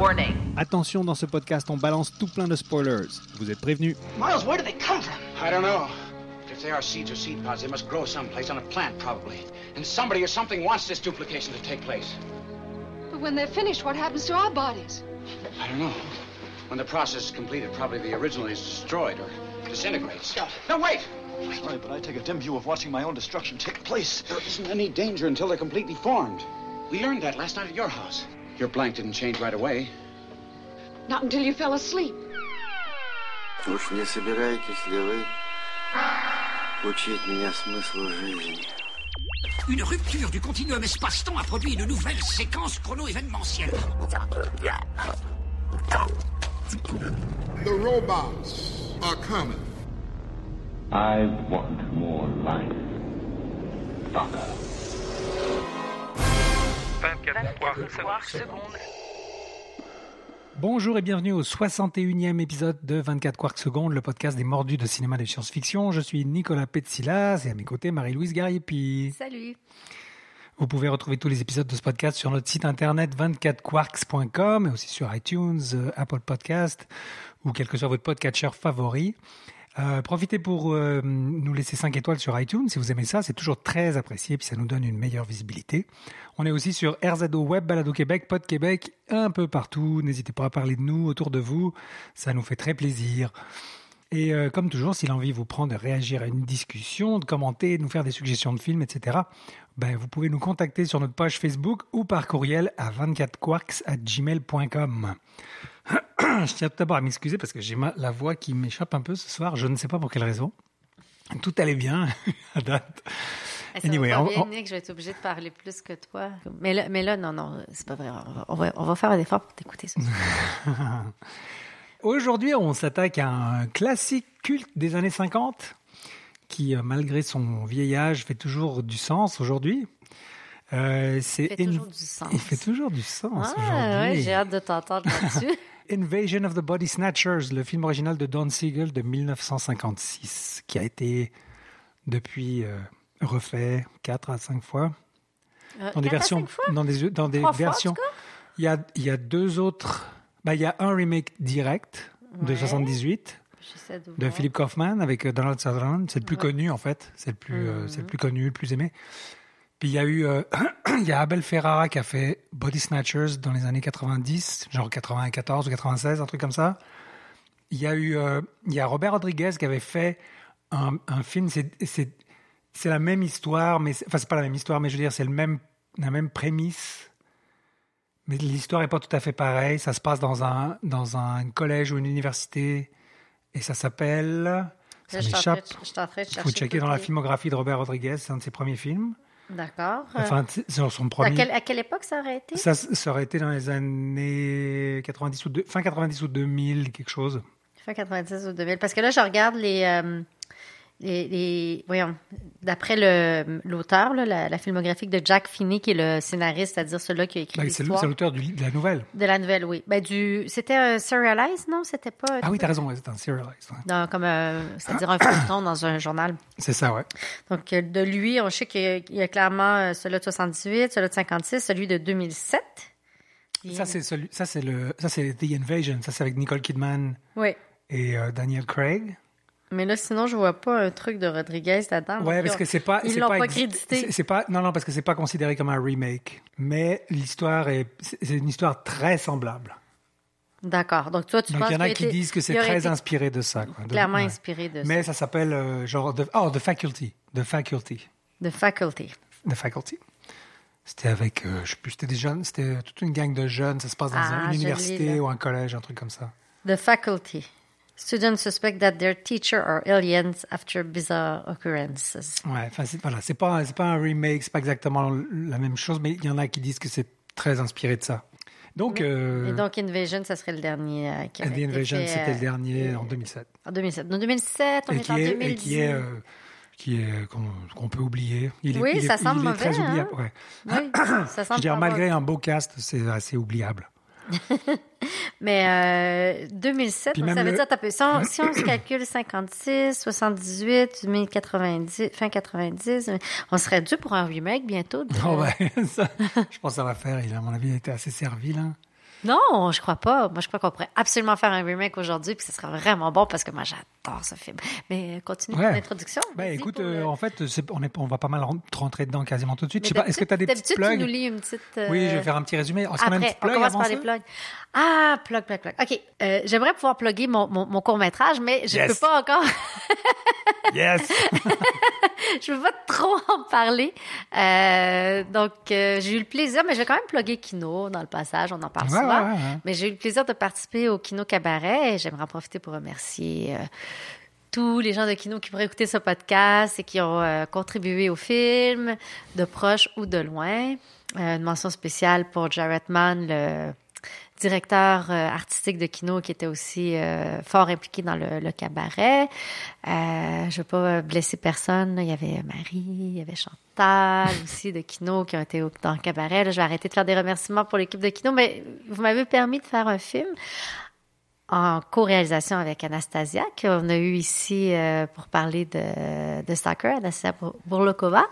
Warning. Attention, dans ce podcast, on balance tout plein de spoilers. Vous êtes prévenus. Miles, where do they come from? I don't know. If they are seeds or seed pods, they must grow someplace on a plant, probably. And somebody or something wants this duplication to take place. But when they're finished, what happens to our bodies? I don't know. When the process is completed, probably the original is destroyed or disintegrates. Scott. No, wait! Sorry, but I take a dim view of watching my own destruction take place. There isn't any danger until they're completely formed. We learned that last night at your house. Your blank didn't change right away. Not until you fell asleep. Уж не собираетесь ли вы учить меня смыслу жизни? Une rupture du continuum espace-temps a produit une nouvelle séquence chrono-événementielle. The robots are coming. I want more life. Doctor. 24 secondes. Bonjour et bienvenue au 61e épisode de 24 Quarks Secondes, le podcast des mordus de cinéma de science-fiction. Je suis Nicolas Petsilas et à mes côtés Marie-Louise Gariepi. Salut. Vous pouvez retrouver tous les épisodes de ce podcast sur notre site internet 24quarks.com et aussi sur iTunes, euh, Apple Podcast ou quel que soit votre podcatcher favori. Euh, profitez pour euh, nous laisser 5 étoiles sur iTunes. Si vous aimez ça, c'est toujours très apprécié puis ça nous donne une meilleure visibilité. On est aussi sur RZO Web, Balado Québec, Pod Québec, un peu partout. N'hésitez pas à parler de nous autour de vous. Ça nous fait très plaisir. Et euh, comme toujours, si l'envie vous prend de réagir à une discussion, de commenter, de nous faire des suggestions de films, etc., ben, vous pouvez nous contacter sur notre page Facebook ou par courriel à 24quarks à gmail.com. Je tiens tout d'abord à m'excuser parce que j'ai la voix qui m'échappe un peu ce soir. Je ne sais pas pour quelle raison. Tout allait bien à date. Eh, Ça Anyway, va pas on- bien, on- Nick, je vais être obligée de parler plus que toi. Mais là, mais là non, non, c'est pas vrai. On va, on va, on va faire un effort pour t'écouter. ce soir. Aujourd'hui, on s'attaque à un classique culte des années 50 qui, euh, malgré son vieillage, fait toujours du sens aujourd'hui. Euh, Il fait toujours du sens. Il fait toujours du sens Ah, aujourd'hui. ouais, j'ai hâte de t'entendre là-dessus. Invasion of the Body Snatchers, le film original de Don Siegel de 1956, qui a été depuis euh, refait quatre à cinq fois Euh, dans des versions, dans des dans des versions. Il y a il y a deux autres. Bah, il y a un remake direct de Ouais. 78 J'essaie de de voir. Philip Kaufman avec euh, Donald Sutherland. C'est le plus Ouais. connu en fait. C'est le plus euh, Mhm. c'est le plus connu, le plus aimé. Puis il y a eu euh, il y a Abel Ferrara qui a fait Body Snatchers dans les années 90, genre 94 ou 96, un truc comme ça. Il y a eu euh, il y a Robert Rodriguez qui avait fait un, un film c'est la même histoire mais enfin c'est pas la même histoire mais je veux dire c'est le même la même prémisse mais l'histoire est pas tout à fait pareille, ça se passe dans un dans un collège ou une université et ça s'appelle ça m'échappe. Il faut checker dans la filmographie de Robert Rodriguez, c'est un de ses premiers films. D'accord. Enfin, sur son à, premier. quelle, à quelle époque ça aurait été? Ça, ça aurait été dans les années 90 ou deux- fin 90 ou 2000, quelque chose. Fin 90 ou 2000. Parce que là, je regarde les. euh, les, les- voyons, d'après l'auteur, la, la filmographie de Jack Finney, qui est le scénariste, c'est-à-dire celui-là qui a écrit Bah, c'est l'auteur de la nouvelle. de la nouvelle, oui. Ben, du, c'était un serialized, non? C'était pas. Ah oui, t'as raison, ouais, c'est un serialized. ouais. comme un- c'est-à-dire un feuilleton dans un journal. C'est ça, ouais. Donc, euh, de lui, on sait qu'il y a- il y a clairement euh, celui de 78, celui de 56, celui de 2007. Puis- Ça, c'est celui, ça, c'est le, ça, c'est The Invasion. Ça, c'est avec Nicole Kidman Oui. et euh, Daniel Craig. Mais là, sinon, je vois pas un truc de Rodriguez là-dedans. Ouais, parce que c'est pas, Ils l'ont pas crédité. c'est- pas, non, non, parce que c'est pas considéré comme un remake. Mais l'histoire est, c'est une histoire très semblable. D'accord. Donc, toi, tu Donc, penses il y en a qui été- disent que c'est très été inspiré de ça. quoi. De- Clairement ouais. inspiré de Mais ça s'appelle euh, genre oh, the Faculty, The Faculty, The Faculty. The Faculty. C'était avec, euh, je sais plus, c'était des jeunes, c'était toute une gang de jeunes. Ça se passe dans Ah, un- une université ou un collège, un truc comme ça. The Faculty. Students suspect that their teacher are aliens after bizarre occurrences. Ouais, enfin c'est- voilà, c'est pas, c'est pas un remake, c'est pas exactement la même chose, mais il y en a qui disent que c'est très inspiré de ça. Donc, euh, Et donc, Invasion, ça serait le dernier euh, qui The Invasion, c'était euh, le dernier en 2007. En 2007. En 2007, on Et est qui en est, 2010. et qui est, euh, qui est qu'on peut oublier. Il est, Oui, il est- ça semble il est mauvais, très hein. oubliable. ouais. Oui, ça Je semble veux dire, malgré un beau cast, c'est assez oubliable. Mais euh, 2007, Puis donc même ça veut le- dire, tapez, si, on, si on se calcule 56, 78, 1090, fin 90, on serait dû pour un remake bientôt. de- Oh ouais, ça, je pense que ça va faire. Il, à mon avis, il a été assez servi là. Non, je crois pas. Moi, je crois qu'on pourrait absolument faire un remake aujourd'hui, puis ce serait vraiment bon parce que moi, j'adore ce film. Mais continue Ouais. l'introduction. Bah, Vas-y écoute, euh, le- en fait, on, est, on va pas mal rent- rentrer dedans quasiment tout de suite. Mais Je sais pas, est-ce que tu as des petits d'habitude, tu plugs? nous lis une petite. euh, Oui, je vais faire un petit résumé. Après, on commence par les plugs. Ah, plug, plug, plug. OK. Euh, J'aimerais pouvoir plugger mon, mon, mon court-métrage, mais je Yes. peux pas encore. Yes! je peux pas trop en parler. Euh, donc, euh, j'ai eu le plaisir, mais je vais quand même plugger Kino dans le passage, on en parle Ouais, souvent. ouais, ouais, ouais. Mais j'ai eu le plaisir de participer au Kino Cabaret et j'aimerais en profiter pour remercier tous les gens de Kino qui pourraient écouter ce podcast et qui ont euh, contribué au film, de proche ou de loin. Euh, une mention spéciale pour Jared Mann, le directeur euh, artistique de Kino qui était aussi euh, fort impliqué dans le, le cabaret. Euh, je veux pas blesser personne. là. Il y avait Marie, il y avait Chantal aussi de Kino qui ont été au- dans le cabaret. Là, je vais arrêter de faire des remerciements pour l'équipe de Kino, mais vous m'avez permis de faire un film en co-réalisation avec Anastasia, qu'on a eu ici euh, pour parler de, de Stalker, Anastasia Burlokova.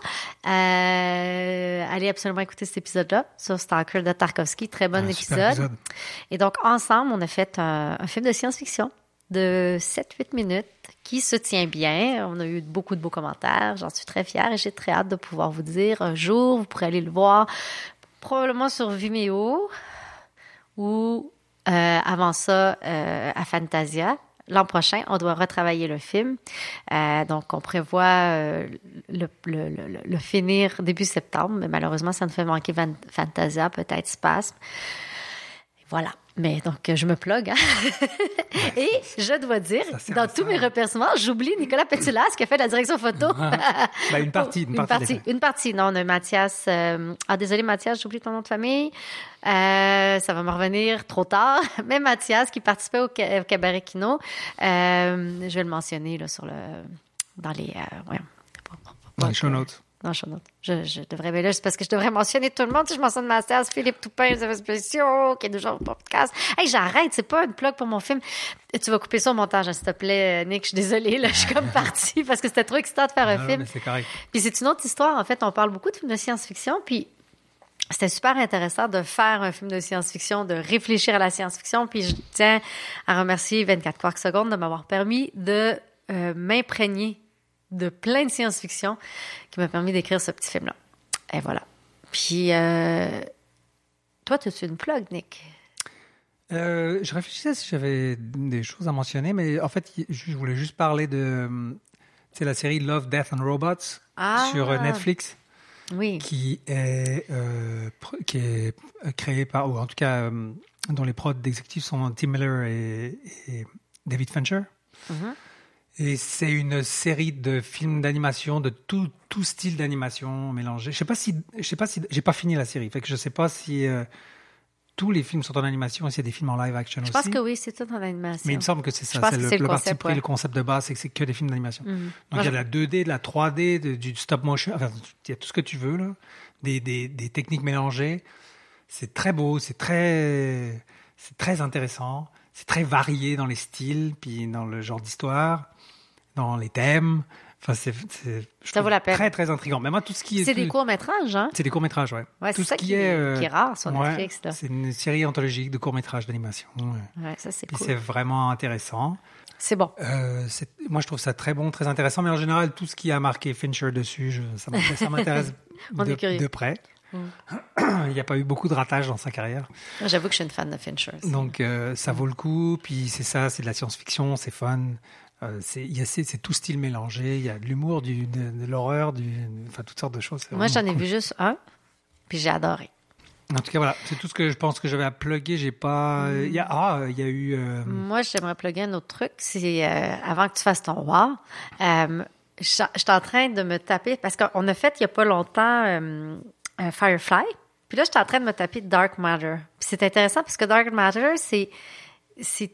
Euh, allez absolument écouter cet épisode-là sur Stalker de Tarkovsky. Très bon Un épisode. Et donc, ensemble, on a fait un, un film de science-fiction de 7-8 minutes qui se tient bien. On a eu beaucoup de beaux commentaires. J'en suis très fière et j'ai très hâte de pouvoir vous dire un jour, vous pourrez aller le voir probablement sur Vimeo ou avant ça euh, à Fantasia. L'an prochain, on doit retravailler le film. Euh, donc, on prévoit euh, le, finir début septembre, mais malheureusement, ça nous fait manquer Fantasia, peut-être Spasme. Voilà. Mais donc, euh, je me plug. hein. Et je dois dire, Ça dans tous ça. mes remerciements, j'oublie Nicolas Petulas qui a fait la direction photo. Bah, une partie, une Une partie. Une partie. Non, on a Mathias. euh, Ah, désolé, Mathias, j'oublie ton nom de famille. Euh, ça va me revenir trop tard. Mais Mathias, qui participait au, ca- au Cabaret Kino, euh, je vais le mentionner là, sur le, dans les. voyons. Dans les show notes. Non, je, je, je devrais, mais là, c'est parce que je devrais mentionner tout le monde. Si je mentionne Mathias, Philippe Toupin, les spéciaux, qui est déjà au podcast. Hey, j'arrête, c'est pas une plug pour mon film. Tu vas couper ça au montage, hein, s'il te plaît, Nick. Je suis désolée, là, je suis comme partie parce que c'était trop excitant de faire un Non, film. c'est correct. Puis c'est une autre histoire. En fait, on parle beaucoup de films de science-fiction, puis c'était super intéressant de faire un film de science-fiction, de réfléchir à la science-fiction. Puis je tiens à remercier 24 Quark Secondes de m'avoir permis de euh, m'imprégner de plein de science-fiction qui m'a permis d'écrire ce petit film-là. Et voilà. Puis, euh, toi, tu as une plug, Nick? Euh, je réfléchissais si j'avais des choses à mentionner, mais en fait, je voulais juste parler de c'est la série Love, Death and Robots Ah. sur euh, Netflix, Oui. qui est euh, qui est créée par ou en tout cas dont les prods d'exécutifs sont Tim Miller et, et David Fincher. Mhm. Et c'est une série de films d'animation de tout, tout style d'animation mélangé. Je sais pas si je sais pas si j'ai pas fini la série, fait que je sais pas si euh, tous les films sont en animation et s'il y a des films en live action Je aussi. pense que oui, c'est tout en animation. Mais il me semble que c'est Je ça, c'est le, c'est le le parti concept, pris, ouais. le concept de base, c'est que c'est que des films d'animation. Mhm. Donc il y a je- de la 2D, de la 3D, de- du stop motion, enfin il y a tout ce que tu veux là, des, des, des techniques mélangées. C'est très beau, c'est très c'est très intéressant, c'est très varié dans les styles, puis dans le genre d'histoire, dans les thèmes. Enfin c'est Ça vaut la peine. très très intriguant. Mais moi tout ce qui est C'est des tout- courts-métrages, hein? c'est des courts-métrages, ouais. Ouais, tout ça qui est- euh, qui est rare sur ouais, Netflix, là. C'est une série anthologique de courts-métrages d'animation. ouais. Ouais, ça, c'est cool. c'est vraiment intéressant. C'est bon. Euh, moi, je trouve ça très bon, très intéressant, mais en général, tout ce qui a marqué Fincher dessus, je- ça m'intéresse- de près. Mm. Il n'y a pas eu beaucoup de ratage dans sa carrière. Moi, J'avoue que je suis une fan de Fincher. aussi. Donc, euh, ça vaut le coup. Puis, c'est ça, c'est de la science-fiction, c'est fun. Euh, c'est tout style mélangé. Il y a de l'humour, de, de l'horreur, enfin, toutes sortes de choses. Moi, j'en ai cool. vu juste un, puis j'ai adoré. En tout cas, voilà, c'est tout ce que je pense que j'avais à plugger. J'ai pas. Mm. Il y a, ah, il y a eu. euh, Moi, j'aimerais plugger un autre truc. C'est euh, avant que tu fasses ton roi, euh, je suis en train de me taper parce qu'on a fait il y a pas longtemps euh, Firefly. Puis là, je suis en train de me taper Dark Matter. Puis c'est intéressant parce que Dark Matter, c'est c'est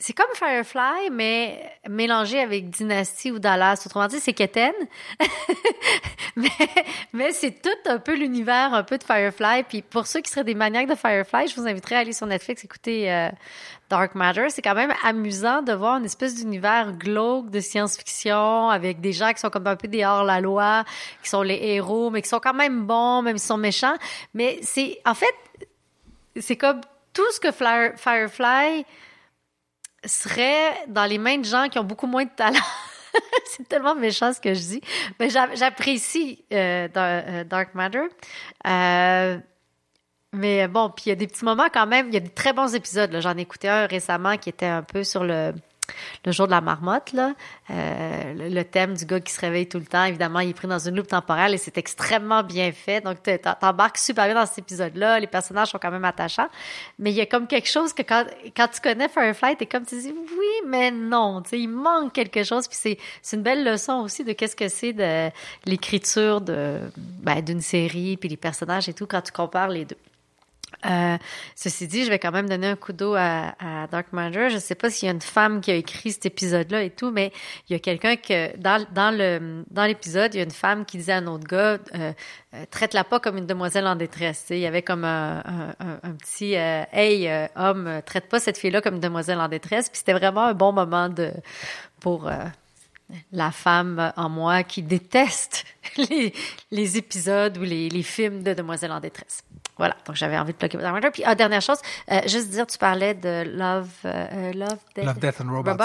c'est comme Firefly, mais mélangé avec Dynasty ou Dallas. Autrement dit, c'est Keten. mais c'est tout un peu l'univers un peu de Firefly. Puis pour ceux qui seraient des maniaques de Firefly, je vous inviterais à aller sur Netflix écouter euh, Dark Matter. C'est quand même amusant de voir une espèce d'univers glauque de science-fiction avec des gens qui sont comme un peu des hors-la-loi, qui sont les héros, mais qui sont quand même bons, même s'ils sont méchants. Mais c'est, en fait, c'est comme tout ce que Fire- Firefly serait dans les mains de gens qui ont beaucoup moins de talent. c'est tellement méchant ce que je dis. Mais j'a- j'apprécie euh, euh, Dark Matter. Euh, mais bon, puis il y a des petits moments quand même. Il y a des très bons épisodes. J'en ai écouté un récemment qui était un peu sur le, le jour de la marmotte. Euh, le, thème du gars qui se réveille tout le temps. Évidemment, il est pris dans une loupe temporelle et c'est extrêmement bien fait. Donc, t'embarques super bien dans cet épisode-là. Les personnages sont quand même attachants. Mais il y a comme quelque chose que quand, tu connais Firefly, t'es comme tu dis oui, mais non. Il manque quelque chose. Puis c'est, c'est une belle leçon aussi de qu'est-ce que c'est de l'écriture de, ben, d'une série, puis les personnages et tout, quand tu compares les deux. Euh, ceci dit, je vais quand même donner un coup d'eau à, à Dark Matter. Je ne sais pas s'il y a une femme qui a écrit cet épisode-là et tout, mais il y a quelqu'un que dans, le dans l'épisode, il y a une femme qui disait à un autre gars, euh, euh, traite-la pas comme une demoiselle en détresse. Tu sais, Il y avait comme un, un, un- un petit euh, hey homme, traite pas cette fille-là comme une demoiselle en détresse. Puis c'était vraiment un bon moment de pour la femme en moi qui déteste les, les épisodes ou les, les films de Demoiselles en détresse. Voilà, donc j'avais envie de plugger Matter. Puis, ah, dernière chose, euh, juste dire, tu parlais de Love, euh, Love, Death, Love, Death and Robots.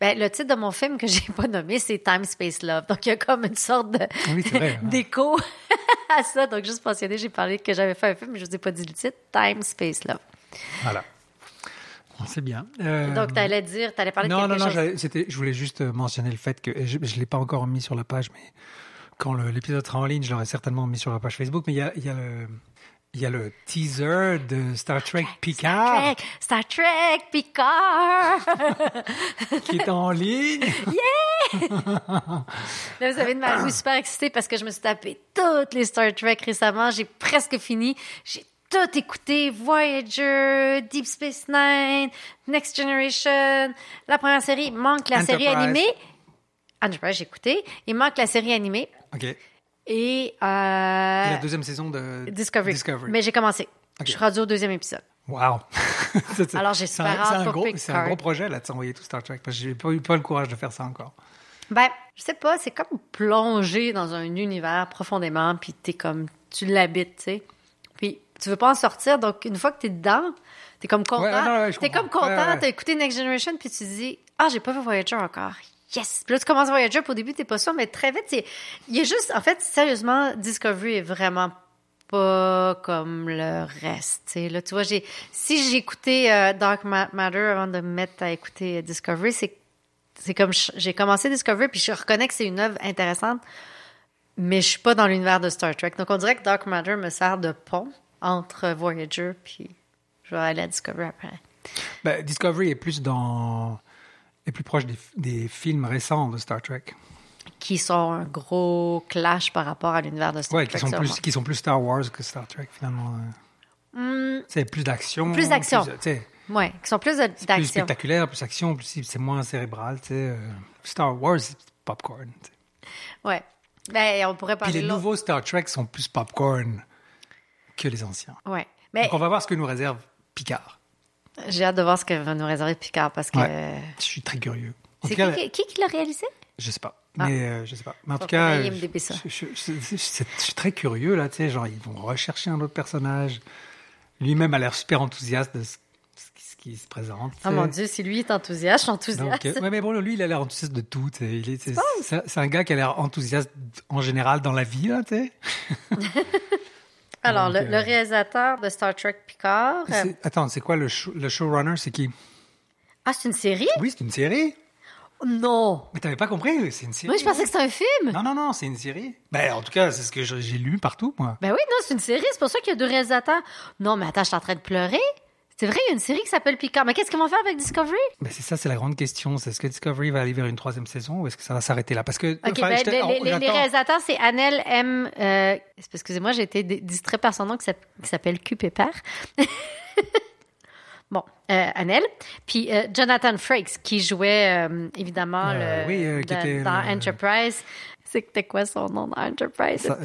Ben, le titre de mon film que j'ai pas nommé, c'est Time, Space, Love. Donc, il y a comme une sorte de Oui, c'est vrai. hein. d'écho à ça. Donc, juste mentionner, j'ai parlé que j'avais fait un film, mais je vous ai pas dit le titre, Time, Space, Love. Voilà. C'est bien. Euh, Donc, t'allais dire, t'allais parler non, de quelque non, non, chose. c'était, je voulais juste euh, mentionner le fait que je ne l'ai pas encore mis sur la page, mais quand l'épisode sera en ligne, je l'aurai certainement mis sur la page Facebook. Mais il y a, il y a le. Il y a le teaser de Star Trek Picard Star Trek, Star Trek, Picard! qui est en ligne. Là, vous avez une Marie super excitée parce que je me suis tapé toutes les Star Trek récemment. J'ai presque fini. J'ai tout écouté. Voyager, Deep Space Nine, Next Generation, la première série. Il manque la série animée. Enterprise, j'ai écouté. Il manque la série animée. OK. Et Et, euh, la deuxième saison de Discovery. Discovery. Mais j'ai commencé. Je suis rendue au deuxième épisode. Wow. Alors, j'ai super un- c'est hâte un pour gros, Picard. C'est un gros projet là de s'envoyer tout Star Trek parce que j'ai pas eu pas le courage de faire ça encore. Ben, je sais pas, c'est comme plonger dans un univers profondément, puis t'es comme, tu l'habites, tu sais. Puis tu veux pas en sortir, donc une fois que t'es dedans, t'es comme content. Ouais, non, ouais, t'es comme content, ouais. t'as écouté Next Generation, puis tu te dis, ah, j'ai pas vu Voyager encore. Yes! Puis là, tu commences Voyager, puis au début, t'es pas sûr, mais très vite, il y a juste, en fait, sérieusement, Discovery est vraiment pas comme le reste. tu sais. Là, tu vois, j'ai, si j'ai écouté euh, Dark Ma- Matter avant de me mettre à écouter euh, Discovery, c'est, c'est comme j'ai commencé Discovery, puis je reconnais que c'est une œuvre intéressante, mais je suis pas dans l'univers de Star Trek. Donc, on dirait que Dark Matter me sert de pont entre Voyager, puis je vais aller à Discovery après. Ben, Discovery est plus dans est plus proche des, des films récents de Star Trek. Qui sont un gros clash par rapport à l'univers de Star Ouais, Trek. qui sont plus qui sont plus Star Wars que Star Trek finalement. Hmm, C'est plus d'action. Plus d'action. ouais, qui sont plus de- plus d'action. spectaculaire, plus action, plus c'est moins cérébral. Tu sais, euh, Star Wars, c'est popcorn. Ouais. Ben, on pourrait Puis parler les long- nouveaux Star Trek sont plus popcorn que les anciens. Ouais. Mais Donc on va voir ce que nous réserve Picard. J'ai hâte de voir ce que va nous réserver Picard parce que. Ouais. Je suis très curieux. En C'est tout cas, qui, qui, qui l'a réalisé? Je sais pas. Ah. Mais euh, je sais pas. Mais en tout cas, aille je, IMDb ça. je- je- je- je- je- je suis très curieux là. Tu sais, genre ils vont rechercher un autre personnage. Lui-même a l'air super enthousiaste de ce, ce qui- ce qui se présente. Oh mon Dieu, si lui est enthousiaste, je suis enthousiaste. Donc, euh, ouais, mais bon, lui, il a l'air enthousiaste de tout. tu sais. Il est- c'est, c'est- c'est un gars qui a l'air enthousiaste en général dans la vie, là, tu sais. Alors, Donc, le, euh, le réalisateur de Star Trek Picard. euh, Attends, c'est quoi le, show- le showrunner C'est qui? Ah, c'est une série? Oui, c'est une série. Non. Mais t'avais pas compris C'est une série. Moi, je pensais que c'était un film. Non, non, non, c'est une série. Ben, en tout cas, c'est ce que j'ai lu partout, moi. Ben oui, non, c'est une série. C'est pour ça qu'il y a deux réalisateurs. Non, mais attends, je suis en train de pleurer. C'est vrai, il y a une série qui s'appelle Picard. Mais qu'est-ce qu'ils vont faire avec Discovery? Ben, c'est ça, c'est la grande question. C'est est-ce que Discovery va aller vers une troisième saison ou est-ce que ça va s'arrêter là? Parce que ben, les, oh, les- les j'attends. réalisateurs, c'est Annel M. euh, excusez-moi, j'ai été distrait par son nom qui s'app- qui s'appelle Q Pépère. bon, euh, Annel. Puis euh, Jonathan Frakes, qui jouait euh, évidemment le, oui, qui dans- était dans Enterprise. C'était quoi son nom dans Enterprise? Ça-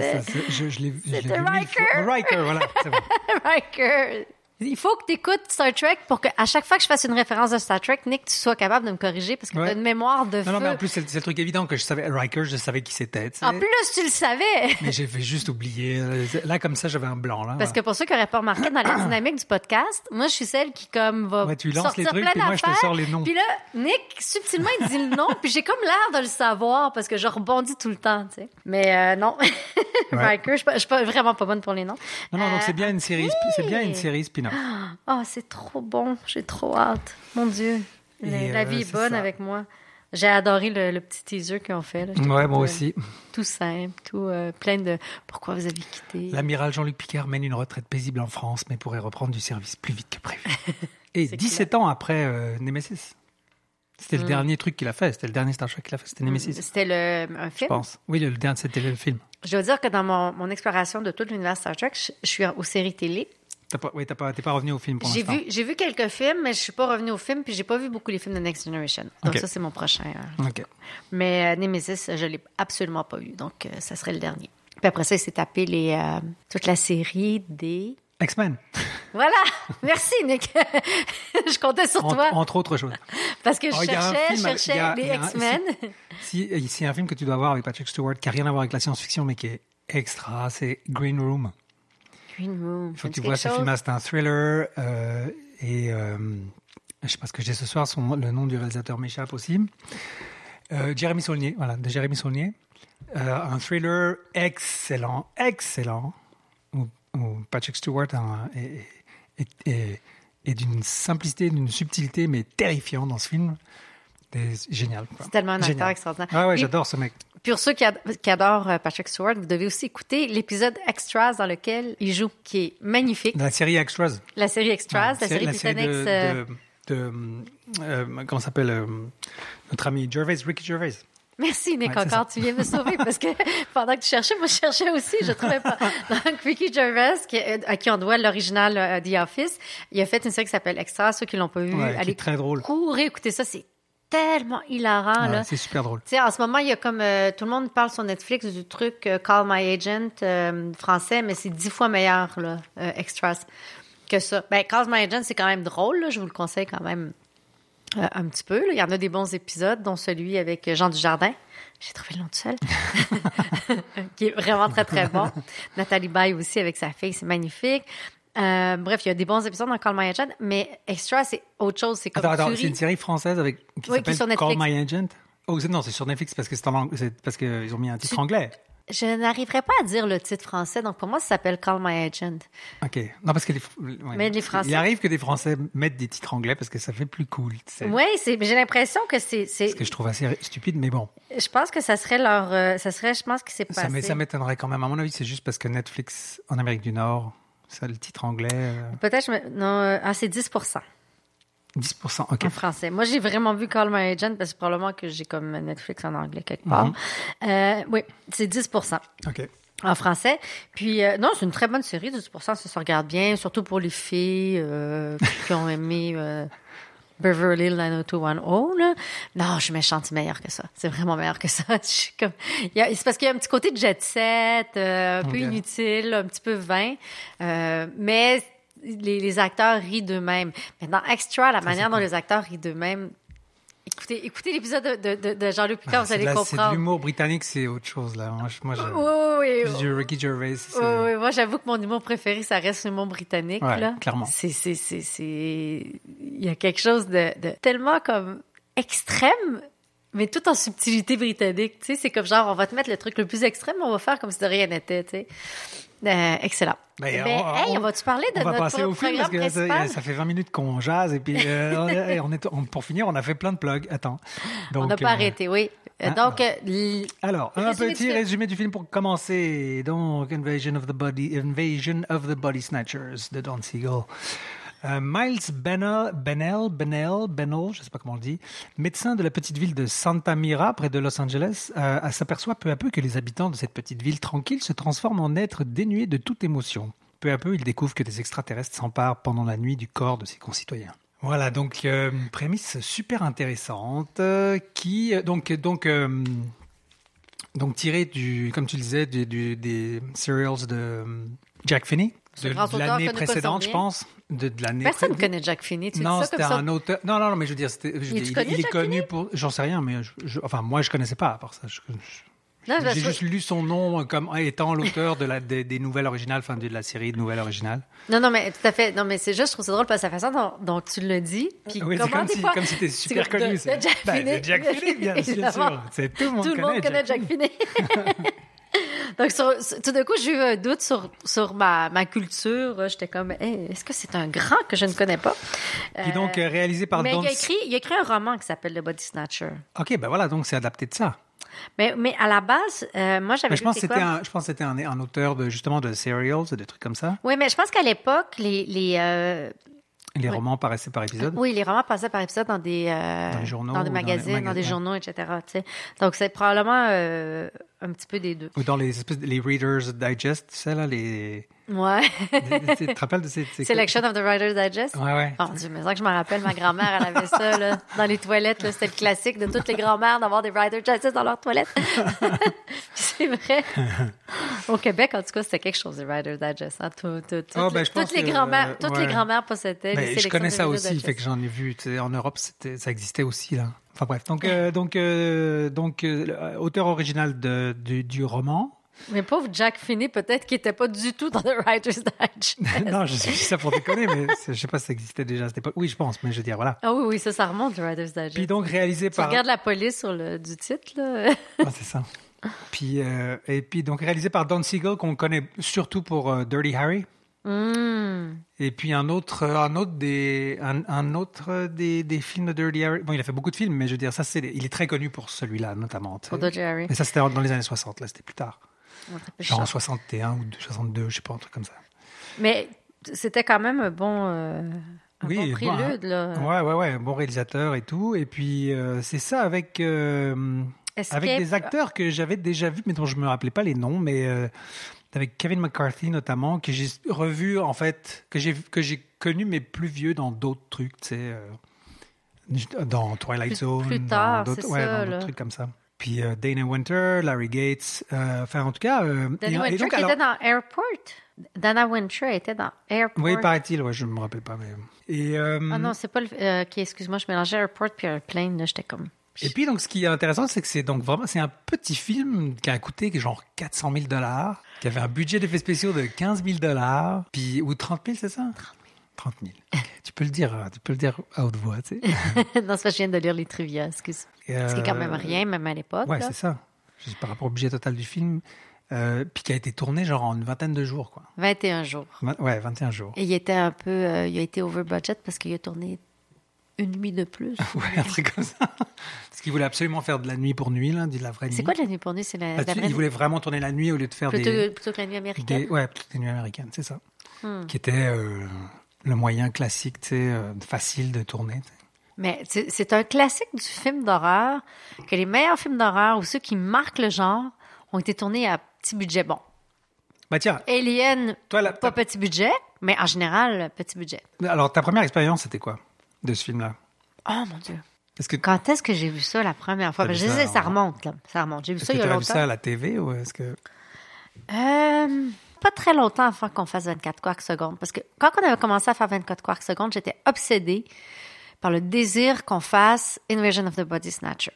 je, je l'ai vu Riker. Riker, voilà. bon. Riker. Il faut que tu écoutes Star Trek pour qu'à chaque fois que je fasse une référence de Star Trek, Nick, tu sois capable de me corriger parce que tu Ouais. as une mémoire de feu. Non, non, mais en plus, c'est le truc évident que je savais. Riker, je savais qui c'était. tu. En plus, tu le savais. Mais j'ai fait juste oublier. Là, comme ça, j'avais un blanc. Là, Parce que pour ceux qui n'auraient pas remarqué dans la dynamique du podcast, moi, je suis celle qui comme va Ouais, tu lances sortir les trucs, plein puis moi, je te sors les noms. Puis là, Nick, subtilement, il dit le nom, puis j'ai comme l'air de le savoir parce que je rebondis tout le temps, tu sais. Mais euh, non, Riker, je suis je suis vraiment pas bonne pour les noms. Non, non, donc Euh, c'est bien une série, c'est bien une série spin-off. Oh, c'est trop bon. J'ai trop hâte. Mon Dieu. Et, La, euh, vie est bonne ça. avec moi. J'ai adoré le, le petit teaser qu'ils ont fait. là. Ouais, moi euh, aussi. Tout simple, tout euh, plein de pourquoi vous avez quitté? L'amiral Jean-Luc Picard mène une retraite paisible en France, mais pourrait reprendre du service plus vite que prévu. Et 17 ans après euh, Nemesis. C'était le Mm. dernier truc qu'il a fait. C'était le dernier Star Trek qu'il a fait. C'était Nemesis, C'était le, un je film? pense. Oui, le, le dernier, c'était le film. Je dois dire que dans mon, mon exploration de tout l'univers Star Trek, je, je suis aux séries télé. T'as pas, oui, t'as pas, t'es pas revenu au film pour J'ai l'instant. vu, j'ai vu quelques films, mais je suis pas revenue au film, puis j'ai pas vu beaucoup les films de Next Generation. Donc ça, c'est mon prochain. euh. Mais euh, Nemesis, je l'ai absolument pas vu, donc euh, ça serait le dernier. Puis après ça, il s'est tapé les, toute la série des... X-Men, Voilà! Merci, Nick! je comptais sur toi, entre autres choses. parce que je Oh, y a cherchais, film cherchais y a- les y a X-Men. Si, euh, c'est un film que tu dois voir avec Patrick Stewart, qui a rien à voir avec la science-fiction, mais qui est extra. C'est Green Room. Il faut que tu vois ce film. C'est un thriller. euh, et euh, je sais pas ce que j'ai ce soir. Son, le nom du réalisateur m'échappe aussi. Euh, Jérémy Saulnier. Voilà, de Jérémy Saulnier. Euh, un thriller excellent, excellent. Où, où Patrick Stewart est, est- est- est d'une simplicité, d'une subtilité, mais terrifiant dans ce film. C'est génial. C'est tellement un acteur extraordinaire. Ah ouais, j'adore ce mec. Pour ceux qui, ad- qui adorent euh, Patrick Stewart, vous devez aussi écouter l'épisode Extras dans lequel il joue, qui est magnifique. La série Extras. La série Extras, Ouais, la série britannique. de, euh, de, de, euh, comment s'appelle euh, notre ami Gervais, Ricky Gervais. Merci, Nick, Ouais, encore. Tu viens me sauver parce que pendant que tu cherchais, moi, je cherchais aussi. Je trouvais pas. Donc, Ricky Gervais, qui, à qui on doit l'original The Office, il a fait une série qui s'appelle Extras. Ceux qui l'ont pas vu, Ouais, allez très drôle. courir écouter ça. C'est tellement hilarant, Ouais, là. c'est super drôle. Tu sais, en ce moment, il y a comme euh, tout le monde parle sur Netflix du truc euh, Call My Agent euh, français, mais c'est dix fois meilleur là, extras que ça. Ben, Call My Agent, c'est quand même drôle. là. je vous le conseille quand même un petit peu. là. Il y en a des bons épisodes, dont celui avec Jean Dujardin. J'ai trouvé le nom tout seul. qui est vraiment très, très bon. Nathalie Baye aussi avec sa fille, c'est magnifique. Euh, bref, il y a des bons épisodes dans Call My Agent, mais Extra, c'est autre chose. C'est comme Attends, attends, c'est une série française avec, qui Oui, s'appelle Call. My Agent? Oh, non, c'est sur Netflix parce que c'est en parce qu'ils ont mis un titre Tu- anglais. Je n'arriverai pas à dire le titre français, donc pour moi, ça s'appelle Call My Agent. Ok. Non, parce que les, ouais. Mais les Français- Il arrive que des Français mettent des titres anglais parce que ça fait plus cool. tu sais. Oui, j'ai l'impression que c'est, Ce que je trouve assez stupide, mais bon. je pense que ça serait leur, euh, ça serait, je pense que c'est m'é- ça m'étonnerait quand même. À mon avis, c'est juste parce que Netflix en Amérique du Nord, ça, le titre anglais, euh, Peut-être, me- non, euh, ah, c'est 10% 10%. Ok. en français. Moi, j'ai vraiment vu Call My Agent parce que probablement que j'ai comme Netflix en anglais quelque part. Euh, oui, c'est 10% Ok. en français. Puis, euh, non, c'est une très bonne série, 10% ça se regarde bien, surtout pour les filles qui ont aimé Beverly Hills 90210. Là. Non, je suis méchante, c'est meilleur que ça. C'est vraiment meilleur que ça. Comme... C'est parce qu'il y a un petit côté de jet set, euh, un peu inutile, un petit peu vain. Euh, mais les, les acteurs rient d'eux-mêmes. Mais dans Extra, la manière dont les acteurs rient d'eux-mêmes... Écoutez, écoutez l'épisode de, de, de- de Jean-Luc Picard, vous C'est allez de comprendre. l'humour britannique, c'est autre chose là. Moi, je, moi, je- Oui, oui, du Ricky Gervais. Oui, oui, moi, j'avoue que mon humour préféré, ça reste l'humour britannique. Ouais, là. clairement. C'est, c'est, c'est, c'est... Il y a quelque chose de, de tellement comme extrême, mais tout en subtilité britannique. Tu sais, c'est comme genre, on va te mettre le truc le plus extrême, on va faire comme si de rien n'était, tu sais. Euh, excellent. Ben, Ben, on- hey, on- on va-tu parler de On va notre passer au film parce que ça, fait 20 minutes qu'on jase et puis euh, on est- pour finir, on a fait plein de plugs. Attends. on n'a Donc, pas euh, arrêté, oui. Euh, ah, Donc, Alors, un du petit résumé du film pour commencer. Donc, Invasion of the Body, Invasion of the Body Snatchers de Don Siegel. Euh, Miles Benel, Benel, Benel, Benel, je sais pas comment on le dit, médecin de la petite ville de Santa Mira, près de Los Angeles, euh, s'aperçoit peu à peu que les habitants de cette petite ville tranquille se transforment en êtres dénués de toute émotion. Peu à peu, il découvre que des extraterrestres s'emparent pendant la nuit du corps de ses concitoyens. Voilà, donc euh, une prémisse super intéressante euh, qui euh, donc donc euh, donc tiré du comme tu le disais des serials de euh, Jack Finney, de, l'année connu précédente, je pense. De, de l'année Personne ne connaît Jack Finney. Tu Non, c'était un auteur. Non, non, non, mais je veux dire, je Il est connu, il, est Jack connu Finney pour. J'en sais rien, mais je, je- enfin, moi, je connaissais pas à part ça. J'ai juste lu son nom euh, comme étant l'auteur de la, des, des nouvelles originales, enfin de la série de nouvelles originales. Non, non, mais tout à fait. Non, mais c'est juste, je trouve ça drôle parce que la façon dont, dont tu le dis. Puis Oui, c'est comme si, comme si super comme de- connu. de c'est- Jack Ben, Finney. de Jack Finney, bien, sûr. C'est tout le monde Tout le connaît. monde connaît Jack Finney. Donc, sur- tout d'un coup, j'ai eu un doute sur, sur ma, ma culture. J'étais comme, Hey, est-ce que c'est un grand que je ne connais pas? Puis donc, euh, réalisé par mais Don... il a, écrit, il a écrit un roman qui s'appelle The Body Snatcher. Ok, ben voilà, donc c'est adapté de ça. Mais, mais à la base, euh, moi, j'avais je pense que quoi? un, je pense que c'était un, un auteur de justement de serials, des trucs comme ça. Oui, mais je pense qu'à l'époque, les, les, euh, les Oui. romans paraissaient par épisode. Oui, les romans passaient par épisode dans des, euh, Dans les journaux dans des dans magazines, dans, des journaux, etc. Donc, c'est probablement euh, un petit peu des deux. Ou dans les les Reader's Digest, tu sais là, les. Ouais. tu te rappelles de ces. Selection of the Writer's Digest? Ouais, ouais. Oh Dieu, mais ça que je me rappelle, ma grand-mère, elle avait ça là, dans les toilettes. là. C'était le classique de toutes les grand-mères d'avoir des Writer's Digest dans leurs toilettes. C'est vrai. Au Québec, en tout cas, c'était quelque chose, les Writer's Digest. hein. Tout- tout- toutes Ah, ben, je toutes les grand-mères, euh, toutes ouais. les grand-mères possédaient Ben, je connais ça aussi, Digest. fait que j'en ai vu. tu sais, En Europe, ça existait aussi là. Enfin bref, donc euh, donc euh, donc euh, auteur original de, du, du roman. Mais pauvre Jack Finney, peut-être qu'il n'était pas du tout dans The Writer's Digest. non, je dis ça pour déconner, mais je sais pas si ça existait déjà à cette époque. Oui, je pense, mais je veux dire voilà. Ah oui, oui, ça, ça remonte, The Writer's Digest. Puis donc réalisé tu par. regardes la police sur le du titre, là. Ah, c'est ça. Puis et puis donc réalisé par Don Siegel qu'on connaît surtout pour Dirty Harry. Hmm. Et puis un autre, un autre des, un, un autre des, des films de Dirty Harry. Bon, il a fait beaucoup de films, mais je veux dire, ça, c'est, il est très connu pour celui-là, notamment. Pour Dirty Harry. Mais ça, c'était dans les années 60, là, c'était plus tard. Genre en ça. 61 ou 62, je sais pas, un truc comme ça. Mais c'était quand même un bon, euh, un bon bon, prélude, là. Ouais, ouais, ouais, un bon réalisateur et tout. Et puis, euh, c'est ça avec, euh, avec des acteurs que j'avais déjà vus, mais dont je me rappelais pas les noms, mais euh, avec Kevin McCarthy notamment, que j'ai revu, en fait, que j'ai, que j'ai connu, mais plus vieux dans d'autres trucs, tu sais, euh, dans Twilight Plus- Zone, plus dans tard, d'autres, ouais, dans d'autres là. trucs comme ça. Puis euh, Dana Winter, Larry Gates, euh, enfin, en tout cas. et- et Winter donc, qui alors- était dans Airport? Dana Winter était dans Airport. Oui, paraît-il, ouais, je me rappelle pas. Mais... Et, Ah non, c'est pas le. ok, excuse-moi, je mélangeais Airport puis Airplane, là, j'étais comme. Et puis, donc, ce qui est intéressant, c'est que c'est donc vraiment, c'est un petit film qui a coûté genre 400 000 dollars, qui avait un budget d'effets spéciaux de 15 000 dollars, puis, ou 30 000, c'est ça? 30 000. Ok, Tu peux le dire, euh, tu peux le dire à haute voix, tu sais. non, que je viens de lire les trivia, excuse. Et, Ce qui est quand euh, même rien, même à l'époque. Ouais, c'est ça. Par rapport au budget total du film, euh, puis qui a été tourné genre en une vingtaine de jours, quoi. 21 jours. Vingt- Ouais, 21 jours. Et il était un peu. euh, il a été over budget parce qu'il a tourné une nuit de plus. Ouais, un truc comme ça. Parce qu'il voulait absolument faire de la nuit pour nuit, là, de la vraie nuit. C'est quoi la nuit pour nuit? C'est la, la Là-dessus, vraie il voulait vraiment tourner la nuit au lieu de faire plutôt, des... plutôt que la nuit américaine? Des, ouais, plutôt des nuits américaines, c'est ça. Hmm. Qui était euh, le moyen classique, tu sais, euh, facile de tourner. Mais c'est c'est un classique du film d'horreur que les meilleurs films d'horreur ou ceux qui marquent le genre ont été tournés à petit budget. Bon, Bah tiens, Alien, toi, la- pas petit budget, mais en général, petit budget. alors ta première expérience, c'était quoi? De ce film-là Oh mon Dieu. Est-ce que Quand est-ce que j'ai vu ça la première fois? Ben, je ça sais, ça remonte, là. Ça remonte. J'ai vu ça il y a tu as vu longtemps. ça à la TV ou est-ce que Euh, pas très longtemps avant qu'on fasse 24 quarks secondes. Parce que quand on avait commencé à faire 24 quarks secondes, j'étais obsédée par le désir qu'on fasse Invasion of the Body Snatcher.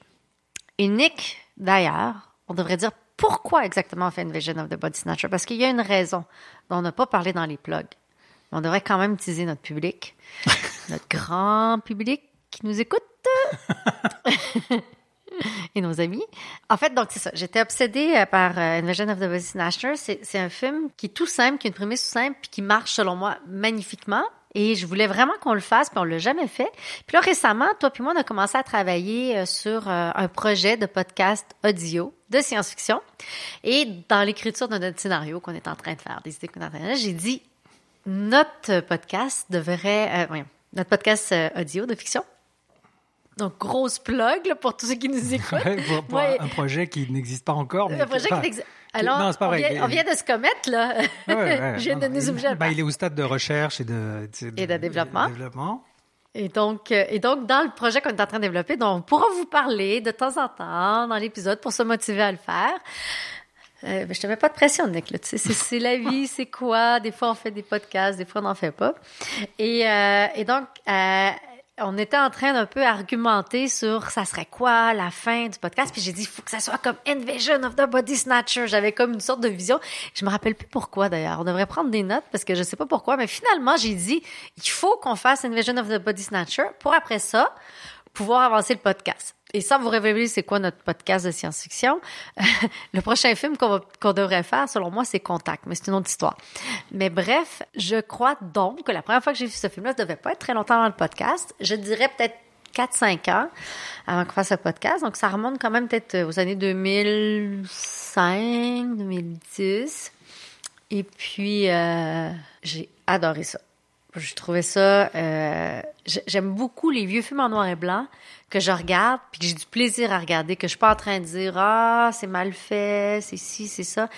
Et Nick, d'ailleurs, on devrait dire pourquoi exactement on fait Invasion of the Body Snatcher? Parce qu'il y a une raison dont on n'a pas parlé dans les plugs. On devrait quand même utiliser notre public, notre grand public qui nous écoute. et nos amis. En fait, donc c'est ça. J'étais obsédée euh, par euh, Invasion of the Body Snatcher. C'est un film qui est tout simple, qui a une prémisse tout simple, puis qui marche selon moi magnifiquement. Et je voulais vraiment qu'on le fasse, puis on l'a jamais fait. Puis là récemment, toi puis moi, on a commencé à travailler euh, sur euh, un projet de podcast audio de science-fiction. Et dans l'écriture de notre scénario qu'on est en train de faire, des idées qu'on est en train de faire, j'ai dit notre podcast devrait, euh, voyons, notre podcast euh, audio de fiction. Donc grosse plug là, pour tous ceux qui nous écoutent. Ouais, pour, pour Ouais. un, projet qui n'existe pas encore mais Un projet qui n'existe. Alors, non, pas on, vrai. vient, on vient de se commettre, là. Ouais, Je viens de nous il- obliger à le bah, il est au stade de recherche et de, tu sais, Et de développement. développement. Et donc, euh, et donc, dans le projet qu'on est en train de développer, dont on pourra vous parler de temps en temps dans l'épisode pour se motiver à le faire. Euh, ben, je te mets pas de pression, Nick. là. Tu sais, c'est, la vie, c'est quoi? Des fois, on fait des podcasts, des fois, on n'en fait pas. Et, euh, et donc, euh, on était en train d'un peu argumenter sur ça serait quoi la fin du podcast. Puis j'ai dit, il faut que ça soit comme Invasion of the Body Snatcher. J'avais comme une sorte de vision. Je me rappelle plus pourquoi d'ailleurs. On devrait prendre des notes parce que je sais pas pourquoi. Mais finalement, j'ai dit, il faut qu'on fasse Invasion of the Body Snatcher pour après ça pouvoir avancer le podcast. Et sans vous révéler c'est quoi notre podcast de science-fiction, le prochain film qu'on qu'on devrait faire, selon moi, c'est Contact, mais c'est une autre histoire. Mais bref, je crois donc que la première fois que j'ai vu ce film-là, ça devait pas être très longtemps dans le podcast. Je dirais peut-être 4-5 ans avant qu'on fasse ce podcast. Donc, ça remonte quand même peut-être aux années 2005, 2010. Et puis, euh, j'ai adoré ça. Je trouvais ça. euh, j'ai- J'aime beaucoup les vieux films en noir et blanc que je regarde, puis que j'ai du plaisir à regarder, que je suis pas en train de dire ah c'est mal fait, c'est ci, c'est ça.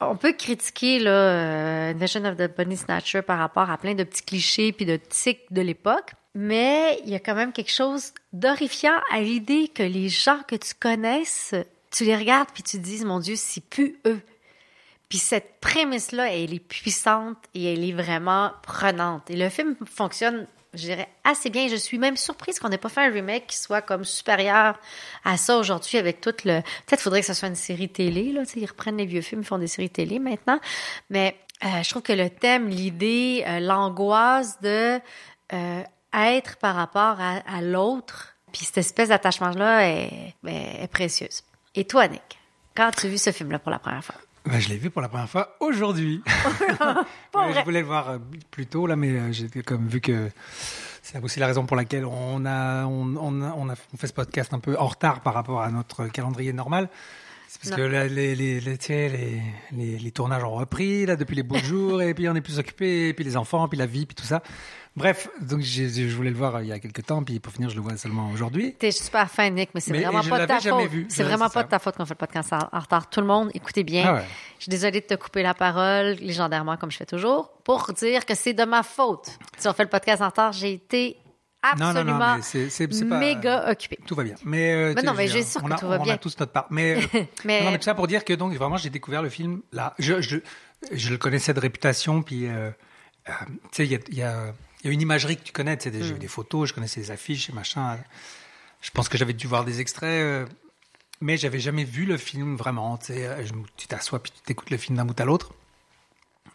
On peut critiquer là euh, Invasion of the Bunny Snatcher par rapport à plein de petits clichés puis de tics de l'époque, mais il y a quand même quelque chose d'horrifiant à l'idée que les gens que tu connaisses, tu les regardes puis tu te dis mon Dieu c'est plus eux. Puis cette prémisse-là, elle est puissante et elle est vraiment prenante. Et le film fonctionne, je dirais, assez bien. Je suis même surprise qu'on n'ait pas fait un remake qui soit comme supérieur à ça aujourd'hui avec tout le... Peut-être faudrait que ce soit une série télé, là. Tu sais, ils reprennent les vieux films, ils font des séries télé maintenant. Mais euh, je trouve que le thème, l'idée, euh, l'angoisse de euh, être par rapport à, l'autre, puis cette espèce d'attachement-là est, est- est précieuse. Et toi, Nick, quand as-tu vu ce film-là pour la première fois? Ben, je l'ai vu pour la première fois aujourd'hui. Je voulais le voir euh, plus tôt là, mais euh, j'ai comme vu que c'est aussi la raison pour laquelle on a on, on, a, on a fait ce podcast un peu en retard par rapport à notre calendrier normal. C'est parce Non. que là, les, les, les, tu sais, les, les, les tournages ont repris là depuis les beaux jours et puis on est plus occupé et puis les enfants puis la vie puis tout ça. Bref, donc je voulais le voir euh, il y a quelques temps puis pour finir je le vois seulement aujourd'hui. T'es super fin, Nick, mais c'est vraiment je pas de ta faute. vu. C'est vraiment pas de ta faute qu'on fait le podcast en, retard. Tout le monde, écoutez bien. Ah ouais. Je suis désolée de te couper la parole, légendairement, comme je fais toujours, pour dire que c'est de ma faute. Si on fait le podcast en retard, j'ai été Non, non, absolument non, mais c'est- pas- méga occupée. Tout va bien. Mais, euh, Mais non, je mais j'ai dire, sûr on que a, tout va on bien. a tous notre part. Mais, euh, Mais- non, mais tout ça pour dire que donc vraiment j'ai découvert le film là. Je, je, je le connaissais de réputation, puis euh, euh, tu sais il y a, il y, a, il y a une imagerie que tu connais. Tu sais, j'ai Mm. vu des photos, je connaissais les affiches et machin. Je pense que j'avais dû voir des extraits. euh, mais j'avais jamais vu le film vraiment. Tu sais, euh, tu t'assois puis tu t'écoutes le film d'un bout à l'autre.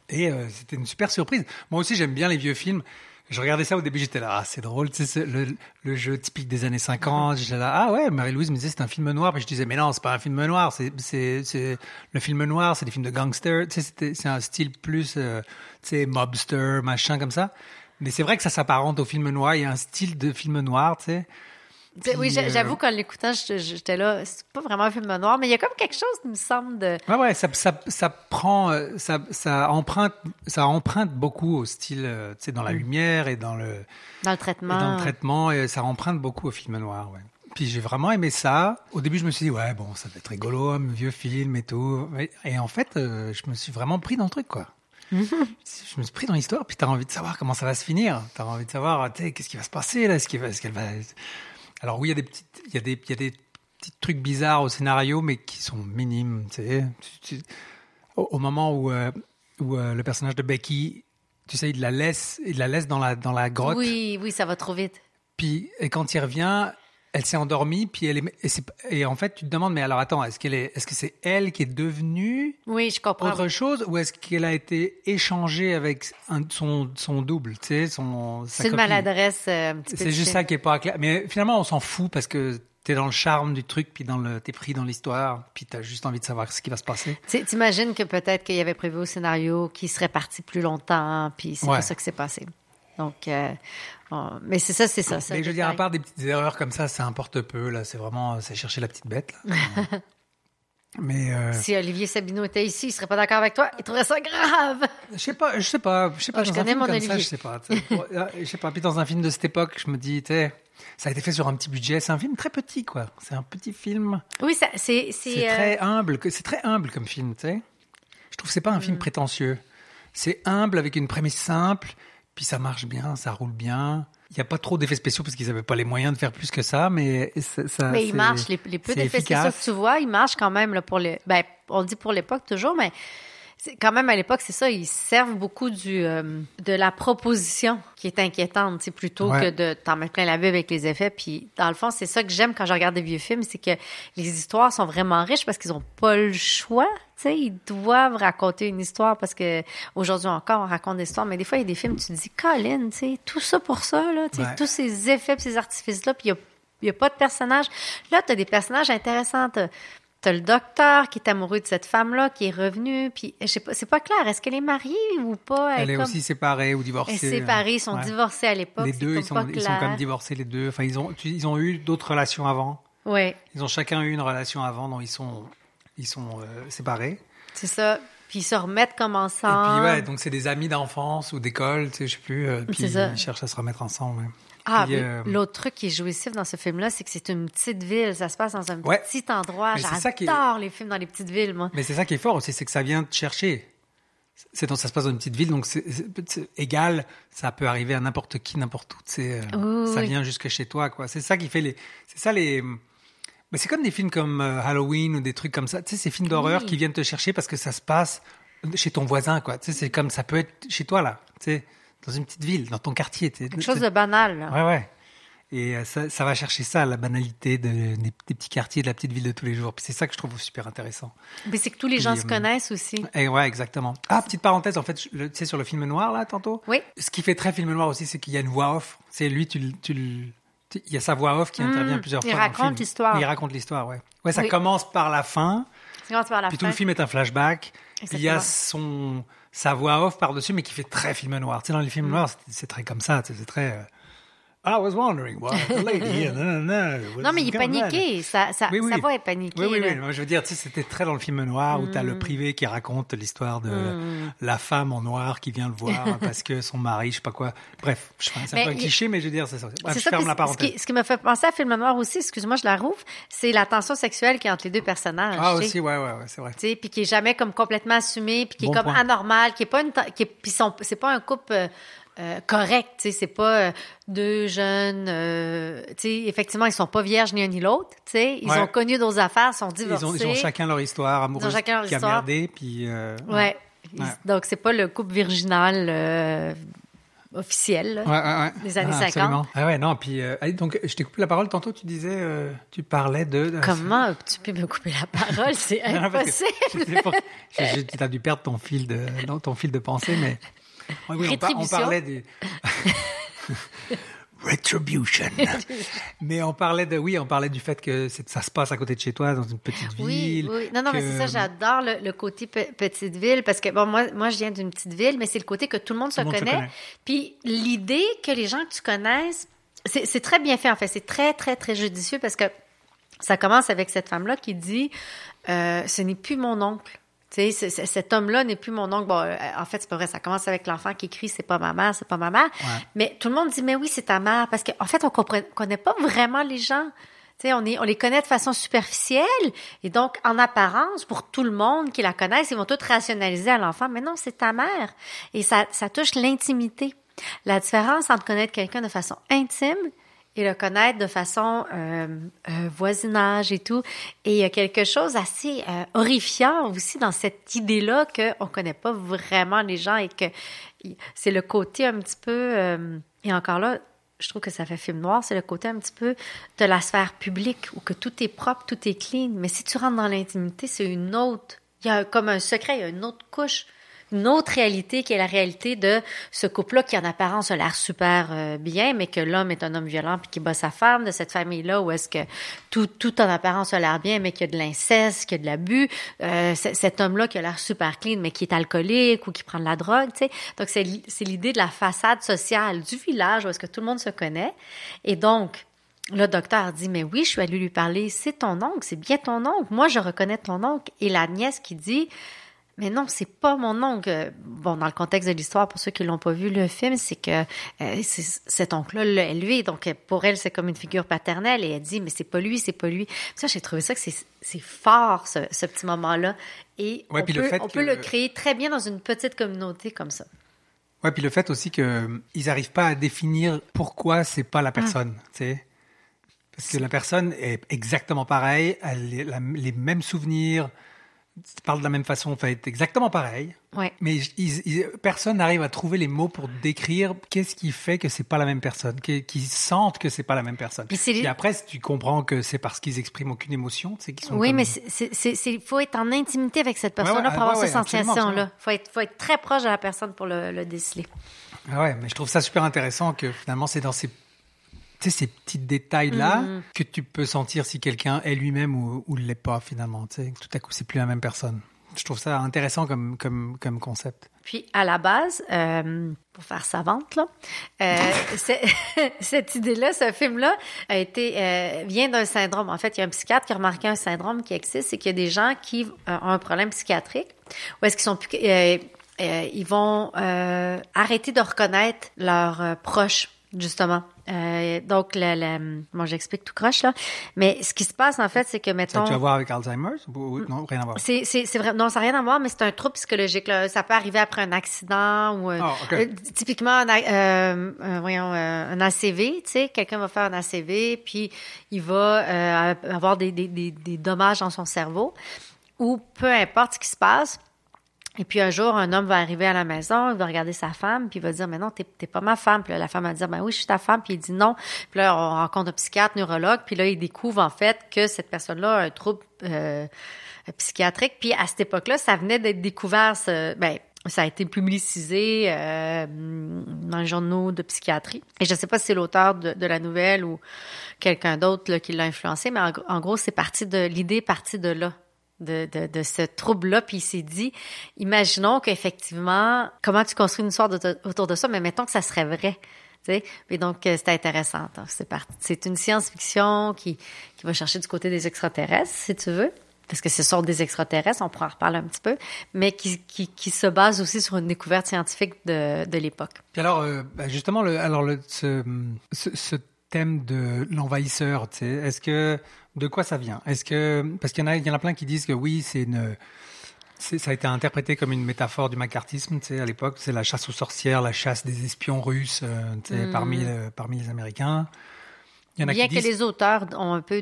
Et euh, c'était une super surprise. Moi aussi, j'aime bien les vieux films. Je regardais ça au début, j'étais là, ah, c'est drôle, tu sais, c'est le, le jeu typique des années 50. J'étais là, ah ouais, Marie-Louise me disait c'est un film noir. Puis je disais, mais non, c'est pas un film noir, c'est, c'est, c'est le film noir, c'est des films de gangsters. Tu sais, c'est un style plus, euh, tu sais, mobster, machin comme ça. Mais c'est vrai que ça s'apparente au film noir. Il y a un style de film noir, tu sais. Oui, euh, j'avoue qu'en l'écoutant, j'étais là, c'est pas vraiment un film noir, mais il y a comme quelque chose qui me semble de. Ouais, ouais, ça, ça, ça prend, euh, ça, ça emprunte, ça emprunte beaucoup au style, euh, tu sais, dans la lumière et dans le, Dans le et traitement. dans le traitement, et ça emprunte beaucoup au film noir, ouais. Puis j'ai vraiment aimé ça. Au début, je me suis dit, ouais, bon, ça va être rigolo, un vieux film et tout. Et- en fait, je me suis vraiment pris dans le truc, quoi. Je me suis pris dans l'histoire, puis t'as envie de savoir comment ça va se finir. T'as envie de savoir, qu'est-ce qui va se passer, là, est-ce va, qu'elle va... Alors oui, il y a des petites, il y a des, il y a des petits trucs bizarres au scénario, mais qui sont minimes, tu Au, au moment où, euh, où euh, le personnage de Becky, tu sais, il la laisse, il la laisse dans la, dans la grotte. Oui, oui, ça va trop vite. Puis, et quand il revient, elle s'est endormie, puis elle est, et, c'est- et en fait, tu te demandes, mais alors attends, est-ce qu'elle est, est-ce que c'est elle qui est devenue Oui, je comprends. autre chose, ou est-ce qu'elle a été échangée avec un- son, son double, tu sais, son, sa C'est une maladresse euh, un petit. C'est juste ça qui est pas clair. Mais finalement, on s'en fout parce que t'es dans le charme du truc, puis dans le, t'es pris dans l'histoire, puis t'as juste envie de savoir ce qui va se passer. Tu- T'imagines que peut-être qu'il y avait prévu au scénario qu'il serait parti plus longtemps, puis c'est Ouais. pas ça qui s'est passé. Donc, euh, mais c'est ça, c'est ça. ça Mais je veux dire, à part des petites erreurs comme ça, ça importe peu, là. C'est vraiment, c'est chercher la petite bête, là. Mais, euh, Si Olivier Sabino était ici, il serait pas d'accord avec toi. Il trouverait ça grave. Je sais pas, je sais pas, je sais pas. Oh, je un film comme Olivier. ça, je sais pas. euh, je sais pas. Puis dans un film de cette époque, je me dis, tu sais, ça a été fait sur un petit budget. C'est un film très petit, quoi. C'est un petit film. Oui, ça, c'est, c'est, C'est euh, très humble. C'est très humble comme film, tu sais. Je trouve que c'est pas un film Mm. prétentieux. C'est humble avec une prémisse simple. Puis ça marche bien, ça roule bien. Il n'y a pas trop d'effets spéciaux parce qu'ils n'avaient pas les moyens de faire plus que ça, mais ça. Mais ils marchent. Les, les peu d'effets spéciaux que tu vois, ils marchent quand même là, pour les. Ben, on le dit pour l'époque toujours, mais quand même à l'époque, c'est ça. Ils servent beaucoup du euh, de la proposition qui est inquiétante, c'est plutôt Ouais. que de t'en mettre plein la vue avec les effets. Puis dans le fond, c'est ça que j'aime quand je regarde des vieux films, c'est que les histoires sont vraiment riches parce qu'ils ont pas le choix. Tu sais, ils doivent raconter une histoire parce que aujourd'hui encore, on raconte des histoires, mais des fois, il y a des films, tu te dis, Colin, tu sais, tout ça pour ça, là, Ouais. tous ces effets, pis ces artifices-là, puis il y a n'y a pas de personnage. Là, tu as des personnages intéressants. Tu as, le docteur qui est amoureux de cette femme-là, qui est revenu. Puis, je sais pas, c'est pas clair. Est-ce qu'elle est mariée ou pas? Elle est comme- aussi séparée ou divorcée. Elle est séparée. Ils sont Ouais. divorcés à l'époque. Les deux, ils sont, ils sont clair. comme divorcés les deux. Enfin, ils ont, ils ont eu d'autres relations avant. Ouais, Ils ont chacun eu une relation avant, dont ils sont, ils sont euh, séparés. c'est ça. Puis ils se remettent comme Et ensemble. puis ouais, donc c'est des amis d'enfance ou d'école, tu sais, je sais plus. euh, puis ils cherchent à se remettre ensemble. ouais. Ah, euh, l'autre truc qui est jouissif dans ce film-là, c'est que c'est une petite ville. Ça se passe dans un Ouais. petit endroit. Mais c'est ça qui est- J'adore les films dans les petites villes, moi. Mais c'est ça qui est fort aussi, c'est que ça vient te chercher. C'est donc ça se passe dans une petite ville, donc c'est égal. Ça peut arriver à n'importe qui, n'importe où. tu sais, euh, Oui, ça oui. vient jusque chez toi, quoi. C'est ça qui fait les. C'est ça les. Mais c'est comme des films comme euh, Halloween ou des trucs comme ça. Tu sais, ces films d'horreur Oui. qui viennent te chercher parce que ça se passe chez ton voisin, quoi. Tu sais, c'est comme ça peut être chez toi là. Tu sais, dans une petite ville, dans ton quartier. tu sais. Quelque chose de banal. là. Ouais, ouais. Et euh, ça, ça va chercher ça, la banalité de- des, des petits quartiers, de la petite ville de tous les jours. Puis c'est ça que je trouve super intéressant. Mais c'est que tous les gens Puis, se euh, connaissent aussi. Et ouais, exactement. Ah, petite parenthèse, en fait, tu sais, sur le film noir, là, tantôt? Oui. Ce qui fait très film noir aussi, c'est qu'il y a une voix off. C'est lui, tu, le- tu- il y a sa voix off qui Mm, intervient plusieurs il fois. raconte l'histoire. Il raconte l'histoire, ouais. Ouais, ça Oui. commence par la fin, tu vas à la puis fin. tout le film est un flashback. Puis il y a Exactement. son, sa voix off par-dessus, mais qui fait très film noir. Tu sais, dans les films Mm. noirs, c'est- très comme ça, c'est très. Euh, I was wondering why the lady. uh, uh, was Non, mais il paniqué. Sa, sa, Oui, oui. sa voix est paniquée. Oui, oui, oui. Moi, je veux dire, tu sais, c'était très dans le film noir où tu as le Mm. privé qui raconte l'histoire de Mm. la femme en noir qui vient le voir parce que son mari, je sais pas quoi. Bref, c'est un peu un cliché, mais je veux dire, c'est ça. Bref, je ça ferme la ce parenthèse. qui, ce qui me fait penser à Film Noir aussi, excuse-moi, je la rouvre, c'est la tension sexuelle qui est entre les deux personnages. Ah, tu sais. aussi, ouais, ouais, ouais, c'est vrai. Tu sais, puis qui est jamais comme complètement assumé, puis qui Bon est comme point. anormal, qui est pas une, t- qui est, puis c'est pas un couple euh, correct, tu sais, c'est pas euh, deux jeunes, euh, tu sais, effectivement, ils sont pas vierges ni un ni l'autre, tu sais, ils Ouais. ont connu d'autres affaires, sont Ils divorcés. ont, ils ont chacun leur histoire amoureuse chacun leur qui a histoire. merdé, puis. Ouais. Ils- Ouais. Donc c'est pas le couple virginal officiel. là. Ouais. Des années Ah, 50. absolument. Ah ouais, non, puis. donc, je t'ai coupé la parole tantôt, tu disais. tu parlais de. Comment tu peux me couper la parole? C'est Non, non, parce que- impossible. Tu as dû perdre ton fil de, non, ton fil de pensée, mais. Oui, oui, on, par- on Rétribution. parlait des. Retribution. mais on parlait de, oui, on parlait du fait que ça se passe à côté de chez toi, dans une petite Oui, ville. oui. Non, non, mais c'est ça, j'adore le, le côté pe- petite ville parce que, bon, moi, moi, je viens d'une petite ville, mais c'est le côté que tout le monde, se, connaît. Puis l'idée que les gens que tu connaisses, c'est c'est très bien fait, en fait. C'est très, très, très judicieux parce que ça commence avec cette femme-là qui dit euh, Ce n'est plus mon oncle. Tu sais, cet homme-là n'est plus mon oncle. Bon, euh, en fait, c'est pas vrai. Ça commence avec l'enfant qui crie c'est pas ma mère, c'est pas ma mère. Mais tout le monde dit mais oui, c'est ta mère parce qu'en en fait, on connaît pas vraiment les gens. Tu sais, on, est, on les connaît de façon superficielle et donc en apparence, pour tout le monde qui la connaissent, ils vont tous rationaliser à l'enfant. Mais non, c'est ta mère et ça, ça touche l'intimité. La différence entre connaître quelqu'un de façon intime et le connaître de façon euh, euh, voisinage et tout. Et il y a quelque chose assez euh, horrifiant aussi dans cette idée-là qu'on ne connaît pas vraiment les gens et que c'est le côté un petit peu... et encore là, je trouve que ça fait film noir, c'est le côté un petit peu de la sphère publique où que tout est propre, tout est clean. Mais si tu rentres dans l'intimité, c'est une autre... Il y a comme un secret, il y a une autre couche une autre réalité qui est la réalité de ce couple-là qui en apparence a l'air super euh, bien, mais que l'homme est un homme violent puis qui bat sa femme, de cette famille-là où est-ce que tout, tout en apparence a l'air bien, mais qu'il y a de l'inceste, qu'il y a de l'abus, euh, cet homme-là qui a l'air super clean, mais qui est alcoolique ou qui prend de la drogue, tu sais. Donc, c'est l'idée de la façade sociale du village où est-ce que tout le monde se connaît. Et donc, le docteur dit, mais oui, je suis allée lui parler, c'est ton oncle, c'est bien ton oncle, moi je reconnais ton oncle. Et la nièce qui dit, mais non, c'est pas mon oncle. Bon, dans le contexte de l'histoire, pour ceux qui l'ont pas vu le film, c'est que euh, cet oncle-là l'a élevé, donc euh, pour elle c'est comme une figure paternelle et elle dit mais c'est pas lui, c'est pas lui. Ça, j'ai trouvé ça que c'est fort ce, ce petit moment-là et Ouais, on, peut, le on que- peut le créer très bien dans une petite communauté comme ça. Ouais, puis le fait aussi que ils n'arrivent pas à définir pourquoi c'est pas la personne, tu sais. Parce que la personne est exactement pareille, elle a les mêmes souvenirs, parle de la même façon, fait exactement pareil. Ouais. Mais ils- ils- personne n'arrive à trouver les mots pour décrire qu'est-ce qui fait que c'est pas la même personne, qu'ils sentent que c'est pas la même personne. Puis Et après, si tu comprends que c'est parce qu'ils expriment aucune émotion, c'est qu'ils sont Oui, comme- mais il faut être en intimité avec cette personne-là ouais, pour avoir ouais, cette sensation-là. Il faut être, faut être très proche de la personne pour le, le déceler. Ah ouais, mais je trouve ça super intéressant que finalement c'est dans ces, tu sais, ces petits détails-là Mhm. que tu peux sentir si quelqu'un est lui-même ou, ou l'est pas finalement. Tu sais, tout à coup c'est plus la même personne. Je trouve ça intéressant comme, comme, comme concept. Puis, à la base, euh, pour faire savante, là, euh, cette idée-là, ce film-là, a été, euh, vient d'un syndrome. En fait, il y a un psychiatre qui a remarqué un syndrome qui existe, c'est qu'il y a des gens qui ont un problème psychiatrique, ou est-ce qu'ils sont plus, ils vont arrêter de reconnaître leurs proches, justement. Euh, donc, le, le- moi, j'explique tout croche, là. Mais ce qui se passe, en fait, c'est que, Ça mettons... tu vas voir avec Alzheimer ou, non rien à voir? C'est, c'est, c'est vrai. Non, ça n'a rien à voir, mais c'est un trouble psychologique. Là. Ça peut arriver après un accident ou euh, Ah, euh, typiquement un, a- euh, euh, voyons, un ACV. Tu sais, quelqu'un va faire un ACV, puis il va euh, avoir des, des, des, des dommages dans son cerveau, ou peu importe ce qui se passe. Et puis un jour, un homme va arriver à la maison, il va regarder sa femme, puis il va dire mais non, t'es, t'es pas ma femme. Puis là, la femme va dire ben oui, je suis ta femme. Puis il dit non. Puis là, on rencontre un psychiatre, neurologue, puis là, il découvre en fait que cette personne-là a un trouble euh, psychiatrique. Puis à cette époque-là, ça venait d'être découvert. ben, ça a été publicisé euh, dans les journaux de psychiatrie. Et je ne sais pas si c'est l'auteur de, la nouvelle ou quelqu'un d'autre là, qui l'a influencé, mais en, en gros, c'est parti de l'idée est partie de là. De, de, de ce trouble-là, puis il s'est dit, imaginons qu'effectivement, comment tu construis une histoire autour de ça, mais mettons que ça serait vrai. Tu sais? Et donc, euh, c'était intéressant. hein. C'est. C'est une science-fiction qui, qui va chercher du côté des extraterrestres, si tu veux. Parce que ce sont des extraterrestres, on pourra en reparler un petit peu, mais qui, qui, qui se base aussi sur une découverte scientifique de, de l'époque. Alors, euh, bah, justement, le, alors le, ce, ce thème de l'envahisseur, est-ce que de quoi ça vient? Est-ce que parce qu'il y en a, il y en a plein qui disent que oui, c'est une ça a été interprété comme une métaphore du macartisme, tu sais, à l'époque, c'est la chasse aux sorcières, la chasse des espions russes, euh, tu sais, Mm. parmi euh, parmi les Américains. Il y en a Bien qui que disent les auteurs ont un peu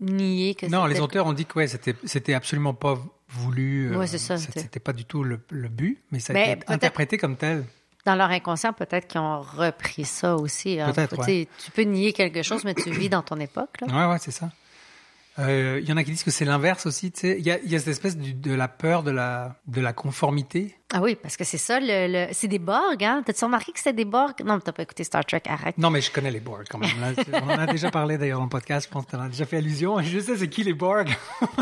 nié que non, les auteurs ont dit que ouais, c'était c'était absolument pas voulu. euh, Ouais, c'est ça, c'était pas du tout le, le but, mais ça a été interprété comme tel. Dans leur inconscient, peut-être qu'ils ont repris ça aussi. hein. Peut-être, Tu peux nier quelque chose, mais tu vis dans ton époque. Là. Ouais, ouais, c'est ça. Euh, Il y en a qui disent que c'est l'inverse aussi. Il y a, y a cette espèce du- de la peur de la de la conformité. Ah oui, parce que c'est ça, le, le- c'est des Borg, hein? T'as-tu remarqué que c'est des Borg? Non, t'as pas écouté Star Trek, arrête. Non, mais je connais les Borg quand même. Là, on en a déjà parlé d'ailleurs dans le podcast. Je pense que tu en as déjà fait allusion. Je sais c'est qui les Borg.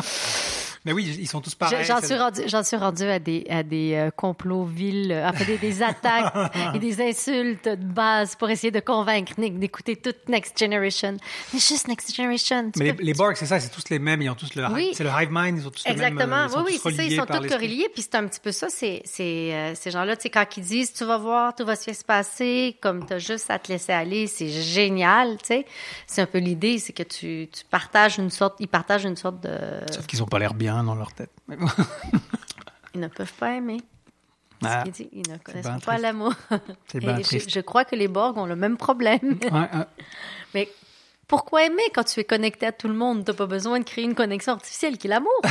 mais oui, ils sont tous pareils. Je- J'en suis rendu, j'en suis rendu à des, à des euh, complots vils, euh, enfin des, des attaques et des insultes de base pour essayer de convaincre Nick d'écouter toute Next Generation. Mais juste Next Generation. tu Mais les, peux- les Borg, c'est ça, c'est tous les mêmes. Ils ont tous le, Oui. c'est le hive mind. Ils ont tous le même. Exactement. euh, sont oui, oui, ça. Ils sont tous reliés. Puis c'est un petit peu ça. C'est, c'est, euh, ces gens-là, tu sais, quand ils disent tu vas voir, tout va se passer, comme tu as juste à te laisser aller, c'est génial, tu sais. C'est un peu l'idée, c'est que tu, tu partages une sorte, ils partagent une sorte de. Sauf qu'ils ont pas l'air bien dans leur tête. Mais bon. Ils ne peuvent pas aimer. Ah, ce qu'il dit. Ils ne connaissent pas l'amour. Je, crois que les Borg ont le même problème. Ouais, ouais. Mais pourquoi aimer quand tu es connecté à tout le monde? Tu n'as pas besoin de créer une connexion artificielle qui est l'amour.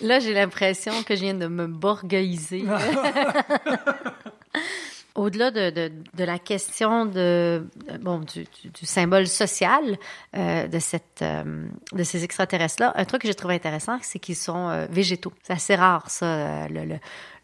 Là, j'ai l'impression que je viens de me borgueiser. Au-delà de, de, la question de, bon, du, du- symbole social euh, de, cette, euh, de ces extraterrestres-là, un truc que j'ai trouvé intéressant, c'est qu'ils sont euh, végétaux. C'est assez rare, ça,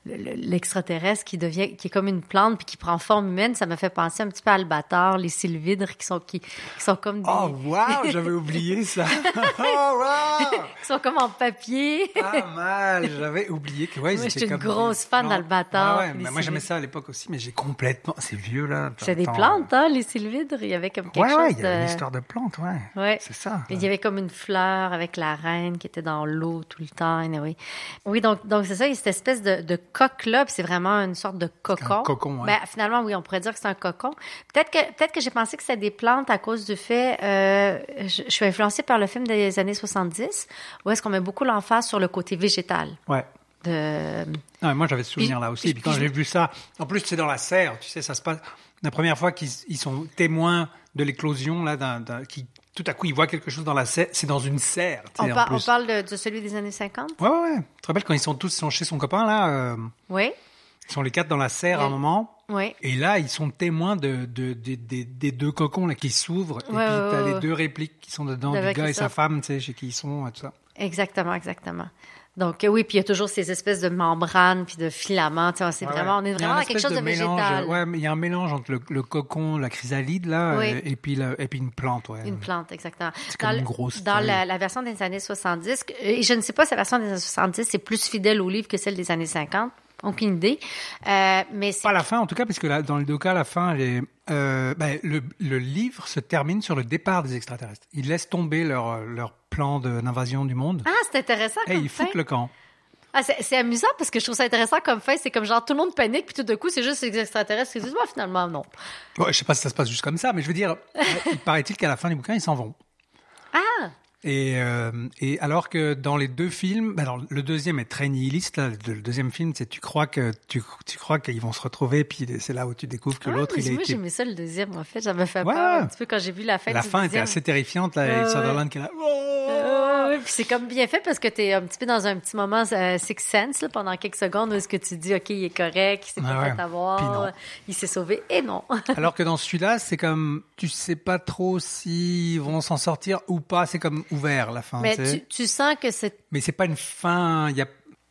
l'extraterrestre qui devient qui est comme une plante puis qui prend forme humaine ça me fait penser un petit peu à Albator les sylvidres qui sont qui, qui sont comme des Oh wow, j'avais oublié ça. oh wow, qui sont comme en papier pas mal. J'avais oublié que ouais, Moi, ils j'étais une grosse des fan d'Albator, Ouais, ouais, puis mais moi j'aimais ça à l'époque aussi, mais j'ai complètement. C'est vieux là. c'est des plantes hein les sylvidres il y avait comme quelque Ouais, ouais, chose il y avait une histoire de plantes, ouais. Ouais. C'est ça. Il y avait comme une fleur avec la reine qui était dans l'eau tout le temps. anyway. Oui, donc donc c'est ça, il y a cette espèce de, de coque-là, puis c'est vraiment une sorte de cocon. un cocon, ouais. Ben, finalement, oui, on pourrait dire que c'est un cocon. Peut-être que, peut-être que j'ai pensé que c'était des plantes à cause du fait... euh, je, je suis influencée par le film des années 70, où est-ce qu'on met beaucoup l'emphase sur le côté végétal. Ouais. de Non, mais moi, j'avais ce souvenir-là aussi. Et puis quand puis- j'ai vu ça, en plus, c'est dans la serre, tu sais, ça se passe. La première fois qu'ils ils sont témoins de l'éclosion, là, qui, tout à coup, ils voient quelque chose dans la serre, c'est dans une serre, on, par- parle de, de celui des années 50 Ouais, ouais, ouais. Tu te rappelles quand ils sont tous sont chez son copain, là, euh, Oui, ils sont les quatre dans la serre à un moment. oui. Et là, ils sont témoins de, de, de- des- deux cocons là qui s'ouvrent. et puis, Ouais, t'as ouais, les deux répliques qui sont dedans, du gars et sa femme, tu sais, chez qui ils sont, et tout ça. Exactement, exactement. Donc euh, oui, puis il y a toujours ces espèces de membranes puis de filaments. C'est Ouais, vraiment, on est vraiment dans quelque chose de, mélange, végétal. Ouais, mais il y a un mélange entre le, le cocon, la chrysalide, là, Oui. euh, et, puis le- et puis une plante, ouais. Une plante, exactement. Comme dans une grosse Dans la, la version des années 70, et je ne sais pas si la version des années 70 c'est plus fidèle au livre que celle des années 50. Aucune idée. Euh, mais c'est Pas la fin, en tout cas, parce que là, dans les deux cas, la fin, elle est, euh, ben, le, le livre se termine sur le départ des extraterrestres. Ils laissent tomber leur, leur plan de- d'invasion du monde Ah, c'est intéressant et ils foutent le camp. Ah, c'est c'est amusant parce que je trouve ça intéressant comme fin. C'est comme genre tout le monde panique puis tout d'un coup c'est juste les extraterrestres qui disent moi finalement non. Ouais, je sais pas si ça se passe juste comme ça, mais je veux dire, euh, il paraît-il qu'à la fin du bouquin, ils s'en vont. Ah, Et, euh, et alors que dans les deux films, ben alors le deuxième est très nihiliste. Là, le deuxième film, c'est tu crois que tu, tu crois qu'ils vont se retrouver, puis c'est là où tu découvres que Ah, l'autre il a moi été. j'aimais ça le deuxième en fait. Ça m'a fait Ouais, peur un petit peu quand j'ai vu la fin. La du fin était assez terrifiante là, Ouais, avec. Sutherland qui est là. Euh, ouais, puis c'est comme bien fait parce que tu es un petit peu dans un petit moment euh, Six Sense là, pendant quelques secondes où est-ce que tu dis OK, il est correct, il s'est Ah pas ouais. fait avoir, il s'est sauvé et non. Alors que dans celui-là, c'est comme tu sais pas trop s'ils vont s'en sortir ou pas. C'est comme ouvert la fin. Mais tu sens que c'est Mais c'est pas une fin. Y a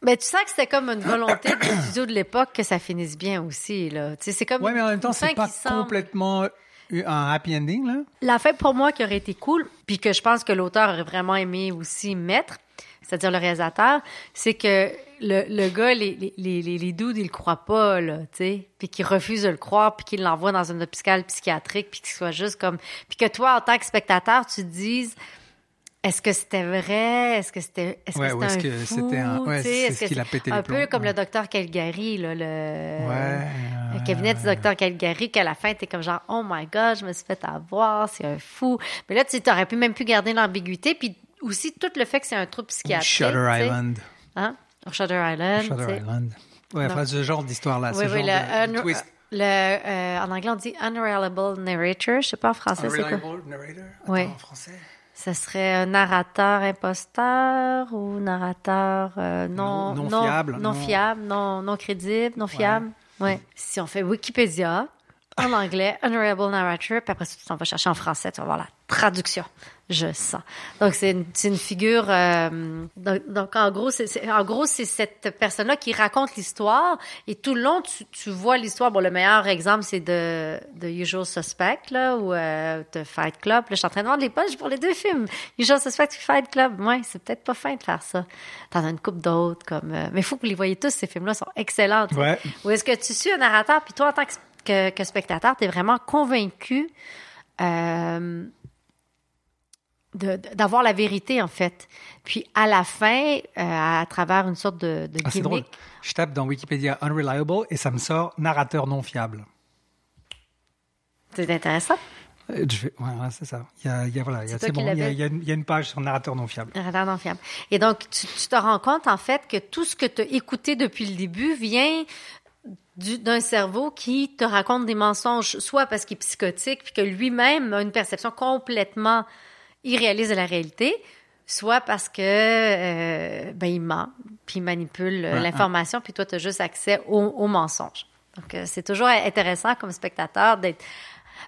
mais tu sens que c'était comme une volonté du studio de l'époque que ça finisse bien aussi là. Tu sais, c'est comme ouais, mais en même temps, c'est pas semble- complètement un happy ending là. La fin pour moi qui aurait été cool, puis que je pense que l'auteur aurait vraiment aimé aussi mettre, c'est-à-dire le réalisateur, c'est que le, le gars, les, les, les, les, les dudes, ils le croient pas, là, tu sais, puis qu'ils refusent de le croire, puis qu'ils l'envoient dans un hôpital psychiatrique, puis qu'il soit juste comme... Puis que toi, en tant que spectateur, tu te dises... Est-ce que c'était vrai? Est-ce que c'était est-ce Ouais, que ou c'était est-ce un que fou? c'était un- ouais, c'est Est-ce ce que qu'il a c'est pété les Un peu comme ouais. le docteur Calgary, là, le... Ouais. Le cabinet du docteur Calgary, qu'à la fin, t'es comme genre, oh my god, je me suis fait avoir, c'est un fou. Mais là, tu t'aurais pu même pu garder l'ambiguïté, puis aussi tout le fait que c'est un trouble psychiatrique. Shutter. Island. Hein? Shutter Island. Shutter. Island. Ouais, enfin, ce genre d'histoire-là, Oui, ce oui, genre le, de, un- twist. le, euh, en anglais, on dit unreliable narrator. Je sais pas en français, c'est quoi? Unreliable narrator? Attends, Oui. En français? Ce serait un narrateur imposteur ou narrateur euh, non, Non- non fiable, non, non- fiable, non, non crédible, non fiable? Ouais. Si on fait Wikipédia en anglais, unreliable narrator, puis après ça, tu t'en vas chercher en français, tu vas voir la traduction. Je sens. Donc c'est une, figure. euh, donc, donc, en gros, c'est c'est- en gros c'est cette personne-là qui raconte l'histoire et tout le long tu, tu vois l'histoire. Bon, le meilleur exemple c'est de de Usual Suspect là ou euh, de Fight Club. Là, je suis en train de vendre les pages pour les deux films. Usual Suspect et Fight Club. Ouais, c'est peut-être pas fin de faire ça. T'en as une coupe d'autres comme. euh, mais il faut que vous les voyez tous. Ces films-là sont excellents. Ouais. Ou est-ce que tu suis un narrateur, puis toi, en tant que, que, que spectateur, tu es vraiment convaincu euh, d'avoir la vérité, en fait. Puis à la fin, euh, à travers une sorte de, de Ah, c'est drôle. gimmick, Je tape dans Wikipédia unreliable et ça me sort narrateur non fiable. c'est intéressant. Euh, Je vais, ouais, ouais, c'est ça. Il y a, il y a, voilà, il y a- C'est toi c'est qui bon. Il y, a, l'avais. il y a une- il y a une page sur narrateur non fiable. Narrateur non fiable. Et donc, tu, tu te rends compte, en fait, que tout ce que tu as écouté depuis le début vient du- d'un cerveau qui te raconte des mensonges, soit parce qu'il est psychotique, puis que lui-même a une perception complètement irréaliste de la réalité, soit parce que euh, ben, il ment, puis il manipule euh, Ouais, l'information, puis toi, tu as juste accès au, au mensonge. Donc, euh, c'est toujours intéressant comme spectateur d'être...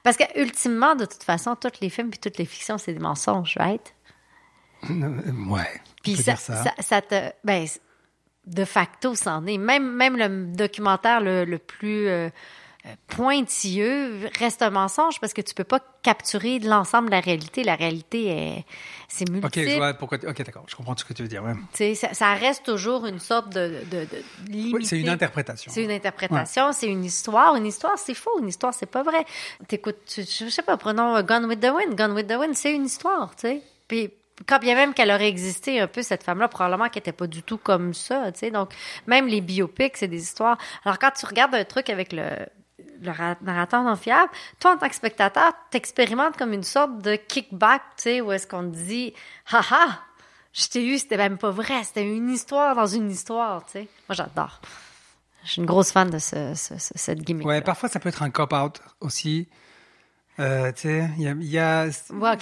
Parce que, ultimement, de toute façon, tous les films puis toutes les fictions, c'est des mensonges, right? Ouais. Puis ça, ça. ça, ça te. Ben, de facto, c'en est. Même, même le documentaire le, le plus euh, pointilleux reste un mensonge parce que tu peux pas capturer l'ensemble de la réalité. La réalité, est, c'est Ok, multiple. je vois pourquoi. tu- Ok, d'accord. Je comprends ce que tu veux dire. Ouais. Ça, ça reste toujours une sorte de, de, de limité. Oui, c'est une interprétation. C'est une interprétation, c'est une histoire. Une histoire, c'est faux. Une histoire, c'est pas vrai. T'écoutes, je sais pas, prenons euh, Gone with the Wind. Gone with the Wind, c'est une histoire, tu sais. Puis, quand bien même qu'elle aurait existé un peu, cette femme-là, probablement qu'elle était pas du tout comme ça, tu sais. Donc, même les biopics, c'est des histoires. Alors, quand tu regardes un truc avec le, le ra- narrateur non fiable, toi, en tant que spectateur, t'expérimentes comme une sorte de kickback, tu sais, où est-ce qu'on te dit, haha, Je t'ai eu, c'était même pas vrai. C'était une histoire dans une histoire, tu sais. Moi, j'adore. Je suis une grosse fan de ce, ce- ce- cette gimmick. Ouais, parfois ça peut être un cop-out aussi. Euh, tu sais, il y a, il y a-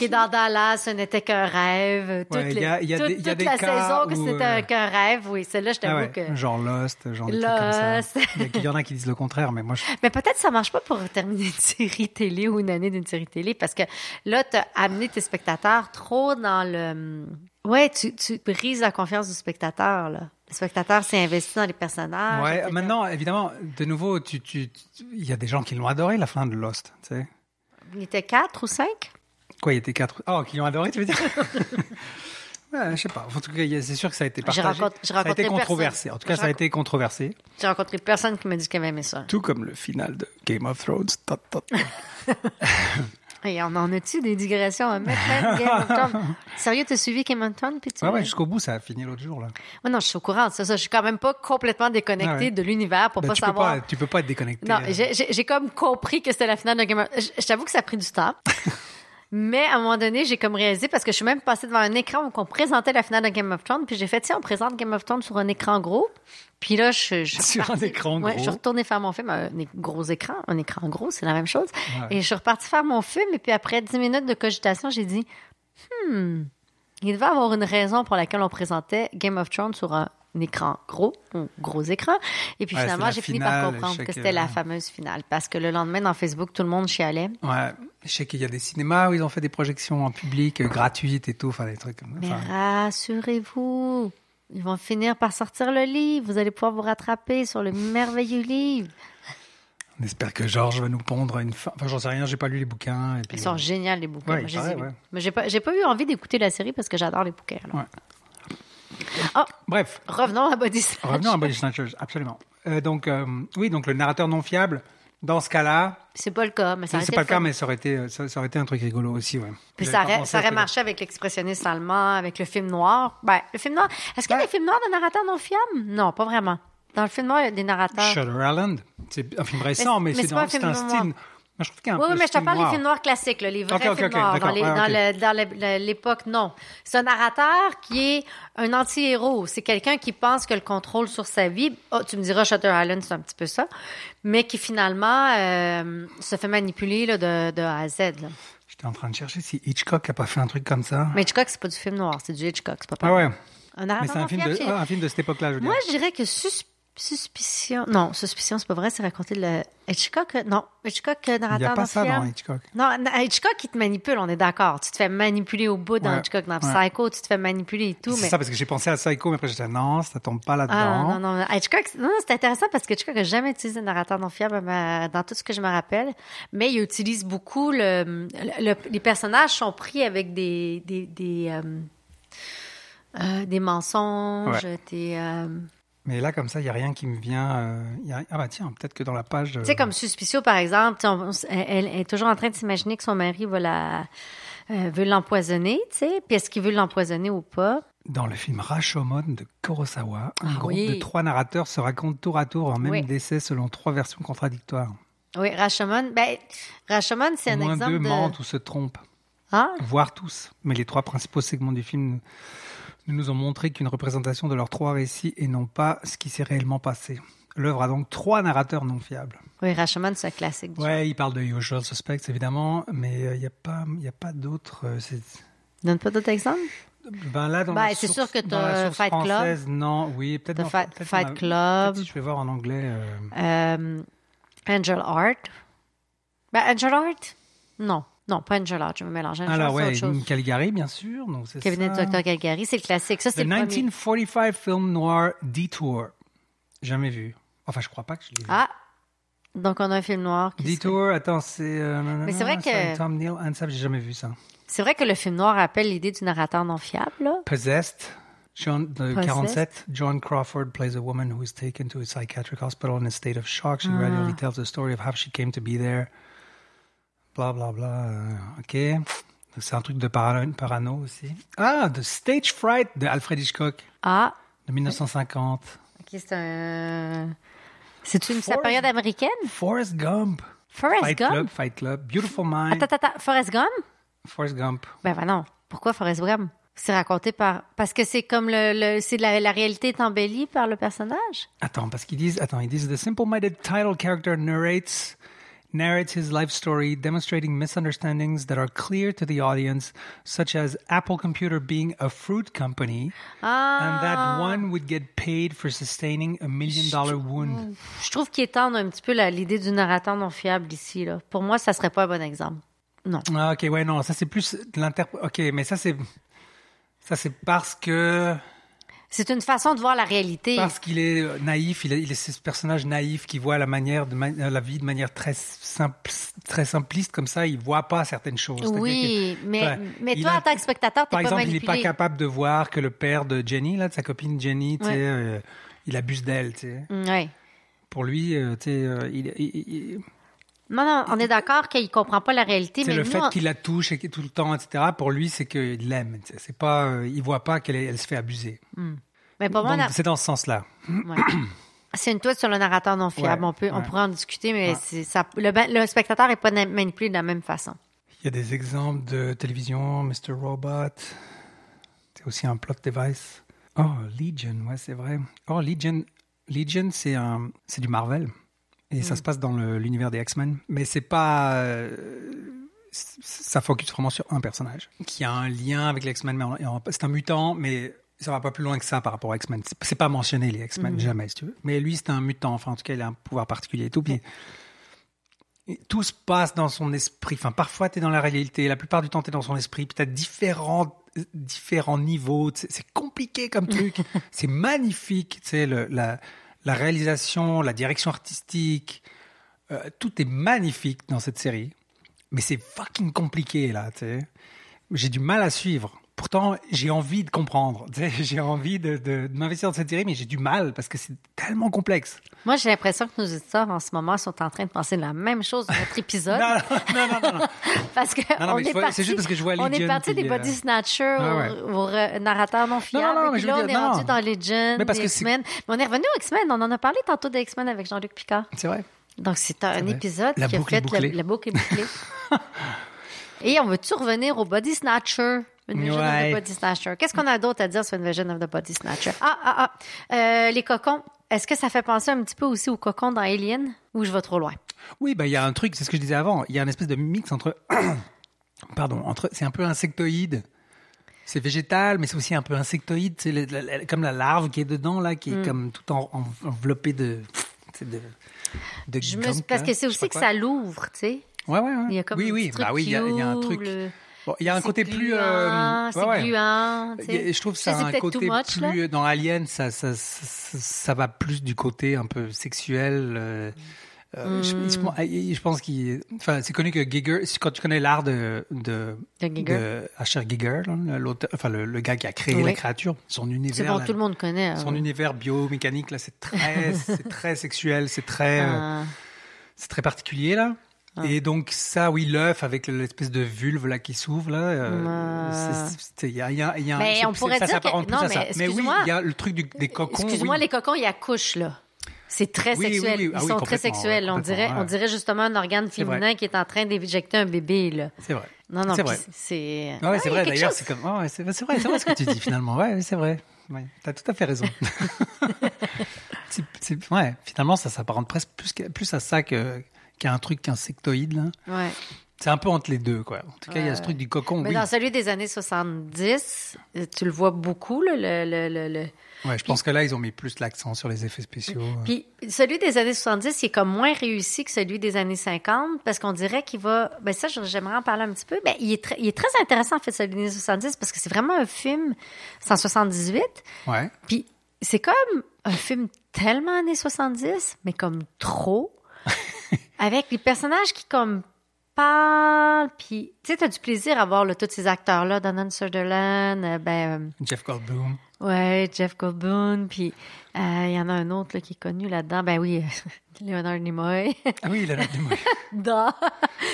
dans Dallas, ce n'était qu'un rêve. Toute, Ouais, il y les- a- il y a toute- des- il y a toute des la saison que c'était euh, qu'un rêve, oui. Celle-là, je Ah t'avoue ouais, que. genre Lost, genre des trucs comme ça. Lost. Il y il en a qui disent le contraire, mais moi je Mais peut-être ça marche pas pour terminer une série télé ou une année d'une série télé parce que là, tu as amené tes spectateurs trop dans le. Ouais, tu, tu brises la confiance du spectateur, là. Le spectateur s'est investi dans les personnages. Ouais, etc. maintenant, évidemment, de nouveau, tu, tu, tu- il y a des gens qui l'ont adoré, la fin de Lost, tu sais. Il était quatre ou cinq? Quoi, il était quatre... Oh, qui l'ont adoré, tu veux dire? Ouais, je sais pas. En tout cas, c'est sûr que ça a été partagé. ça a été controversé. personne. En tout cas, ça a été controversé. J'ai rencontré personne qui m'a dit qu'elle aimé ça. Tout comme le final de Game of Thrones. Ta, ta, ta. Et on en a-tu des digressions à mettre, même, Game of Thrones? Sérieux, t'as suivi Game of Thrones? Puis tu Ouais, ouais, jusqu'au bout, ça a fini l'autre jour, là. Ouais, non, je suis au courant de ça. ça. Je suis quand même pas complètement déconnectée Ah ouais. de l'univers pour Ben, pas tu, peux savoir. pas, tu peux pas être déconnecté. Non, euh. j'ai- comme compris que c'était la finale de Game of Je, je t'avoue que ça a pris du temps. Mais à un moment donné, j'ai comme réalisé, parce que je suis même passée devant un écran où on présentait la finale de Game of Thrones, puis j'ai fait, tiens, on présente Game of Thrones sur un écran gros. Puis là, je, je suis Sur un écran Ouais, gros. je suis retournée faire mon film, un gros écran, un écran gros, c'est la même chose. Ouais. Et je suis repartie faire mon film, et puis après 10 minutes de cogitation, j'ai dit, hmm, il devait avoir une raison pour laquelle on présentait Game of Thrones sur un écran gros, un gros écran. Et puis Ouais, finalement, j'ai fini par comprendre que c'était la fameuse finale. Parce que le lendemain, dans Facebook, tout le monde chialait. Ouais, je sais qu'il y a des cinémas où ils ont fait des projections en public euh, gratuites et tout, enfin des trucs comme Mais rassurez-vous, ils vont finir par sortir le livre. Vous allez pouvoir vous rattraper sur le merveilleux livre. On espère que Georges va nous pondre une fin. Enfin, j'en sais rien, j'ai pas lu les bouquins. Et puis, Ils sont géniaux, les bouquins. Ouais, Moi, il je les paraît, lus. ouais. Mais j'ai pas, j'ai pas eu envie d'écouter la série parce que j'adore les bouquins. alors. Oh, Bref, revenons à Body Snatch. revenons à Body Snatchers, absolument. Euh, donc, euh, oui, donc le narrateur non fiable, dans ce cas-là, C'est pas le cas, mais ça aurait c'est été pas le cas, mais ça aurait été, ça, ça aurait été un truc rigolo aussi, ouais. Puis ça aurait, ça marché avec l'expressionniste allemand, avec le film noir. Ben, le film noir. Est-ce qu'il y a des films noirs de narrateurs non fiables? Non, pas vraiment. Dans le film noir, il y a des narrateurs. Shutter Island, c'est un film récent, mais, mais c'est c'est dans- un c'est style. Je trouve qu'il y a un Oui, peu mais je te parle des films noirs classiques, là, les vrais films noirs. Dans d'accord, les- ouais, dans ok. le- dans le- le- l'époque, non. C'est un narrateur qui est un anti-héros. C'est quelqu'un qui pense que le contrôle sur sa vie, oh, tu me diras Shutter Island, c'est un petit peu ça, mais qui finalement euh, se fait manipuler là, de, de A à Z. là. J'étais en train de chercher si Hitchcock a pas fait un truc comme ça. Mais Hitchcock, c'est pas du film noir, c'est du Hitchcock, c'est pas Ah ouais, Un mais narrateur c'est un non film fiable, de, c'est- un film de cette époque-là, je. Moi, je dirais que sus- Suspicion. Non, Suspicion, c'est pas vrai, c'est raconter le. Hitchcock, euh, non. Hitchcock, euh, Il n'y narrateur a pas ça dans. Hitchcock. Non, na- Hitchcock, il te manipule, on est d'accord. Tu te fais manipuler au bout dans Hitchcock. Dans ouais. Psycho, tu te fais manipuler et tout. C'est mais... ça, parce que j'ai pensé à Psycho, mais après j'ai dit non, ça tombe pas Ah, là-dedans. non, non, non. Hitchcock, c'est- non, c'est intéressant parce que Hitchcock n'a jamais utilisé de narrateur non fiable euh, dans tout ce que je me rappelle. Mais il utilise beaucoup le, le- le- les personnages sont pris avec des, des, des, euh, euh, des mensonges, Ouais. des, euh, Mais là, comme ça, il n'y a rien qui me vient. euh, il y a- Ah bah tiens, peut-être que dans la page. Tu sais, comme Suspicio, par exemple, on- elle, elle est toujours en train de s'imaginer que son mari va la, euh, veut l'empoisonner, tu sais. Puis est-ce qu'il veut l'empoisonner ou pas? Dans le film Rashomon de Kurosawa, un Ah groupe oui. de trois narrateurs se racontent tour à tour un même Oui. décès selon trois versions contradictoires. Oui, Rashomon. Ben, Rashomon, c'est un moins exemple deux de... mentent ou se trompent, Hein? voire tous. Mais les trois principaux segments du film ne nous ont montré qu'une représentation de leurs trois récits et non pas ce qui s'est réellement passé. L'œuvre a donc trois narrateurs non fiables. Oui, Rashomon, c'est un classique. Ouais, il parle de Usual Suspects évidemment, mais euh, il n'y a pas, y a pas d'autres. euh, Donne pas d'autres exemples? Ben là, dans Ben, c'est sûr que t'as source Fight Club. non, oui, peut-être Fight- peut-être Fight Club. si je vais voir en anglais. euh, Euh, Angel Art. Ben, Angel Art? Non. Non, pas Angel Art, je me mélange. Alors chose. Caligari, bien sûr. Donc c'est Cabinet du ça. Dr. Calgary, c'est le classique. Ça, c'est le premier. 1945 film noir Detour. Jamais vu. Enfin, je crois pas que je l'ai vu. Ah! Donc, on a un film noir. qui Detour, attends, c'est. euh, Mais c'est vrai que- Tom Neal, Anne Sab, j'ai jamais vu ça. C'est vrai que le film noir rappelle l'idée du narrateur non fiable, là. Possessed. John, de Possessed. 47, John Crawford plays a woman who is taken to a psychiatric hospital in a state of shock. She Ah. gradually tells the story of how she came to be there. Blah, blah, blah. euh, ok. C'est un truc de parano, parano aussi. Ah, The Stage Fright de Alfred Hitchcock Ah, de 1950. ok, c'est un. C'est une sa période américaine? Forrest Gump. Forrest Fight Gump? Club, Fight Club. Beautiful Mind. Attends, attends, attends. Forrest Gump? Forrest Gump. Ben, ben non. Pourquoi Forrest Gump? C'est raconté par. Parce que c'est comme le. le- c'est la, la réalité est embellie par le personnage? Attends, parce qu'ils disent, attends, ils disent the simple-minded title character narrates narrates his life story, demonstrating misunderstandings that are clear to the audience, such as Apple Computer being a fruit company, and that Ah. one would get paid for sustaining a million-dollar wound. Je trouve qu'il étend un petit peu l'idée du narrateur non fiable ici. Là. Pour moi, ça serait pas un bon exemple. Non. Ah, ok, ouais, non, ça c'est plus l'inter. Ok, mais ça c'est, ça c'est parce que C'est une façon de voir la réalité. parce qu'il est euh, naïf, il est, il est ce personnage naïf qui voit la manière de ma- la vie de manière très simple, très simpliste comme ça. Il voit pas certaines choses. Oui, mais, Il toi, a- en tant que spectateur, t'es Par pas exemple, il n'est manipulé. pas capable de voir que le père de Jenny, là, de sa copine Jenny, Ouais. euh, il abuse d'elle. tu sais. Mm, ouais. Pour lui, euh, tu sais, euh, il, il- il- Non, non, on est d'accord qu'il comprend pas la réalité, mais le nous, fait on- qu'il la touche et tout le temps, etc. Pour lui, c'est qu'il l'aime. C'est pas, euh, il voit pas qu'elle elle se fait abuser. mais pour moi, Donc, on a- c'est dans ce sens-là. Ouais. C'est une touche sur le narrateur non fiable. Ouais, on peut, on pourrait en discuter, mais Ouais. c'est ça. Le, spectateur est pas manipulé de la même façon. Il y a des exemples de télévision, Mr. Robot. C'est aussi un plot device. Oh, Legion, ouais, c'est vrai. Oh, Legion, Legion, c'est un, c'est du Marvel et ça se passe dans l'univers des X-Men, mais c'est pas, euh, ça focus vraiment sur un personnage qui a un lien avec les X-Men, c'est un mutant, mais ça va pas plus loin que ça par rapport aux X-Men. C'est- pas mentionné les X-Men jamais, si tu veux. Mais lui, c'est un mutant. Enfin, en tout cas, il a un pouvoir particulier et tout. Puis et tout se passe dans son esprit. Enfin, parfois, tu es dans la réalité. La plupart du temps, tu es dans son esprit. Puis tu as différents, différents niveaux. C'est c'est compliqué comme truc. c'est magnifique. Tu sais, le- la, la réalisation, la direction artistique, euh, tout est magnifique dans cette série. Mais c'est fucking compliqué, là, tu sais. J'ai du mal à suivre. Pourtant, j'ai envie de comprendre. J'ai envie de, de- de m'investir dans cette série, mais j'ai du mal parce que c'est tellement complexe. Moi, j'ai l'impression que nos auditeurs, en ce moment, sont en train de penser la même chose de notre épisode. Non, non, non, non, parce que on est parti, juste parce que je vois on est parti des puis, body euh, snatchers ouais, au, ouais. au re- narrateur non fiable. non, non, mais je là, on est rendu dans Legend, Mais parce des que c'est- X-Men. Mais on est revenu aux X-Men. On en a parlé tantôt des X-Men avec Jean-Luc Picard. C'est vrai. Donc, c'est un épisode qui a fait la boucle est bouclée. Et on veut-tu revenir au Body Snatcher? Une Vision of the Body Snatcher. Qu'est-ce qu'on a d'autre à dire sur une Vision of the Body Snatcher? Ah, ah, ah. Euh, les cocons. Est-ce que ça fait penser un petit peu aussi aux cocons dans Alien? Ou je vais trop loin? Oui, bah il y a un truc, c'est ce que je disais avant. Il y a une espèce de mix entre, pardon, entre, c'est un peu insectoïde. C'est végétal, mais c'est aussi un peu insectoïde. C'est le- comme la larve qui est dedans là, qui Mm. est comme tout en, en- enveloppée de, de, de Je me, parce là, que c'est aussi que ça l'ouvre, tu sais. Ouais, ouais, ouais. Il y a comme oui, oui, bah oui, il y, a- il y a un truc. ouvre, Bon, il y a un côté plus. euh, c'est ouais, ouais. Je trouve Ça, a un côté much, là. plus dans Alien, ça, ça, ça, ça va plus du côté un peu sexuel. euh, euh, je, Mm. je- je pense qu'il, enfin, c'est connu que Giger, quand tu connais l'art de de, De Giger. de Asher Giger, là, l'auteur, enfin le, le gars qui a créé Oui. la créature, son C'est univers, bon, là, tout le monde connaît. son euh, univers biomécanique là, c'est très, c'est très sexuel, c'est très, euh, euh, c'est très particulier là. Ah. Et donc ça, oui, l'œuf avec l'espèce de vulve là qui s'ouvre là, euh, Ah. il y a, y a, y a Mais on pourrait ça dire que- s'apparente plus non, à ça. mais Mais oui, il y a le truc du- des cocons. Excuse-moi, oui. les cocons, il accouchent, là. C'est très Oui, sexuel. oui. Ils Ah sont très sexuels. on, dirait, ouais. on dirait justement un organe féminin qui est en train d'éjecter un bébé, là. C'est vrai. Non, non, C'est vrai. c'est... Ouais, Ah, y a vrai. D'ailleurs, chose. c'est comme, ouais, c'est vrai, c'est vrai ce que tu dis finalement. Ouais, c'est vrai. Ouais, t'as tout à fait raison. C'est- ouais, finalement, ça s'apparente presque plus à ça que qu'à un truc insectoïde. là. Ouais. C'est un peu entre les deux, quoi. En tout cas, il y a ce truc du cocon. Mais oui. dans celui des années 70, euh, tu le vois beaucoup, là, le... le, le, le- Ouais, je pense que là, ils ont mis plus l'accent sur les effets spéciaux. Puis celui des années 70, il est comme moins réussi que celui des années 50 parce qu'on dirait qu'il va. Ben ça, j'aimerais en parler un petit peu. Ben, il, est très, il est très intéressant, en fait, celui des années 70 parce que c'est vraiment un film. C'est en 78. Ouais. Puis c'est comme un film tellement années 70, mais comme trop. Avec les personnages qui, comme, parlent. Puis, tu sais, t'as du plaisir à voir là, tous ces acteurs-là, Donald Sutherland, euh, ben. euh, Jeff Goldblum. Ouais, Jeff Goldblum, puis euh, il y en a un autre là, qui est connu là-dedans. Ben oui, Leonard Nimoy. Ah oui, de moi. Dans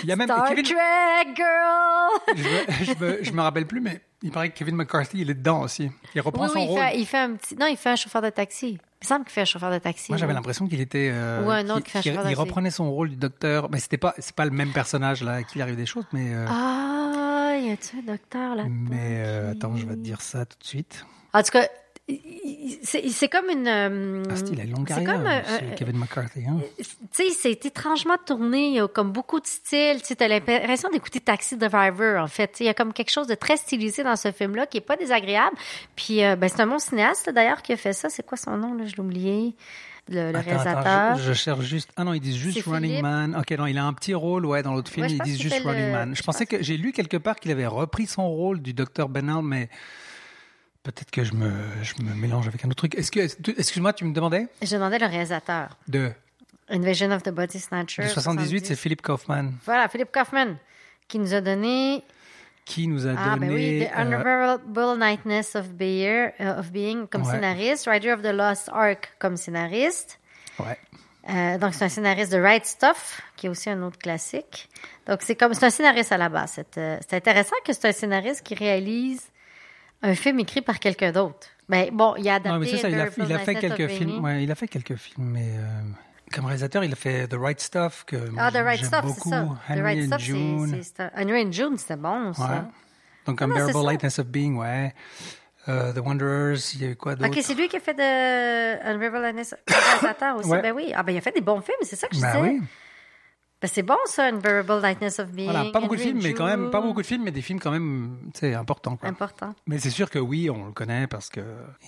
Il y a même Star Kevin. Trek, girl! Je me, je, me, je me rappelle plus, mais il paraît que Kevin McCarthy, il est dedans aussi. Il reprend Oui, son oui, il rôle. fait, il fait un petit... Non, il fait un chauffeur de taxi. Il me semble qu'il fait un chauffeur de taxi. Moi, j'avais l'impression qu'il était. euh, Ou un autre qui fait un chauffeur il taxi. reprenait son rôle du docteur. Mais c'était pas, c'est pas le même personnage là, qu'il arrive des choses, mais. euh, Ah, il y a-tu un docteur là Mais euh, attends, je vais te dire ça tout de suite. En tout cas, c'est comme une. euh, Ah, il a une longue c'est carrière, comme, euh, euh, Kevin McCarthy. Hein? tu sais, c'est étrangement tourné, il y a comme beaucoup de styles. Tu as l'impression d'écouter Taxi Driver, en fait. Il y a comme quelque chose de très stylisé dans ce film-là qui est pas désagréable. Puis, euh, ben, c'est un bon cinéaste, d'ailleurs, qui a fait ça. C'est quoi son nom, là? Je l'ai oublié. Le, le Attends, réalisateur. attends, je, je cherche juste. Ah non, ils disent juste Running Philippe. Man. Ok, non, il a un petit rôle, ouais, dans l'autre film. Ouais, ils disent juste Running le- Man. Je je pensais que j'ai lu quelque part qu'il avait repris son rôle du docteur Benal, mais peut-être que je me, je me mélange avec un autre truc. Est-ce que, excuse-moi, tu me demandais? Je demandais le réalisateur. de, Invasion of the Body Snatcher. de 78, c'est Philip Kaufman Voilà, Philippe Kaufman, qui nous a donné qui nous a Ah, ben oui, donné. The euh, Unbearable Nightness of, Beer, euh, of Being comme Ouais. scénariste, Rider of the Lost Ark comme scénariste. ouais. Euh, donc, c'est un scénariste de Right Stuff, qui est aussi un autre classique. Donc, c'est comme c'est un scénariste à la base. C'est euh, c'est intéressant que c'est un scénariste qui réalise un film écrit par quelqu'un d'autre. Ben, bon, il a adapté Non, mais c'est ça, il a, il a fait quelques films. Ouais, il a fait quelques films, mais euh, comme réalisateur, il a fait The Right Stuff que Ah, The Right Stuff, c'est beaucoup. ça. The Henry Right and Stuff, c'est- June. c'est- Henry and June, c'était bon, ça. Ouais. Donc Unbearable. Lightness of Being, ouais. Euh, The Wanderers, il y a eu quoi d'autre? Ok, c'est lui qui a fait de Unbearable réalisateur aussi. Ouais. Ben oui, ah ben il a fait des bons films, c'est ça que je Ben disais. oui. Ben c'est bon ça, Unbearable Nightness of Being. Voilà, pas beaucoup de films, mais quand même, pas beaucoup de films, mais des films quand même, importants. Quoi. Important. Mais c'est sûr que oui, on le connaît parce que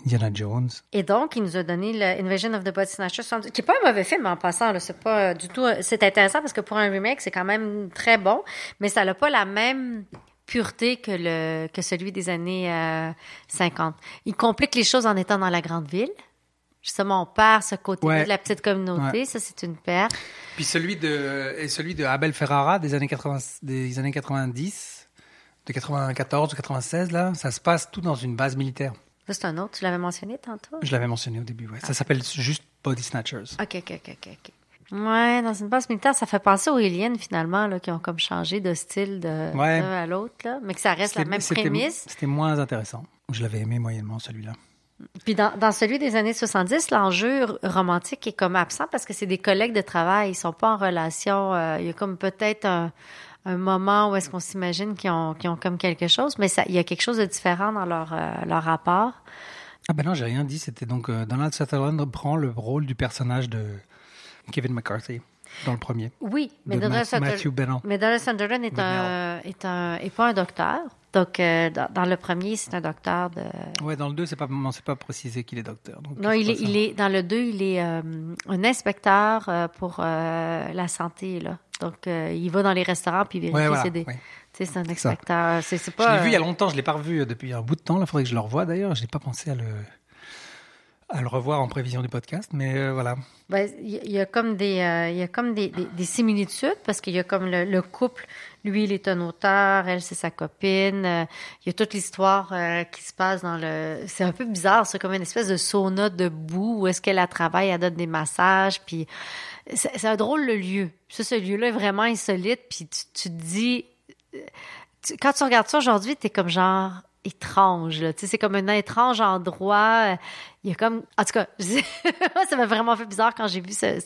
Indiana Jones. Et donc, il nous a donné le Invasion of the Body Snatchers, qui est pas un mauvais film en passant. C'est pas euh, du tout. euh, C'est intéressant parce que pour un remake, c'est quand même très bon, mais ça n'a pas la même pureté que le que celui des années euh, 50. Il complique les choses en étant dans la grande ville. Justement, on perd ce côté Ouais. de la petite communauté. Ouais. Ça, c'est une perte. Puis celui de, et celui de Abel Ferrara des années 80, des années 90, de 94 ou 96 là, ça se passe tout dans une base militaire. Ça, c'est un autre. Tu l'avais mentionné tantôt? Je l'avais mentionné au début, ouais. Ça s'appelle juste Body Snatchers. OK, OK, OK, OK. Ouais, dans une base militaire, ça fait penser aux aliens, finalement, là, qui ont comme changé de style de Ouais. à l'autre, là. Mais que ça reste la même prémisse. C'était moins intéressant. Je l'avais aimé moyennement celui-là. Puis dans, dans celui des années 70, l'enjeu romantique est comme absent parce que c'est des collègues de travail. Ils sont pas en relation. euh, il y a comme peut-être un, un moment où est-ce qu'on s'imagine qu'ils ont, qu'ils ont comme quelque chose, mais ça, il y a quelque chose de différent dans leur, euh, leur rapport. Ah ben non, j'ai rien dit. C'était donc euh, Donald Sutherland prend le rôle du personnage de Kevin McCarthy dans le premier. Oui, mais Donald, Sutherland est un, est un, est pas un docteur. Donc, euh, dans, dans le premier, c'est un docteur de. Ouais, dans le 2, c'est pas, on s'est pas précisé qu'il est docteur. donc Non, il pas est, il est dans le 2, il est euh, un inspecteur euh, pour la santé là. Donc il va dans les restaurants puis il vérifie Ouais, voilà, des ouais. c'est un inspecteur, c'est c'est Je pas l'ai vu il y a longtemps, je l'ai pas revu depuis un bout de temps. Là, faudrait que je le revoie d'ailleurs. Je n'ai pas pensé à le à le revoir en prévision du podcast, mais euh, voilà. ben, il y, a comme des euh, y a comme des, des, des similitudes parce qu'il y a comme le, le couple lui il est un auteur, elle c'est sa copine, euh, il y a toute l'histoire euh, qui se passe dans le c'est un peu bizarre, c'est comme une espèce de sauna debout où est-ce qu'elle a travaille, elle donne des massages puis c'est un drôle le lieu. Ça, ce lieu-là est vraiment insolite. Puis tu, tu te dis, euh, quand tu regardes ça aujourd'hui, t'es comme genre étrange. c'est comme un étrange endroit. Il y a comme, en tout cas, ça m'a vraiment fait bizarre quand j'ai vu ce,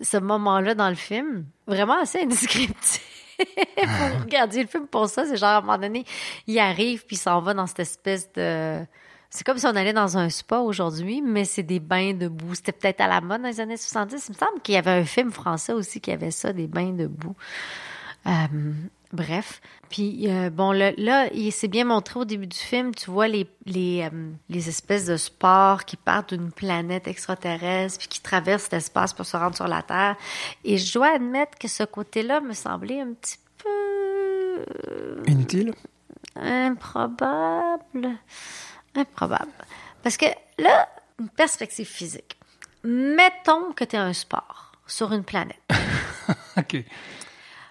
ce, moment-là dans le film. Vraiment assez indescriptible. Faut regarder le film pour ça. C'est genre, à un moment donné, il arrive puis il s'en va dans cette espèce de... C'est comme si on allait dans un spa aujourd'hui, mais c'est des bains debout. C'était peut-être à la mode dans les années 70. Il me semble qu'il y avait un film français aussi qui avait ça, des bains debout. Euh, bref. Puis, euh, bon, là, là il s'est bien montré au début du film. Tu vois les, les, euh, les espèces de sports qui partent d'une planète extraterrestre puis qui traversent l'espace pour se rendre sur la Terre. Et je dois admettre que ce côté-là me semblait un petit peu Inutile? improbable. Improbable. Parce que là, une perspective physique. Mettons que tu es un sport sur une planète. ok.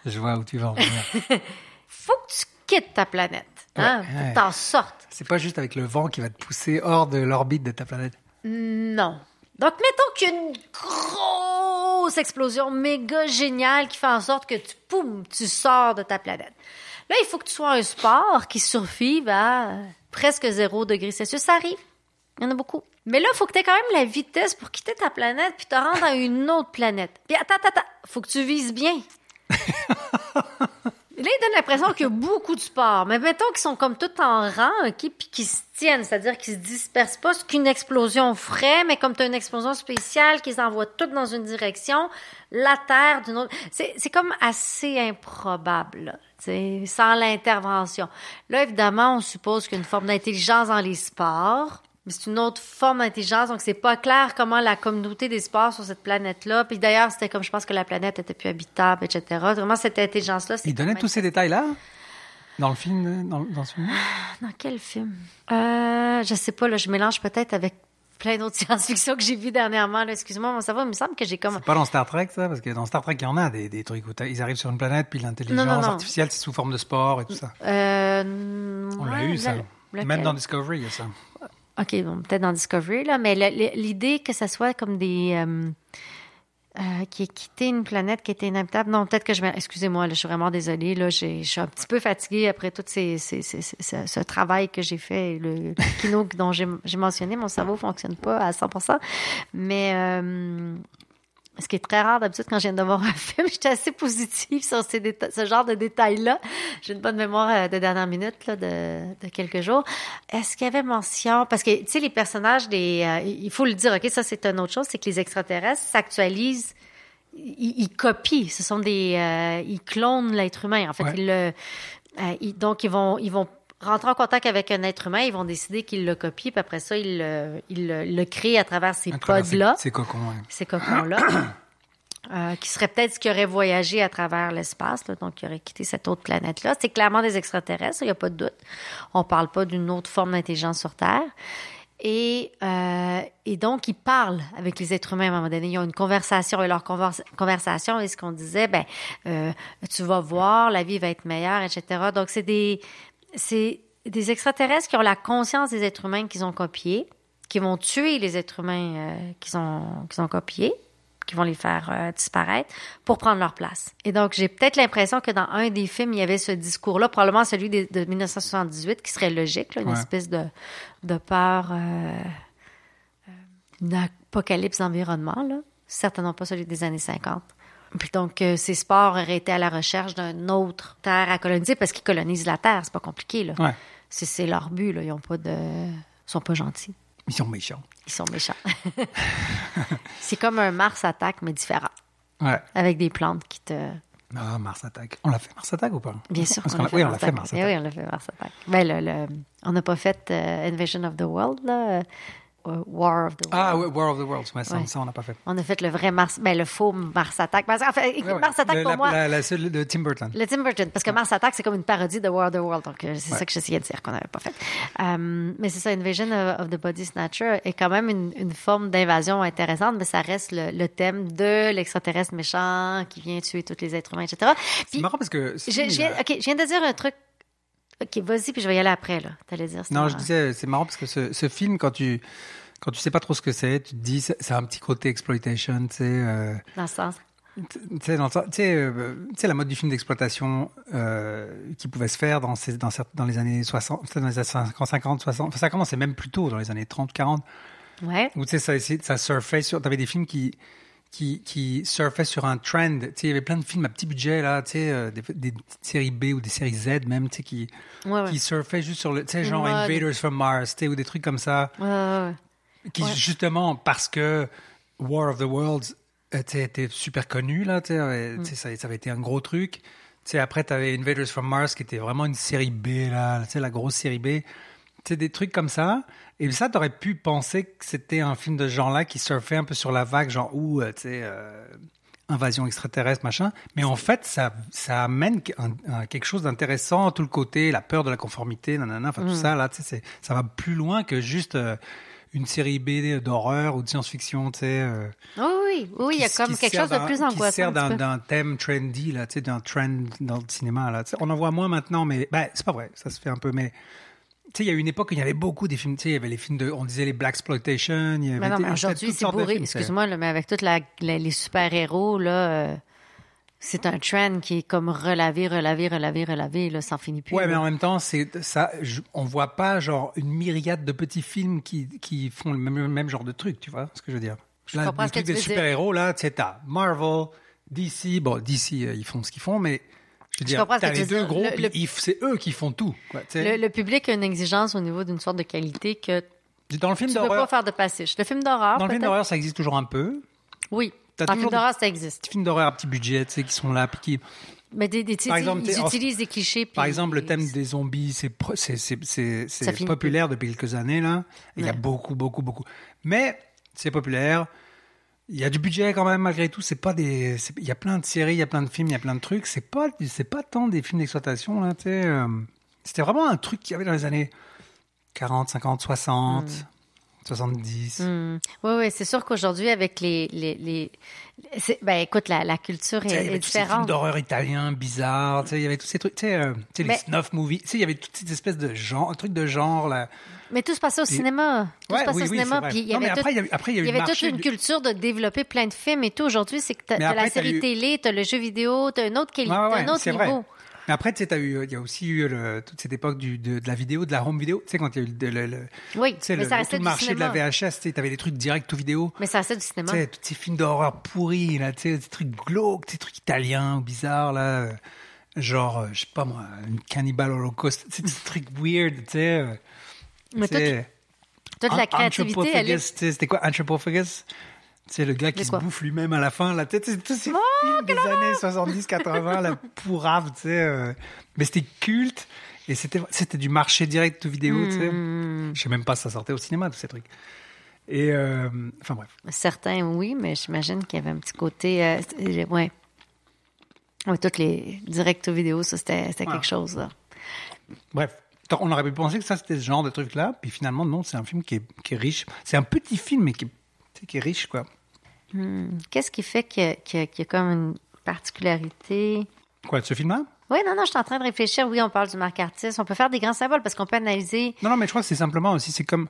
Je vois où tu vas en venir. Faut que tu quittes ta planète. Hein, Ouais, ouais. t'en sortes. C'est pas juste avec le vent qui va te pousser hors de l'orbite de ta planète. Non. Donc, mettons qu'il y a une grosse explosion méga géniale qui fait en sorte que tu, poum, tu sors de ta planète. Là, il faut que tu sois un sport qui survive à presque zéro degré Celsius. Ça arrive. Il y en a beaucoup. Mais là, il faut que tu aies quand même la vitesse pour quitter ta planète puis te rendre à une autre planète. Puis attends, attends, attends. Faut que tu vises bien. Là, il peut-être l'impression qu'il y a beaucoup de sports, mais mettons qu'ils sont comme tout en rang, OK, puis qu'ils se tiennent, c'est-à-dire qu'ils se dispersent pas. C'est qu'une explosion ferait, mais comme tu as une explosion spéciale, qu'ils envoient toutes dans une direction, la Terre d'une autre. C'est comme assez improbable, sans l'intervention. Là, évidemment, on suppose qu'il y a une forme d'intelligence dans les sports. Mais c'est une autre forme d'intelligence, donc c'est pas clair comment la communauté des sports sur cette planète-là. Puis d'ailleurs, c'était comme je pense que la planète était plus habitable, etc. Vraiment, cette intelligence-là, Il donnait tous ces détails-là? Dans le film, dans, dans ce film? Dans quel film? Euh, je sais pas, là, je mélange peut-être avec plein d'autres science-fiction que j'ai vu dernièrement. Excuse-moi, mon cerveau, il me semble que j'ai comme... C'est pas dans Star Trek, ça, parce que dans Star Trek, il y en a des, des trucs où ils arrivent sur une planète, puis l'intelligence artificielle, c'est sous forme de sport et tout ça. Euh, On ouais, l'a eu, ça. lequel? Même dans Discovery, il y a ça. OK, bon, peut-être dans Discovery, là, mais l'idée que ça soit comme des... Euh, euh, qui ait quitté une planète qui était inhabitable. Non, peut-être que je. Excusez-moi, je suis vraiment désolée. Là, je suis un petit peu fatiguée après tout ce, travail que j'ai fait, le, kino dont j'ai mentionné. Mon cerveau fonctionne pas à 100 Mais... euh, ce qui est très rare d'habitude quand je viens de voir un film, j'étais assez positive sur ces déta- ce genre de détails-là. J'ai une bonne mémoire euh, de dernière minute là, de, de quelques jours. Est-ce qu'il y avait mention parce que tu sais les personnages des, euh, il faut le dire, ok, ça c'est une autre chose, c'est que les extraterrestres s'actualisent, ils, ils copient, ce sont des, euh, ils clonent l'être humain. En fait, Ouais. ils le, euh, ils- donc ils vont, ils vont rentrer en contact avec un être humain, ils vont décider qu'ils le copient, puis après ça ils le, ils le, le créent à travers ces pods-là Ces cocons, ouais. ces cocons-là, euh, qui seraient peut-être ce qui auraient voyagé à travers l'espace, là, donc qui auraient quitté cette autre planète-là. C'est clairement des extraterrestres, il n'y a pas de doute. On parle pas d'une autre forme d'intelligence sur Terre. Et, euh, et donc, ils parlent avec les êtres humains à un moment donné. Ils ont une conversation. Et leur conversa- conversation, est ce qu'on disait, ben, euh, tu vas voir, la vie va être meilleure, etc. Donc, c'est des, c'est des extraterrestres qui ont la conscience des êtres humains qu'ils ont copiés, qui vont tuer les êtres humains euh, qu'ils ont, qu'ils ont copiés, qui vont les faire euh, disparaître pour prendre leur place. Et donc, j'ai peut-être l'impression que dans un des films, il y avait ce discours-là, probablement celui de, de 1978, qui serait logique, là, une Ouais. espèce de, de peur, euh, euh, une apocalypse d'environnement, là. certainement pas celui des années 50. Puis donc, euh, ces sports auraient été à la recherche d'une autre terre à coloniser parce qu'ils colonisent la terre, c'est pas compliqué. Là. Ouais. C'est, leur but, là. ils ont pas de... ils sont pas gentils. Ils sont méchants. Ils sont méchants. c'est comme un Mars attaque, mais différent. Ouais. Avec des plantes qui te. Ah, Mars Attack. On l'a fait Mars Attack ou pas? Bien sûr. Qu'on l'a l'a- oui, on l'a fait. Mars Eh Attack. oui, on l'a fait Mars Attack. Ben, le, le- on n'a pas fait euh, Invasion of the World, là. Euh, War of the World. Ah, ouais, War of the Worlds. Ouais, ça, Ouais. ça, on n'a pas fait. On a fait le vrai Mars, ben, le faux Mars Attack. Enfin, écoute, Ouais. Mars Attack Le- pour la, moi. La, la seule de Tim Burton. Le Tim Burton, parce que Mars Attack, c'est comme une parodie de War of the World, donc euh, c'est ça que j'essayais de dire qu'on n'avait pas fait. Euh, mais c'est ça, Invasion of, of the Body Snatcher est quand même une, une forme d'invasion intéressante, mais ça reste le, le thème de l'extraterrestre méchant qui vient tuer tous les êtres humains, etc. C'est marrant parce que. je, je viens, ok, je viens de dire un truc. Ok, vas-y, puis je vais y aller après, là. T'allais dire. Non, marrant. je disais, c'est marrant parce que ce, ce film, quand tu quand tu sais pas trop ce que c'est, tu te dis, c'est un petit côté exploitation, tu sais. euh, Dans le sens- tu sais, euh, la mode du film d'exploitation euh, qui pouvait se faire dans, ces, dans, dans les années 60, peut-être dans les années 50, 50, 60, enfin, ça commençait même plus tôt, dans les années 30, 40, Ouais. où tu sais, ça, surfait sur, t'avais des films qui, qui, qui surfaient sur un trend, tu sais, il y avait plein de films à petit budget, là, tu sais, euh, des, séries B ou des séries Z même, tu sais, qui, Ouais, ouais. qui surfaient juste sur le, tu sais, genre. Invaders from Mars, tu sais, ou des trucs comme ça Ouais, ouais, ouais. Qui Ouais. justement parce que War of the Worlds était, était super connu là, euh, Mm. ça, ça avait été un gros truc. Tu sais, après tu avais Invaders from Mars qui était vraiment une série B là, la grosse série B. Tu sais, des trucs comme ça. Et ça, t'aurais pu penser que c'était un film de ce genre-là qui surfait un peu sur la vague, genre où, tu sais, euh, invasion extraterrestre, machin. Mais en fait, ça, ça amène un- un- quelque chose d'intéressant, tout le côté, la peur de la conformité, nanana, enfin tout Mm. ça, là, tu sais, c'est- ça va plus loin que juste euh, une série B d'horreur ou de science-fiction, tu sais. euh, Oui, oui, oui, il y a qui- comme qui quelque sert chose de plus Qui angoissant. sert un petit d'un thème trendy, là, tu sais, d'un trend dans le cinéma, là. On en voit moins maintenant, mais ben, c'est pas vrai, ça se fait un peu, mais. Tu sais, il y a eu une époque où il y avait beaucoup des films, tu sais, il y avait les films de, on disait les Black Exploitation, il y avait Mais non, mais aujourd'hui, toutes c'est bourré. Excuse-moi, mais avec tous les super-héros, là, euh, c'est un trend qui est comme relavé, relavé, relavé, relavé, là, sans finit plus. Ouais, mais en même temps, c'est ça. je- on voit pas genre une myriade de petits films qui, qui font le même, le même genre de truc, tu vois ce que je veux dire? Je Là, comprends le ce que truc tu des veux dire. super héros là, tu sais, t'as Marvel, DC. Bon, DC, euh, ils font ce qu'ils font, mais Je veux Je dire, ce t'as que les deux dire. groupes, Le- le- c'est eux qui font tout. quoi. Le, public a une exigence au niveau d'une sorte de qualité que Dans le film tu peux pas d'horreur, faire de passage. Le film d'horreur, dans le film d'horreur, ça existe toujours un peu. Oui. Dans le film d'horreur, ça existe. Des films d'horreur à petit budget, tu sais, qui sont là, qui, Mais des, des, Par exemple, ils utilisent des clichés. Par exemple, le thème des zombies, c'est finit populaire depuis quelques années là. Il y a beaucoup beaucoup beaucoup. Mais c'est populaire. Il y a du budget quand même malgré tout. C'est pas des. Il y a plein de séries, il y a plein de films, il y a plein de trucs. C'est pas c'est pas tant des films d'exploitation là. Tu sais, euh, c'était vraiment un truc qu'il y avait dans les années 40, 50, 60, 70. Hmm. Oui, oui, c'est sûr qu'aujourd'hui, avec les. les, ben, écoute, la, la culture Tu est, il y avait est tous ces films différente. d'horreur italiens bizarres, tu sais, il y avait tous ces trucs, tu sais, euh, tu les Mais- snuff movies, tu sais, il y avait toutes ces espèces de genre, trucs de genre là. Mais tout se passait au cinéma. Tout Ouais, se passait oui, au oui, cinéma. Puis il y avait mais tout- après, il y a eu- après, il y a eu il y le avait toute une du- culture de développer plein de films et tout. Aujourd'hui, c'est que t'as après, la série eu- télé, t'as le jeu vidéo, t'as une autre qualité, ouais, un autre niveau. vrai. Mais après, tu sais, eu, il y a aussi eu le- toute cette époque du, de, de la vidéo, de la home vidéo. Tu sais, quand il y a eu le, le, le- Oui, mais le, ça tout marché de la. VHS, tu sais, t'avais des trucs direct ou vidéo. Mais ça restait du cinéma. Tu sais, tous ces films d'horreur pourris, là, tu sais, des trucs glauques, des trucs italiens ou bizarres, là. Genre, euh, je sais pas moi, une Cannibal Holocaust. C'est des trucs weird, tu sais. Mais sais, toute la créativité, elle est- C'était quoi, Anthropophagus? C'est le gars qui se bouffe lui-même à la fin, là. Tu sais, tous ces Oh, films des années 70-80, la pourrave, tu sais. euh, Mais c'était culte. Et c'était, c'était du marché direct ou vidéo, tu sais. Hmm. Je sais même pas si ça sortait au cinéma, tous ces trucs. Et, euh, enfin bref. Certains, oui, mais j'imagine qu'il y avait un petit côté. Euh, ouais. Ouais, toutes les directs vidéo, ça, c'était quelque chose, là. Bref. On aurait pu penser que ça, c'était ce genre de truc-là. Puis finalement, non, c'est un film qui est, qui est riche. C'est un petit film, mais qui, est- qui est riche, quoi. Hmm. Qu'est-ce qui fait qu'il y, y a- comme une particularité? Quoi, de ce film-là? Oui, non, non, je suis en train de réfléchir. Oui, on parle du marque artiste. On peut faire des grands symboles parce qu'on peut analyser. Non, non, mais je crois que c'est simplement aussi, c'est comme,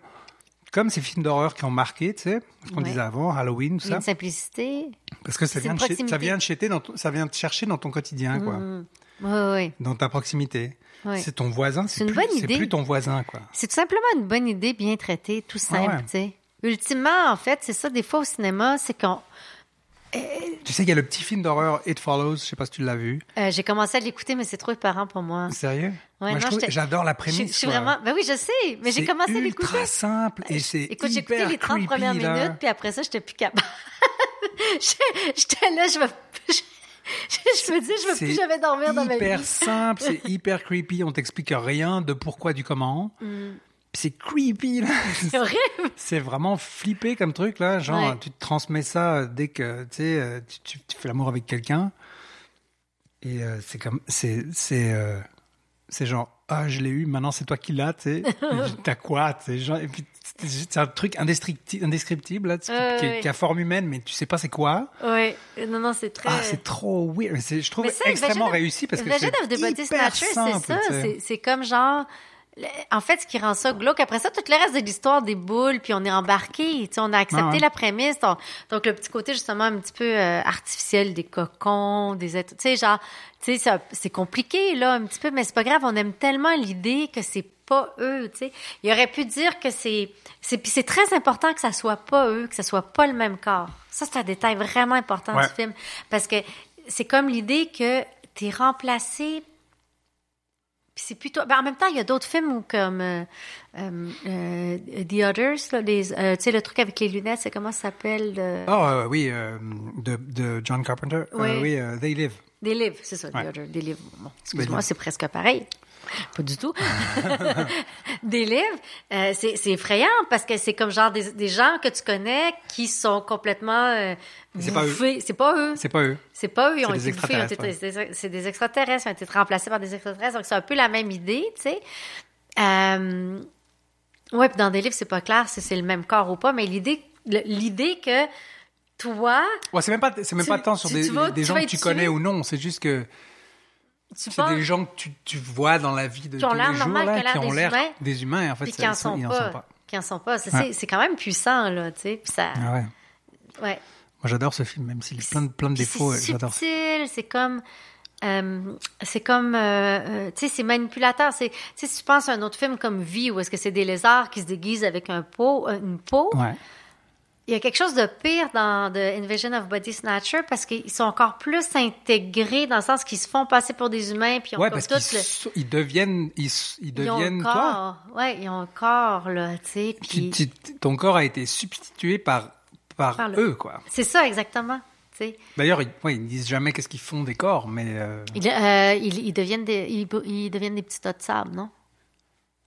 comme ces films d'horreur qui ont marqué, tu sais, ce qu'on Ouais. disait avant, Halloween, tout Il y a ça. une simplicité. Parce que ça c'est vient, de chez- ça vient de chéter dans ton- ça vient te chercher dans ton quotidien, quoi. Hmm. Oui, oui. Dans ta proximité. Oui. C'est ton voisin, C'est c'est une plus, bonne c'est idée. plus ton voisin, quoi. C'est tout simplement une bonne idée bien traitée, tout simple, ouais. tu sais. Ultimement, en fait, c'est ça, des fois au cinéma, c'est qu'on. Tu sais qu'il y a le petit film d'horreur It Follows, je sais pas si tu l'as vu. Euh, j'ai commencé à l'écouter, mais c'est trop épeurant pour moi. Sérieux? Ouais, Moi, non, j'adore la Je, prémisse. je suis vraiment. Ben oui, je sais, mais j'ai C'est commencé à ultra l'écouter. simple et c'est Écoute, j'ai écouté hyper les 30 creepy, premières là. minutes, puis après ça, j'étais plus capable. J'étais là, je me. Je, je me dis, je veux plus C'est jamais dormir dans ma hyper vie. simple, c'est hyper creepy. On t'explique rien de pourquoi du comment. Mm. C'est creepy là. C'est horrible. C'est vraiment flippé comme truc là. Genre, Ouais. tu te transmets ça euh, dès que tu euh, tu, fais l'amour avec quelqu'un. Et euh, c'est comme, c'est, c'est, euh, c'est genre, ah, je l'ai eu, maintenant c'est toi qui l'as, tu sais. T'as quoi, tu sais. genre, Et puis c'est c'est un truc indescripti- indescriptible là, qui, Ouais, qui- ouais. qui a forme humaine, mais tu sais pas c'est quoi. Oui, non, non, c'est très. Ah, c'est trop weird. C'est- Je trouve ça, extrêmement réussi parce que c'est hyper Snatchers, c'est simple, ça. C'est- C'est comme genre. En fait, ce qui rend ça glauque, après ça, tout le reste de l'histoire des boules, puis on est embarqué, tu sais, on a accepté Ah ouais. la prémisse. Donc, donc, le petit côté, justement, un petit peu euh, artificiel des cocons, des êtres, tu sais, genre, tu sais, ça- c'est compliqué, là, un petit peu, mais c'est pas grave, on aime tellement l'idée que c'est pas eux, tu sais. Il aurait pu dire que c'est, c'est, puis c'est très important que ça soit pas eux, que ça soit pas le même corps. Ça, c'est un détail vraiment important Ouais. du film. Parce que c'est comme l'idée que t'es remplacé c'est plutôt. Ben en même temps, il y a d'autres films où, comme euh, euh, euh, The Others, là, les, euh, tu sais, le truc avec les lunettes, c'est comment ça s'appelle le- Oh oui, de, de John Carpenter. Oui. oui, They Live. Des livres, c'est ça, Ouais. The Others. Bon, Des excuse-moi, c'est presque pareil. Pas du tout. des livres, euh, c'est c'est effrayant parce que c'est comme genre des, des gens que tu connais qui sont complètement euh, C'est pas eux. bouffés. C'est pas eux. C'est pas eux. C'est pas eux, ils ont C'est des été bouffés, ils ont été- extraterrestres, c'est des- extraterrestres, ils ont été remplacés par des extraterrestres, donc c'est un peu la même idée, tu sais. Euh, ouais, puis dans des livres, c'est pas clair si c'est le même corps ou pas, mais l'idée, que toi, Ouais, c'est même pas, c'est même Tu- pas tant sur tu- des, tu vas- des tu gens que tu connais ou non. C'est juste que c'est des gens que tu, tu vois dans la vie de Qui tous les jours normal, là, qui ont l'air qui ont des l'air humains. des humains. En fait, qui en ça, sont pas, qui en sont pas, c'est Ouais. quand même puissant là, tu sais, puis ça, Ah ouais. ouais. Moi, j'adore ce film, même s'il a plein de, plein de défauts. C'est subtil, c'est comme. euh, c'est comme, euh, euh, tu sais, c'est manipulateur. C'est, tu sais, si tu penses à un autre film comme Vie, où est-ce que c'est des lézards qui se déguisent avec un pot, une peau, Ouais. Il y a quelque chose de pire dans The Invasion of Body Snatcher parce qu'ils sont encore plus intégrés dans le sens qu'ils se font passer pour des humains puis ils ont Ouais, comme parce tout qu'ils le... s- ils deviennent, ils, ils ils ont deviennent toi. Ouais, ils ont un corps, là, tu sais. Puis tu- ton corps a été substitué par, par, Par le- eux, quoi. c'est ça, exactement. D'ailleurs, ils, ouais, ils disent jamais qu'est-ce qu'ils font des corps, mais euh, Ils, euh, ils, ils deviennent des, ils deviennent des petits tas de sable, non?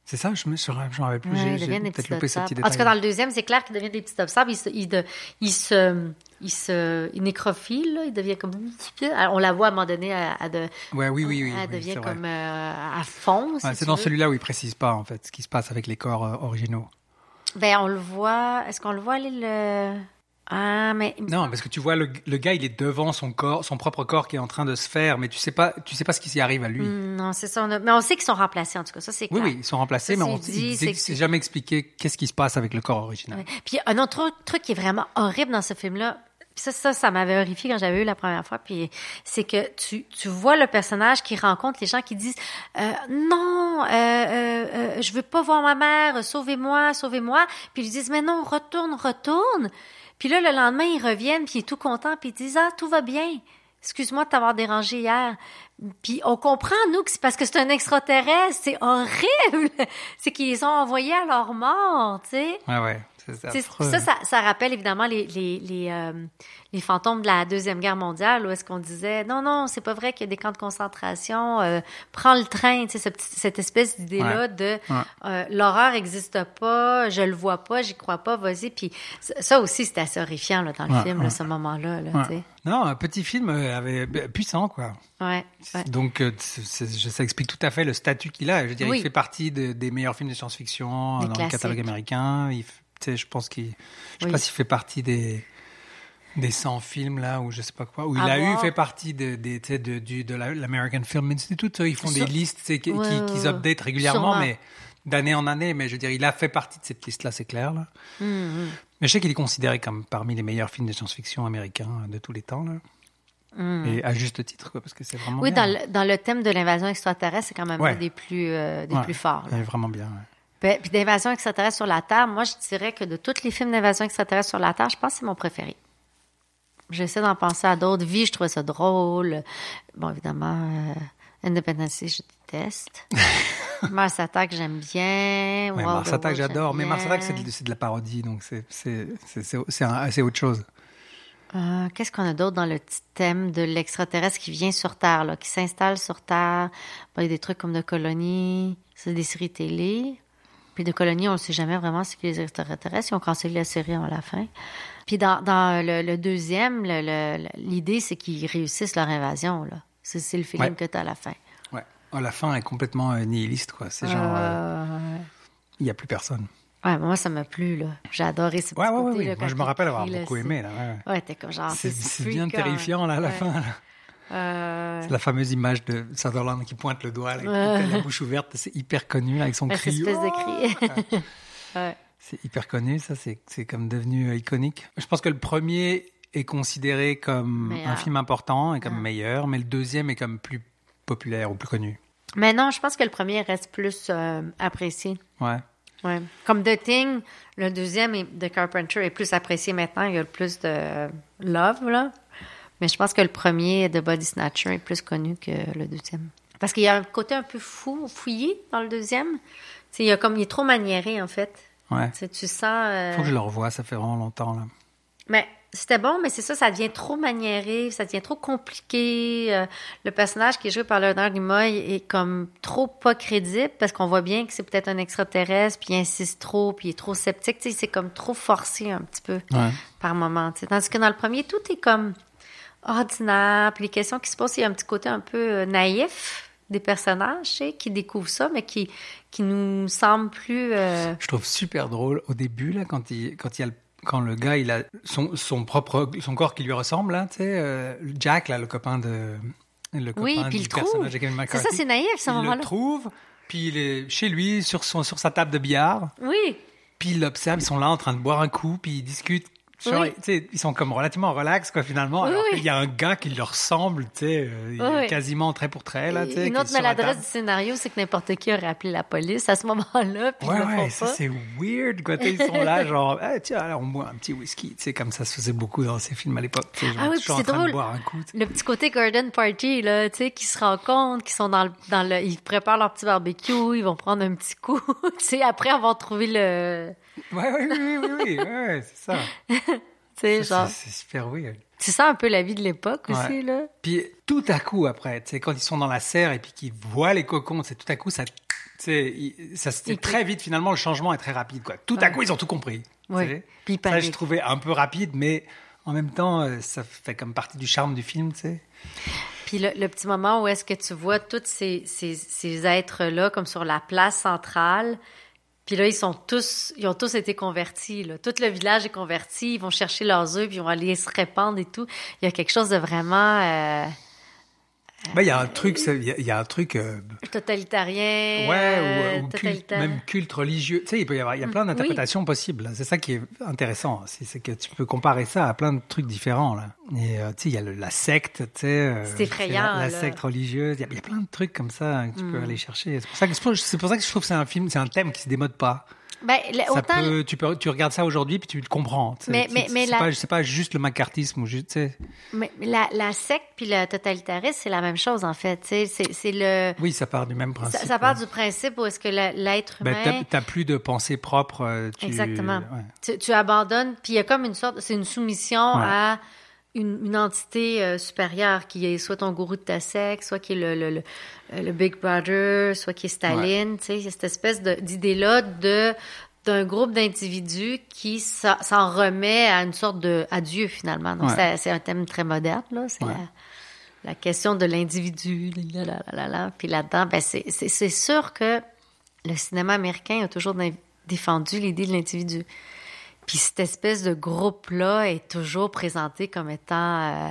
C'est ça, je me je me rappelle plus. Ouais, J'ai- peut-être loupé ce petit En détail. tout cas, dans le deuxième, c'est clair qu'ils deviennent des petits sable. Ils se, ils, de- se, ils se, là. Ils deviennent comme, Alors, on la voit à un moment donné, à, à de, Ouais, oui, oui, oui. elle oui, devient comme euh, à fond. si Ouais, c'est dans celui-là où ils précisent pas, en fait, ce qui se passe avec les corps euh, originaux. Ben, on le voit. Est-ce qu'on le voit aller le. Ah, mais. Non, parce que tu vois, le, le gars, il est devant son corps, son propre corps qui est en train de se faire, mais tu sais pas, tu sais pas ce qui s'y arrive à lui. Hmm, Non, c'est ça. on a- Mais on sait qu'ils sont remplacés, en tout cas. Ça, c'est Oui, clair. oui, ils sont remplacés, Ça, mais on dit, c'est jamais expliqué qu'est-ce qui se passe avec le corps original. Ouais. Puis un autre truc qui est vraiment horrible dans ce film-là, ça, ça, ça m'avait horrifié quand j'avais eu la première fois, puis c'est que tu, tu vois le personnage qui rencontre les gens qui disent euh, non, euh, euh, euh, je veux pas voir ma mère, sauvez-moi, sauvez-moi, puis ils disent mais non, retourne, retourne. Puis là le lendemain ils reviennent, puis il est tout content, puis ils disent ah tout va bien. Excuse-moi de t'avoir dérangé hier. Puis on comprend, nous, que c'est parce que c'est un extraterrestre. C'est horrible. C'est qu'ils les ont envoyés à leur mort, tu sais. Ouais, ouais. Ça, ça, ça rappelle évidemment les, les, les, euh, les fantômes de la Deuxième Guerre mondiale, où est-ce qu'on disait non, non, c'est pas vrai qu'il y a des camps de concentration, euh, prends le train, tu sais, ce cette espèce d'idée-là Ouais. de Ouais. euh, l'horreur n'existe pas, je le vois pas, j'y crois pas, vas-y. Puis ça- aussi, c'était assez horrifiant là, dans le Ouais, film, là, ce moment-là. Là, Ouais. tu sais. Non, un petit film avait, bah, puissant, quoi. Ouais, ouais. Donc, ça explique tout à fait le statut qu'il a. Je veux dire, Oui. il fait partie de- des meilleurs films de science-fiction dans le catalogue américain. Il, sais, je pense qu'il, je sais Oui. pas s'il fait partie des des 100 films là ou je sais pas quoi où il À a eu fait partie de de du de la- l'American Film Institute ils font Sur- des listes Ouais, qui- ouais, qu'ils ouais. update régulièrement mais d'année en année mais je veux dire il a fait partie de cette liste là c'est clair là Hum, hum. mais je sais qu'il est considéré comme parmi les meilleurs films de science-fiction américains de tous les temps là Hum. et à juste titre quoi parce que c'est vraiment Oui, bien. dans le, dans le thème de l'invasion extraterrestre, c'est quand même Ouais. un des plus, euh, des Ouais, plus forts. là. il est vraiment bien ouais. Puis, puis d'invasion extraterrestre sur la Terre, moi, je dirais que de tous les films d'invasion extraterrestre sur la Terre, je pense que c'est mon préféré. J'essaie d'en penser à d'autres. Vie, je trouvais ça drôle. Bon, évidemment, euh, Independence Day, je déteste. Mars Attack, j'aime bien. Ouais, Mars Attack, j'adore. Mais Mars Attack, c'est de, la parodie, donc c'est c'est autre chose. Euh, Qu'est-ce qu'on a d'autre dans le petit thème de l'extraterrestre qui vient sur Terre, là, qui s'installe sur Terre? Il y a des trucs comme de colonies, c'est des séries télé. Puis de colonies, on ne sait jamais vraiment ce que les extraterrestres. Ils ont cancellé la série à la fin. Puis dans, dans le, le deuxième, l'idée, c'est qu'ils réussissent leur invasion. là. C'est le feeling Ouais. que tu as à la fin. Ouais. Oh, la fin est complètement euh, nihiliste, quoi. C'est genre, euh, Euh, il y a plus personne. ouais, moi, ça m'a plu. là. J'ai adoré ce petit Ouais, ouais, ouais. côté, ouais. là, Moi, je me rappelle avoir là, beaucoup aimé, là. ouais, t'es comme genre... C'est bien terrifiant, là, à la fin. là. Euh, C'est la fameuse image de Sutherland qui pointe le doigt, là, la bouche ouverte. C'est hyper connu, là, avec son cri. cette espèce de cri. ouais. C'est hyper connu, ça, c'est comme devenu euh, iconique. Je pense que le premier est considéré comme Meilleur. un film important et comme Ah. meilleur, mais le deuxième est comme plus populaire ou plus connu. Mais non, je pense que le premier reste plus euh, apprécié. Ouais. Ouais. Comme The Thing, le deuxième de Carpenter est plus apprécié maintenant. Il y a plus de love, là. Mais je pense que le premier de Body Snatcher est plus connu que le deuxième. Parce qu'il y a un côté un peu fou, fouillé dans le deuxième. Il, y a comme, il est trop maniéré, en fait. Ouais. Tu sens... euh, Faut que je le revoie, ça fait vraiment longtemps, là. Mais c'était bon, mais c'est ça, ça devient trop maniéré, ça devient trop compliqué. Euh, le personnage qui est joué par Leonard Nimoy est comme trop pas crédible parce qu'on voit bien que c'est peut-être un extraterrestre, puis il insiste trop, puis il est trop sceptique. C'est comme trop forcé un petit peu Ouais. par moment. Tandis que dans le premier, tout est comme ordinaire. Puis les questions qui se posent, il y a un petit côté un peu euh, naïf des personnages, sais, qui découvrent ça, mais qui, qui nous semble plus... euh, Je trouve super drôle au début là quand il quand il y a le, quand le gars il a son, son propre son corps qui lui ressemble là, tu sais euh, Jack là le copain de le copain Oui, puis du il trouve. personnage Kevin C'est ça, c'est naïf, ce Il moment-là. le trouve, puis il est chez lui sur son sur sa table de billard, Oui, puis il l'observe, ils sont là en train de boire un coup, puis ils discutent Genre, Oui. tu sais, ils sont comme relativement relax, quoi, finalement. Alors oui. qu'il y a un gars qui leur ressemble, tu sais, euh, il est Oui. quasiment trait pour trait, là, tu sais. Une autre maladresse du scénario, c'est que n'importe qui aurait appelé la police à ce moment-là, puis Ouais, ils le font ouais, ça c'est weird, quoi. Tu sais, Ils sont là, genre, ah, tiens, alors on boit un petit whisky. Tu sais, comme ça se faisait beaucoup dans ces films à l'époque. Ah oui, c'est drôle. boire un coup. tu sais. Le petit côté garden party, là, tu sais, qui se rencontrent, qui sont dans le, dans le, ils préparent leur petit barbecue, ils vont prendre un petit coup, tu sais, après avoir trouvé le, Ouais, oui, oui, oui, oui, ouais, c'est ça. Ça, genre, C'est c'est super weird. tu sens un peu la vie de l'époque Ouais. aussi, là. Puis tout à coup, après, tu sais, quand ils sont dans la serre et puis qu'ils voient les cocons, c'est tout à coup, ça, il- ça c'est très vite, finalement, le changement est très rapide, quoi. Tout à coup, ils ont tout compris. Ouais. Puis Ça, je trouvais un peu rapide, mais en même temps, euh, ça fait comme partie du charme du film, tu sais. Puis le, le petit moment où est-ce que tu vois tous ces, ces, ces êtres-là comme sur la place centrale, puis là, ils sont tous, ils ont tous été convertis, là. Tout le village est converti, ils vont chercher leurs œufs, puis ils vont aller se répandre et tout. Il y a quelque chose de vraiment euh, Ben, il y a un truc, il y, a- il y a un truc, euh, totalitarien, ouais, euh, ou, culte- totalitaire. même culte religieux. Tu sais, il peut y avoir, il y a plein Mm, d'interprétations possibles. C'est ça qui est intéressant. C'est que tu peux comparer ça à plein de trucs différents, là. Et, euh, tu sais, il y a le- la secte, tu sais. euh, C'est effrayant, La, secte religieuse. Il y, a, il y a plein de trucs comme ça hein, que tu peux Mm. aller chercher. C'est pour ça que, c'est pour- c'est pour ça que je trouve que c'est un film, c'est un thème qui se démode pas. Ben, le- Ça autant, peut, tu peux, tu regardes ça aujourd'hui puis tu le comprends. tu. Mais- mais- C'est- mais c'est la- pas, juste le macartisme juste, tu mais la, la secte puis le totalitarisme, c'est la même chose, en fait. tu. C'est le... Oui, ça part du même principe. Ça, ça part du principe où est-ce que la- l'être Ben, humain... t'as- t'as plus de pensée propre. euh, tu- Exactement. ouais. Tu, tu abandonnes, puis il y a comme une sorte, c'est une soumission Ouais. à une, une entité euh, supérieure qui est soit ton gourou de ta secte, soit qui est le, le, le, euh, le Big Brother, soit qui est Staline. Tu sais, cette espèce d'idée-là de d'un groupe d'individus qui s'en remet à une sorte de à Dieu finalement. Donc Ouais. c'est- un thème très moderne là. C'est Ouais. la, la question de l'individu. là, là, là, là. Puis là-dedans, ben c'est c'est- sûr que le cinéma américain a toujours dé- défendu l'idée de l'individu. Puis cette espèce de groupe-là est toujours présenté comme étant euh,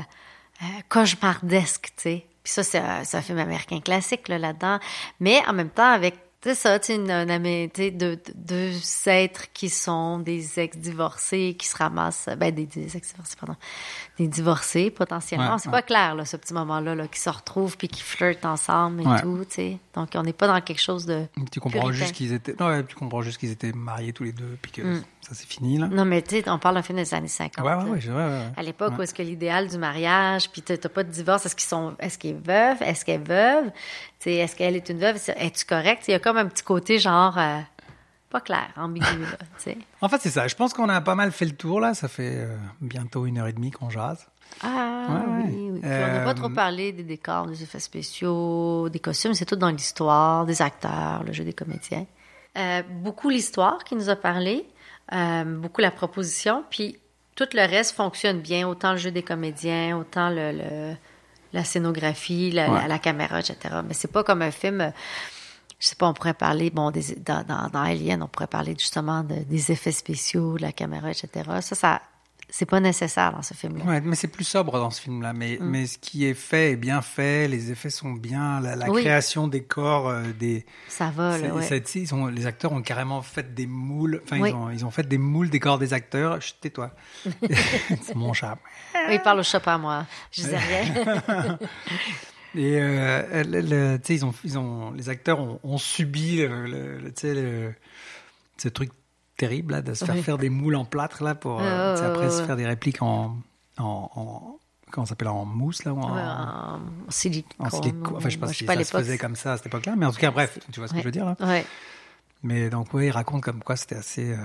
euh, cauchemardesque, tu sais. Puis ça, c'est un, film américain classique là, là-dedans. Mais en même temps, avec, tu sais, ça, tu sais, tu sais, deux, êtres qui sont des ex-divorcés, qui se ramassent, ben, des, des ex-divorcés, pardon, des divorcés potentiellement. Ouais, c'est ouais. pas clair, là, ce petit moment-là, là, qui se retrouvent puis qui flirtent ensemble et Ouais. tout, tu sais. Donc, on n'est pas dans quelque chose de... Tu comprends puritain. juste qu'ils étaient, non, tu comprends juste qu'ils étaient mariés tous les deux, puis que Mm. ça c'est fini là. Non, mais tu sais, on parle d'un film des années 50. Ouais, ouais, ouais. À l'époque où est-ce que l'idéal du mariage, puis t'as t'as pas de divorce, est-ce qu'ils sont, est-ce qu'il est veuf, est-ce qu'elle est veuve, tu sais, est-ce qu'elle est une veuve, c'est- es-tu correcte? Il y a comme un petit côté genre euh, pas clair, ambigu là. En fait, c'est ça. Je pense qu'on a pas mal fait le tour là. Ça fait euh, bientôt une heure et demie qu'on jase. Ah Ouais, oui, oui. Puis on n'a pas Euh, trop parlé des décors, des effets spéciaux, des costumes, c'est tout dans l'histoire, des acteurs, le jeu des comédiens. Euh, beaucoup l'histoire qui nous a parlé, euh, beaucoup la proposition, puis tout le reste fonctionne bien, autant le jeu des comédiens, autant le, le- la scénographie, la, Ouais. la- la caméra, etc. Mais c'est pas comme un film. Je sais pas, on pourrait parler, bon, des, dans, dans, dans Alien, on pourrait parler justement de- des effets spéciaux, de la caméra, etc. Ça, ça, c'est pas nécessaire dans ce film-là. Ouais, mais c'est plus sobre dans ce film-là. Mais, Mm. mais ce qui est fait est bien fait. Les effets sont bien. La, la Oui. création des corps, euh, des. Ça va, là, ouais. ils ont, les acteurs ont carrément fait des moules. Enfin, Oui. ils, ont, ils ont fait des moules des corps des acteurs. Chut, Tais-toi. c'est mon chat. Oui, il parle au chat, pas à moi. Je disais rien. Et euh, le- le- tu sais, ils ont, ils ont, les acteurs ont, ont subi le, le- ce truc terrible là, de se faire faire des moules en plâtre là pour euh, Ouais, ouais, après ouais, se ouais. faire des répliques en, en, en comment ça s'appelle en mousse là ou en, Ouais, en silicone. en silicone. Enfin, je sais pas Moi, si pas ça se faisait comme ça à cette époque-là, mais en tout cas, bref, tu vois ce que Ouais. je veux dire là. Ouais. Mais donc, oui, il raconte comme quoi c'était assez. euh,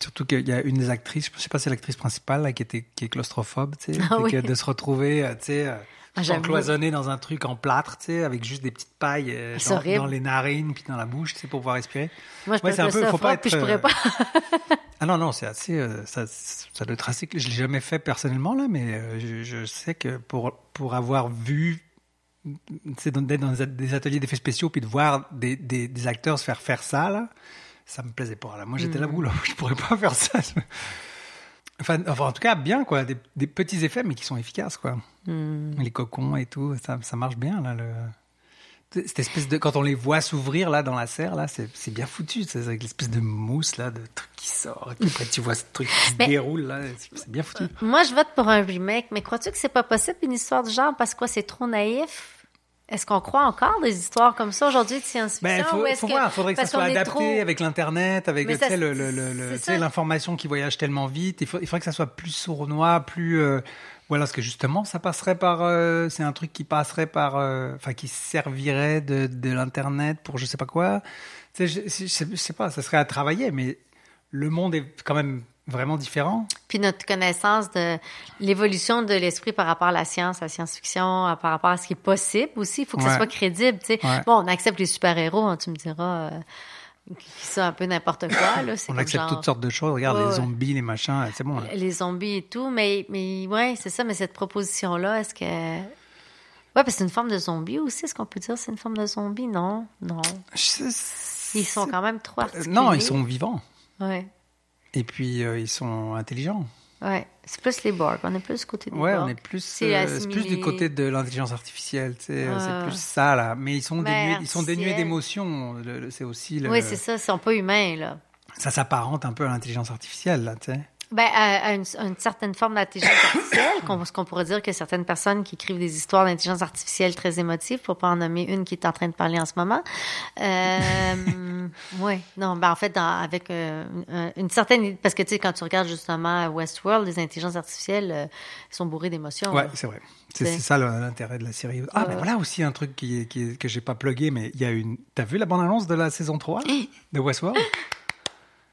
Surtout qu'il y a une des actrices, je sais pas si c'est l'actrice principale là, qui était qui est claustrophobe, tu sais, Ah oui. de se retrouver, euh, tu sais, Ah, j'avoue. encloisonné dans un truc en plâtre, tu sais, avec juste des petites pailles euh, dans, les narines puis dans la bouche, tu sais, pour pouvoir respirer. Moi, je Ouais, c'est un peu- faut pas puis je être, pourrais euh, pas. Ah non, non, c'est assez. euh, ça, ça doit être assez. Je l'ai jamais fait personnellement, là, mais euh, je, je sais que pour, pour avoir vu. C'est d'être dans des ateliers d'effets spéciaux puis de voir des, des, des acteurs se faire faire ça, là, ça me plaisait pas. Là. Moi, j'étais là, Mm. oula, je pourrais pas faire ça. Enfin, enfin, en tout cas, bien, quoi. Des, des petits effets, mais qui sont efficaces, quoi. Hmm. Les cocons et tout, ça, ça marche bien, là. Le... Cette espèce de quand on les voit s'ouvrir là dans la serre là, c'est bien foutu, c'est avec l'espèce de mousse là, de truc qui sort. Et puis après tu vois ce truc qui se Mais- déroule là, c'est bien foutu. Moi, je vote pour un remake, mais crois-tu que c'est pas possible une histoire du genre parce que c'est trop naïf? Est-ce qu'on croit encore des histoires comme ça aujourd'hui de science-fiction? Ben, faut, ou est-ce faut que- voir, faudrait que ça parce soit qu'on est adapté trop- avec l'internet, avec ça, le, le, le- ça. l'information qui voyage tellement vite. Il, faut, il faudrait que ça soit plus sournois, plus euh, voilà, parce que justement, ça passerait par, euh, c'est un truc qui passerait par, euh, enfin, qui servirait de, de l'internet pour je sais pas quoi? Je, je, je sais pas, ça serait à travailler, mais le monde est quand même vraiment différent? Puis notre connaissance de l'évolution de l'esprit par rapport à la science, à la science-fiction, à- par rapport à ce qui est possible aussi, il faut que ça Ouais. soit crédible. Tu sais. Ouais. Bon, on accepte les super-héros, hein, tu me diras, euh, qui sont un peu n'importe quoi. Là, c'est On accepte genre- toutes sortes de choses. Regarde Ouais, les zombies, les machins, c'est bon. là. les zombies et tout, mais, mais ouais, c'est ça, mais cette proposition-là, est-ce que. Ouais, parce que c'est une forme de zombie aussi, est-ce qu'on peut dire que c'est une forme de zombie? Non, non. Ils sont quand même trop Euh, articulés. Non, ils sont vivants. Ouais, Et puis euh, ils sont intelligents. ouais. C'est plus les Borg, on est plus du côté des Ouais, Borg. on est plus, C'est euh, plus du côté de l'intelligence artificielle. tu sais, Ah. C'est plus ça là. Mais ils sont Ben, dénués, ils sont dénués d'émotions. C'est aussi le, Oui, c'est ça, ils sont pas humains, là. ça s'apparente un peu à l'intelligence artificielle là. Tu sais. Ben, à, à une, à une certaine forme d'intelligence artificielle, qu'on, ce qu'on pourrait dire que certaines personnes qui écrivent des histoires d'intelligence artificielle très émotives, pour pas en nommer une qui est en train de parler en ce moment. Euh, oui, non, ben en fait, dans- avec euh, une, certaine... Parce que, tu sais, quand tu regardes justement Westworld, les intelligences artificielles euh, sont bourrées d'émotions. Là. c'est vrai. C'est ça l'intérêt de la série. Ah, ouais. voilà aussi un truc qui, qui que j'ai pas plugué, mais il y a une. T'as vu la bande-annonce de la saison 3 de Westworld?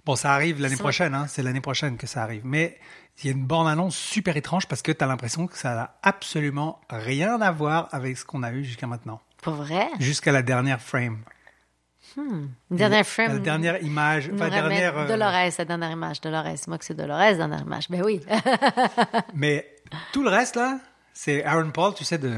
Bon, ça arrive l'année prochaine, hein, c'est l'année prochaine que ça arrive. Mais il y a une bande-annonce super étrange parce que t'as l'impression que ça n'a absolument rien à voir avec ce qu'on a eu jusqu'à maintenant. Pour vrai? Jusqu'à la dernière frame. Hmm. Une dernière frame. La dernière image. Enfin, dernière. euh, Dolores, la dernière image. Dolores, moi que c'est Dolores, dernière image. Ben oui. Mais tout le reste, là, c'est Aaron Paul, tu sais, de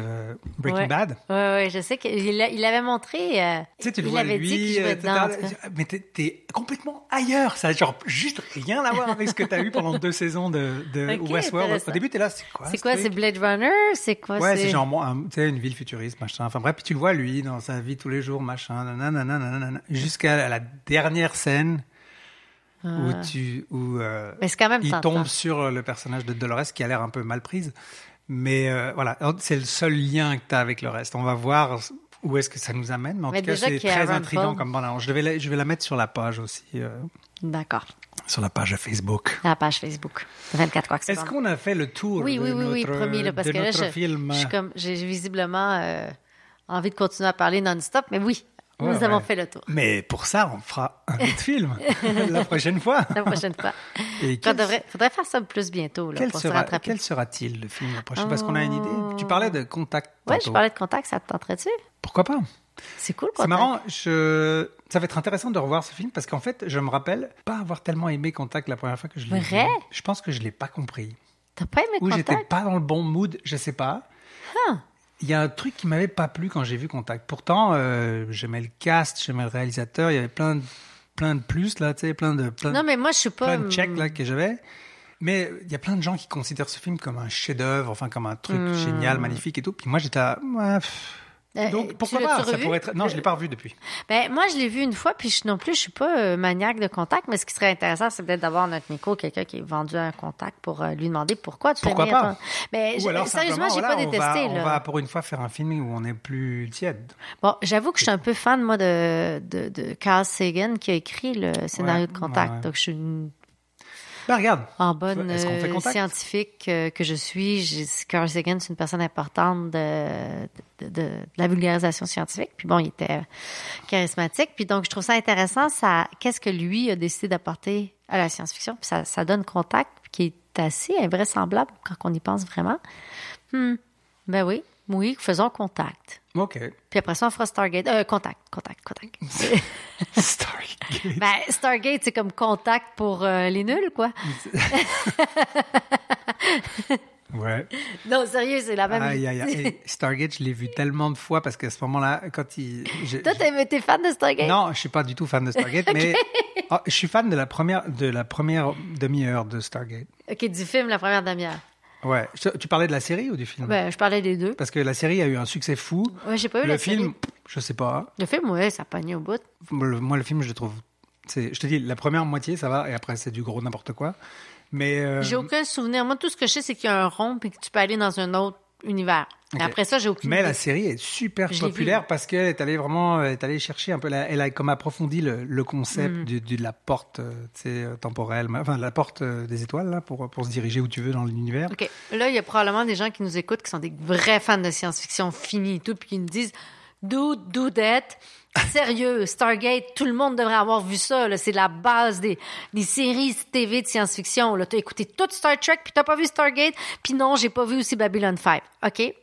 Breaking Ouais. Bad? Oui, oui, je sais qu'il il l'avait montré. euh, Tu sais, tu le vois avait lui, dit jouait euh, dedans. mais t'es, complètement ailleurs. Ça a genre juste rien à voir avec ce que t'as eu pendant deux saisons de, de Ok, Westworld. Au début, t'es là, c'est quoi C'est ce quoi, c'est Blade Runner? C'est quoi? Ouais, c'est genre un- une ville futuriste, machin. Enfin bref, puis tu le vois lui dans sa vie tous les jours, machin, nanana, nanana, jusqu'à la dernière scène où Ah. tu où euh, Mais c'est quand même il tombe sur le personnage de Dolores qui a l'air un peu mal prise. Mais euh, voilà, c'est le seul lien que tu as avec le reste. On va voir où est-ce que ça nous amène. Mais en Mais tout cas, c'est très intriguant comme bande Je, vais la, je vais la mettre sur la page aussi, euh, D'accord. sur la page Facebook. La page Facebook. 24 quoi Est-ce qu'on a fait le tour Oui, de oui, oui, oui, notre, promis, là, parce de que là, notre je, film? je suis comme, j'ai visiblement euh, envie de continuer à parler non-stop, mais oui, nous Ouais, avons fait le tour. Mais pour ça, on fera un autre film la prochaine fois. La prochaine fois. Il quel, faudrait faire ça plus bientôt, là, quel pour se sera, rattraper. quel sera-t-il le film la prochaine Parce qu'on a une idée. Tu parlais de Contact. Ouais, tantôt. je parlais de contact, ça te tenterait-tu? Pourquoi pas? C'est cool, C'est Contact. marrant, je... ça va être intéressant de revoir ce film parce qu'en fait, je me rappelle pas avoir tellement aimé Contact la première fois que je l'ai Vrai? vu. Je pense que je l'ai pas compris. T'as pas aimé Ou j'étais contact? pas dans le bon mood, je sais pas. Ah. Il y a un truc qui m'avait pas plu quand j'ai vu Contact. Pourtant, euh, j'aimais le cast, j'aimais le réalisateur, il y avait plein de, plein de plus là, tu sais, plein de plein, Non, mais moi, je suis pas. plein de checks là que j'avais. Mais il y a plein de gens qui considèrent ce film comme un chef-d'œuvre, enfin comme un truc Hmm. génial, magnifique et tout. Puis moi, j'étais ouais, pff. Euh, donc pourquoi pas? Ça pourrait être. Non, je l'ai pas revu depuis. Ben, moi, je l'ai vu une fois, puis je, non plus, je suis pas euh, maniaque de contact, mais ce qui serait intéressant, c'est peut-être d'avoir notre micro, quelqu'un qui est vendu un contact pour euh, lui demander pourquoi tu Pourquoi pas? ton- Ben, Ou je- alors sérieusement, j'ai pas détesté, on va, là. On va pour une fois faire un film où on est plus tiède. Bon, j'avoue que je suis un peu fan, moi, de, de, de Carl Sagan, qui a écrit le scénario Ouais, de Contact. ouais. Donc, je suis une- Ben regarde. en bonne euh, scientifique euh, que je suis. Carl Sagan, c'est une personne importante de, de, de- de la vulgarisation scientifique. Puis bon, il était charismatique. Puis donc, je trouve ça intéressant. Ça, qu'est-ce que lui a décidé d'apporter à la science-fiction? Puis ça, ça donne Contact, qui est assez invraisemblable quand on y pense vraiment. Hmm. Ben oui, oui, faisons Contact. Ok. Puis après ça, on fera Stargate. Euh, contact, contact, contact. Stargate. ben, Stargate, c'est comme contact pour euh, les nuls, quoi. Ouais. Non, sérieux, c'est la même. Aïe, aïe, aïe. Stargate, je l'ai vu tellement de fois parce qu'à ce moment-là, quand il. je- Toi, t'es fan de Stargate? Non, je suis pas du tout fan de Stargate, mais Ah, je suis fan de la première de la première demi-heure de Stargate. OK, du film, la première demi-heure. Ouais. Je- Tu parlais de la série ou du film? Ben, je parlais des deux. Parce que la série a eu un succès fou. Ouais, j'ai pas vu le la film, série. Je sais pas. Le film, ouais, ça pognait au bout. Le- moi, le film, je le trouve. c'est- Je te dis, la première moitié, ça va, et après, c'est du gros n'importe quoi. Mais. euh, J'ai aucun souvenir. Moi, tout ce que je sais, c'est qu'il y a un rond et que tu peux aller dans un autre univers. Après ça, j'ai aucune Mais la série est super Je populaire parce qu'elle est allée vraiment, elle est allée chercher un peu, la- elle a comme approfondi le, le concept Mm. du- du- de la porte, euh, euh, temporelle, enfin la porte euh, des étoiles là pour pour se diriger où tu veux dans l'univers. OK. Là, il y a probablement des gens qui nous écoutent qui sont des vrais fans de science-fiction finis et tout, puis qui nous disent Dude, do. Sérieux, Stargate, tout le monde devrait avoir vu ça. C'est la base des, des séries TV de science-fiction. T'as écouté tout Star Trek, puis t'as pas vu Stargate, puis non, j'ai pas vu aussi Babylon 5. OK?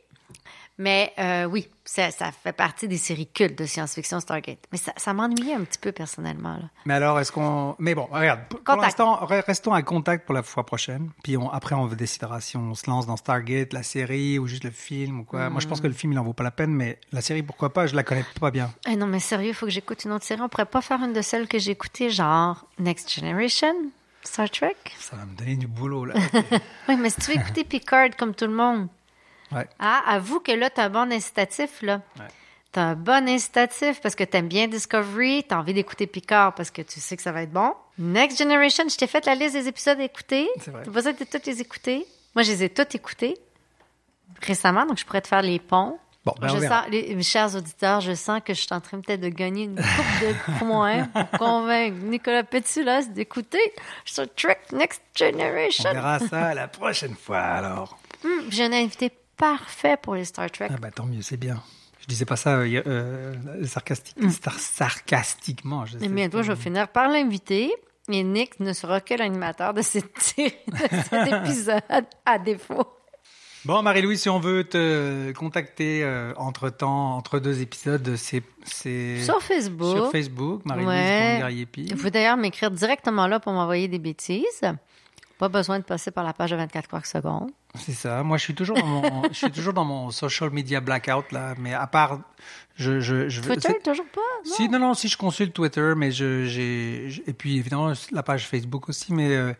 Mais euh, oui, ça, ça fait partie des séries cultes de science-fiction Stargate. Mais ça, ça m'ennuyait un petit peu personnellement. Là. Mais alors, est-ce qu'on, mais bon, regarde, pour, l'instant, restons à contact pour la fois prochaine. Puis on- après, on décidera si on se lance dans Stargate, la série ou juste le film ou quoi. Moi, je pense que le film il en vaut pas la peine, mais la série, pourquoi pas? Je la connais pas bien. Eh non, mais sérieux, il faut que j'écoute une autre série. On pourrait pas faire une de celles que j'ai écoutées, genre Next Generation, Star Trek? Ça va me donner du boulot là. Oui, mais si tu veux écouter Picard comme tout le monde, Ouais. ah, avoue que là, t'as un bon incitatif, là. Ouais. T'as un bon incitatif parce que t'aimes bien Discovery, t'as envie d'écouter Picard parce que tu sais que ça va être bon. Next Generation, je t'ai fait la liste des épisodes à écouter. C'est vrai. T'as besoin de toutes les écouter. Moi, je les ai toutes écoutées récemment, donc je pourrais te faire les ponts. Bon, ben, je verra. sens, les, mes chers auditeurs, je sens que je suis en train peut-être de gagner une coupe de points pour convaincre Nicolas Petsulas d'écouter Star Trek Next Generation. On verra ça la prochaine fois alors. Hum, J'ai un invité parfait pour les Star Trek. Ah bah tant mieux, c'est bien. Je disais pas ça euh, euh, sarcastique, star- sarcastiquement. Je sais. Mais toi, je vais finir par l'inviter. Et Nick ne sera que l'animateur de, cet épisode, à défaut. Bon, Marie-Louise, si on veut te contacter euh, entre temps, entre deux épisodes, c'est Sur Facebook. Sur Facebook, Marie-Louise Ouais. Vous pouvez d'ailleurs m'écrire directement là pour m'envoyer des bêtises. Pas besoin de passer par la page de 24 quarts secondes. C'est ça. Moi, je suis toujours dans mon, je suis toujours dans mon social media blackout là. Mais à part, je, je, je Twitter, toujours pas? Non? Si, non, non, si je consulte Twitter, mais je, j'ai, et puis évidemment la page Facebook aussi, mais euh,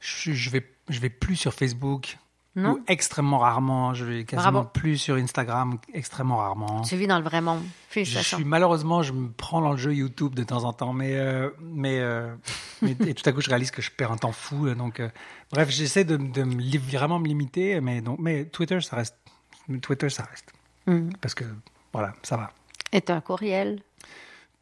je, je vais, je vais plus sur Facebook. Non? Ou extrêmement rarement. Je vais quasiment Bravo. plus sur Instagram, extrêmement rarement. Tu vis dans le vrai monde. Je suis malheureusement, je me prends dans le jeu YouTube de temps en temps, mais euh, mais, euh, mais- et tout à coup je réalise que je perds un temps fou. euh, Donc euh, bref, j'essaie de, de me li- vraiment me limiter, mais donc mais Twitter ça reste Twitter ça reste Mhm. parce que voilà ça va. Et un courriel?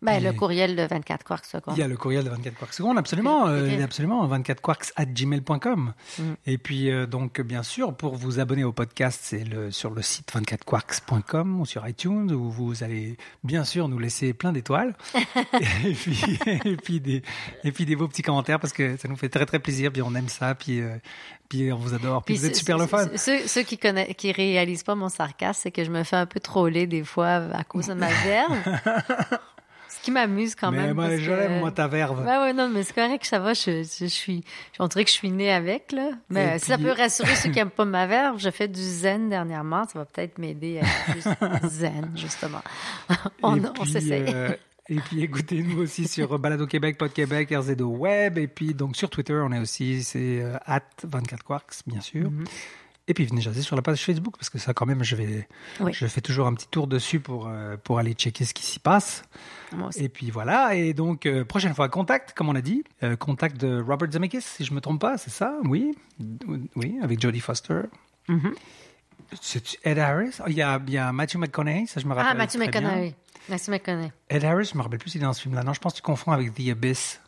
Ben, le courriel de 24 quarts secondes. Il y a le courriel de 24 quarks secondes, absolument, euh, absolument, 24 quarks at gmail.com. Mm. Et puis, euh, donc, bien sûr, pour vous abonner au podcast, c'est le, sur le site 24quarks.com ou sur iTunes où vous allez, bien sûr, nous laisser plein d'étoiles. et puis, et puis des, et puis des beaux petits commentaires parce que ça nous fait très, très plaisir. Puis on aime ça. Puis, euh, puis on vous adore. Puis, vous êtes super le fun. Ceux, ceux qui connaissent, qui réalisent pas mon sarcasme, c'est que je me fais un peu troller des fois à cause de ma verve. Qui m'amuse quand Mais même. moi, je l'aime, moi, ta verve. Ouais, ouais, non, mais c'est correct, ça va. Je, je, je suis, on dirait que je suis née avec, là. Mais Et si ça peut rassurer ceux qui aiment pas ma verve, je fais du zen dernièrement. Ça va peut-être m'aider à être plus zen, justement. on on s'essaye. euh, et puis écoutez-nous aussi sur Balado Québec, Pod Québec, RZO Web. Et puis donc sur Twitter, on est aussi, c'est euh, at 24 Quarks, bien sûr. Mhm. Et puis venez jaser sur la page Facebook parce que ça quand même, je vais, Oui. je fais toujours un petit tour dessus pour euh, pour aller checker ce qui s'y passe. Moi aussi. Et puis voilà. Et donc euh, prochaine fois, contact, comme on a dit, euh, contact de Robert Zemeckis, si je me trompe pas, c'est ça, oui, oui, avec Jodie Foster. Mhm. C'est Ed Harris? Oh, Il y a, y a Matthew McConaughey, ça je me rappelle. Ah, bien. McConaughey. Mathieu McConaughey. Ed Harris, je me rappelle plus s'il est dans ce film-là. Non, je pense que tu confonds avec The Abyss.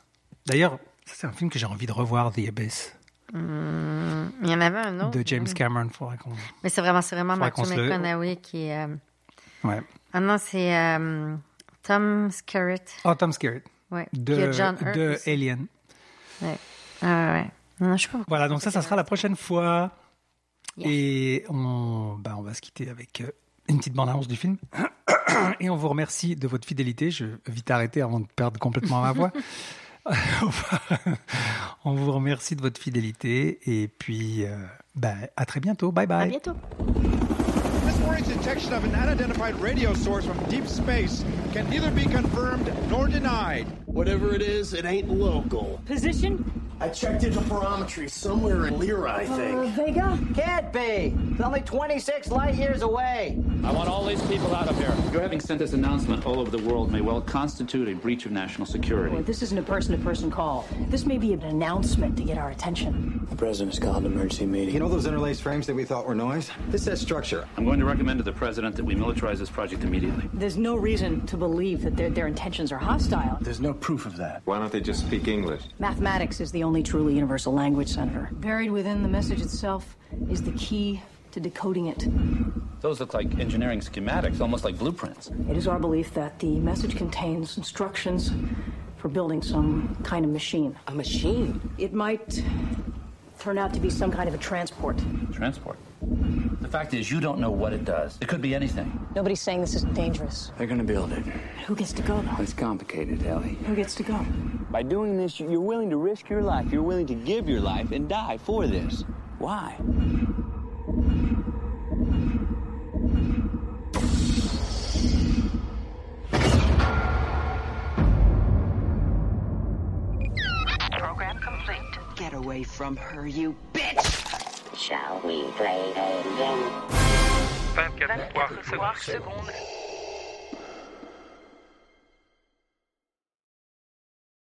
D'ailleurs, c'est un film que j'ai envie de revoir, The Abyss, Hum, il y en avait un autre. de James Cameron. Faudrait qu'on... Mais c'est vraiment, c'est vraiment le- McConaughey qui est. euh, Ouais. Ah non, c'est euh, Tom Skerritt. Oh, Tom Skerritt, Ouais. de, Puis il y a John Hurt de aussi. Alien. Ouais. Ah ouais. Non, je sais pas. Voilà, donc ça, ça sera la prochaine fois. Yeah. Et on, bah, on va se quitter avec euh, une petite bande-annonce du film. Et on vous remercie de votre fidélité. Je vais vite arrêter avant de perdre complètement ma voix. on vous remercie de votre fidélité. Et puis, euh, bah, à très bientôt. Bye À bye. bientôt. This morning's detection of an unidentified radio source from deep space can neither be confirmed nor denied. Whatever it is, it ain't local. Position I checked interferometry somewhere in Lyra, I uh, think. Vega? Can't be. It's only 26 light years away. I want all these people out of here. Your having sent this announcement all over the world may well constitute a breach of national security. Well, this isn't a person-to-person call. This may be an announcement to get our attention. The president's called an emergency meeting. You know those interlaced frames that we thought were noise? This says structure. I'm going to recommend to the president that we militarize this project immediately. There's no reason to believe that their, their intentions are hostile. There's no proof of that. Why don't they just speak English? Mathematics is the only truly universal language, Senator. Buried within the message itself is the key to decoding it. Those look like engineering schematics, almost like blueprints. It is our belief that the message contains instructions for building some kind of machine. A machine? It might turn out to be some kind of a transport. Transport? The fact is, you don't know what it does. It could be anything. Nobody's saying this is dangerous. They're gonna build it. Who gets to go, though? It's complicated, Ellie. Who gets to go? By doing this, you're willing to risk your life. You're willing to give your life and die for this. Why? Program complete. Get away from her, you bitch! Shall we play a game? 24 poires secondes.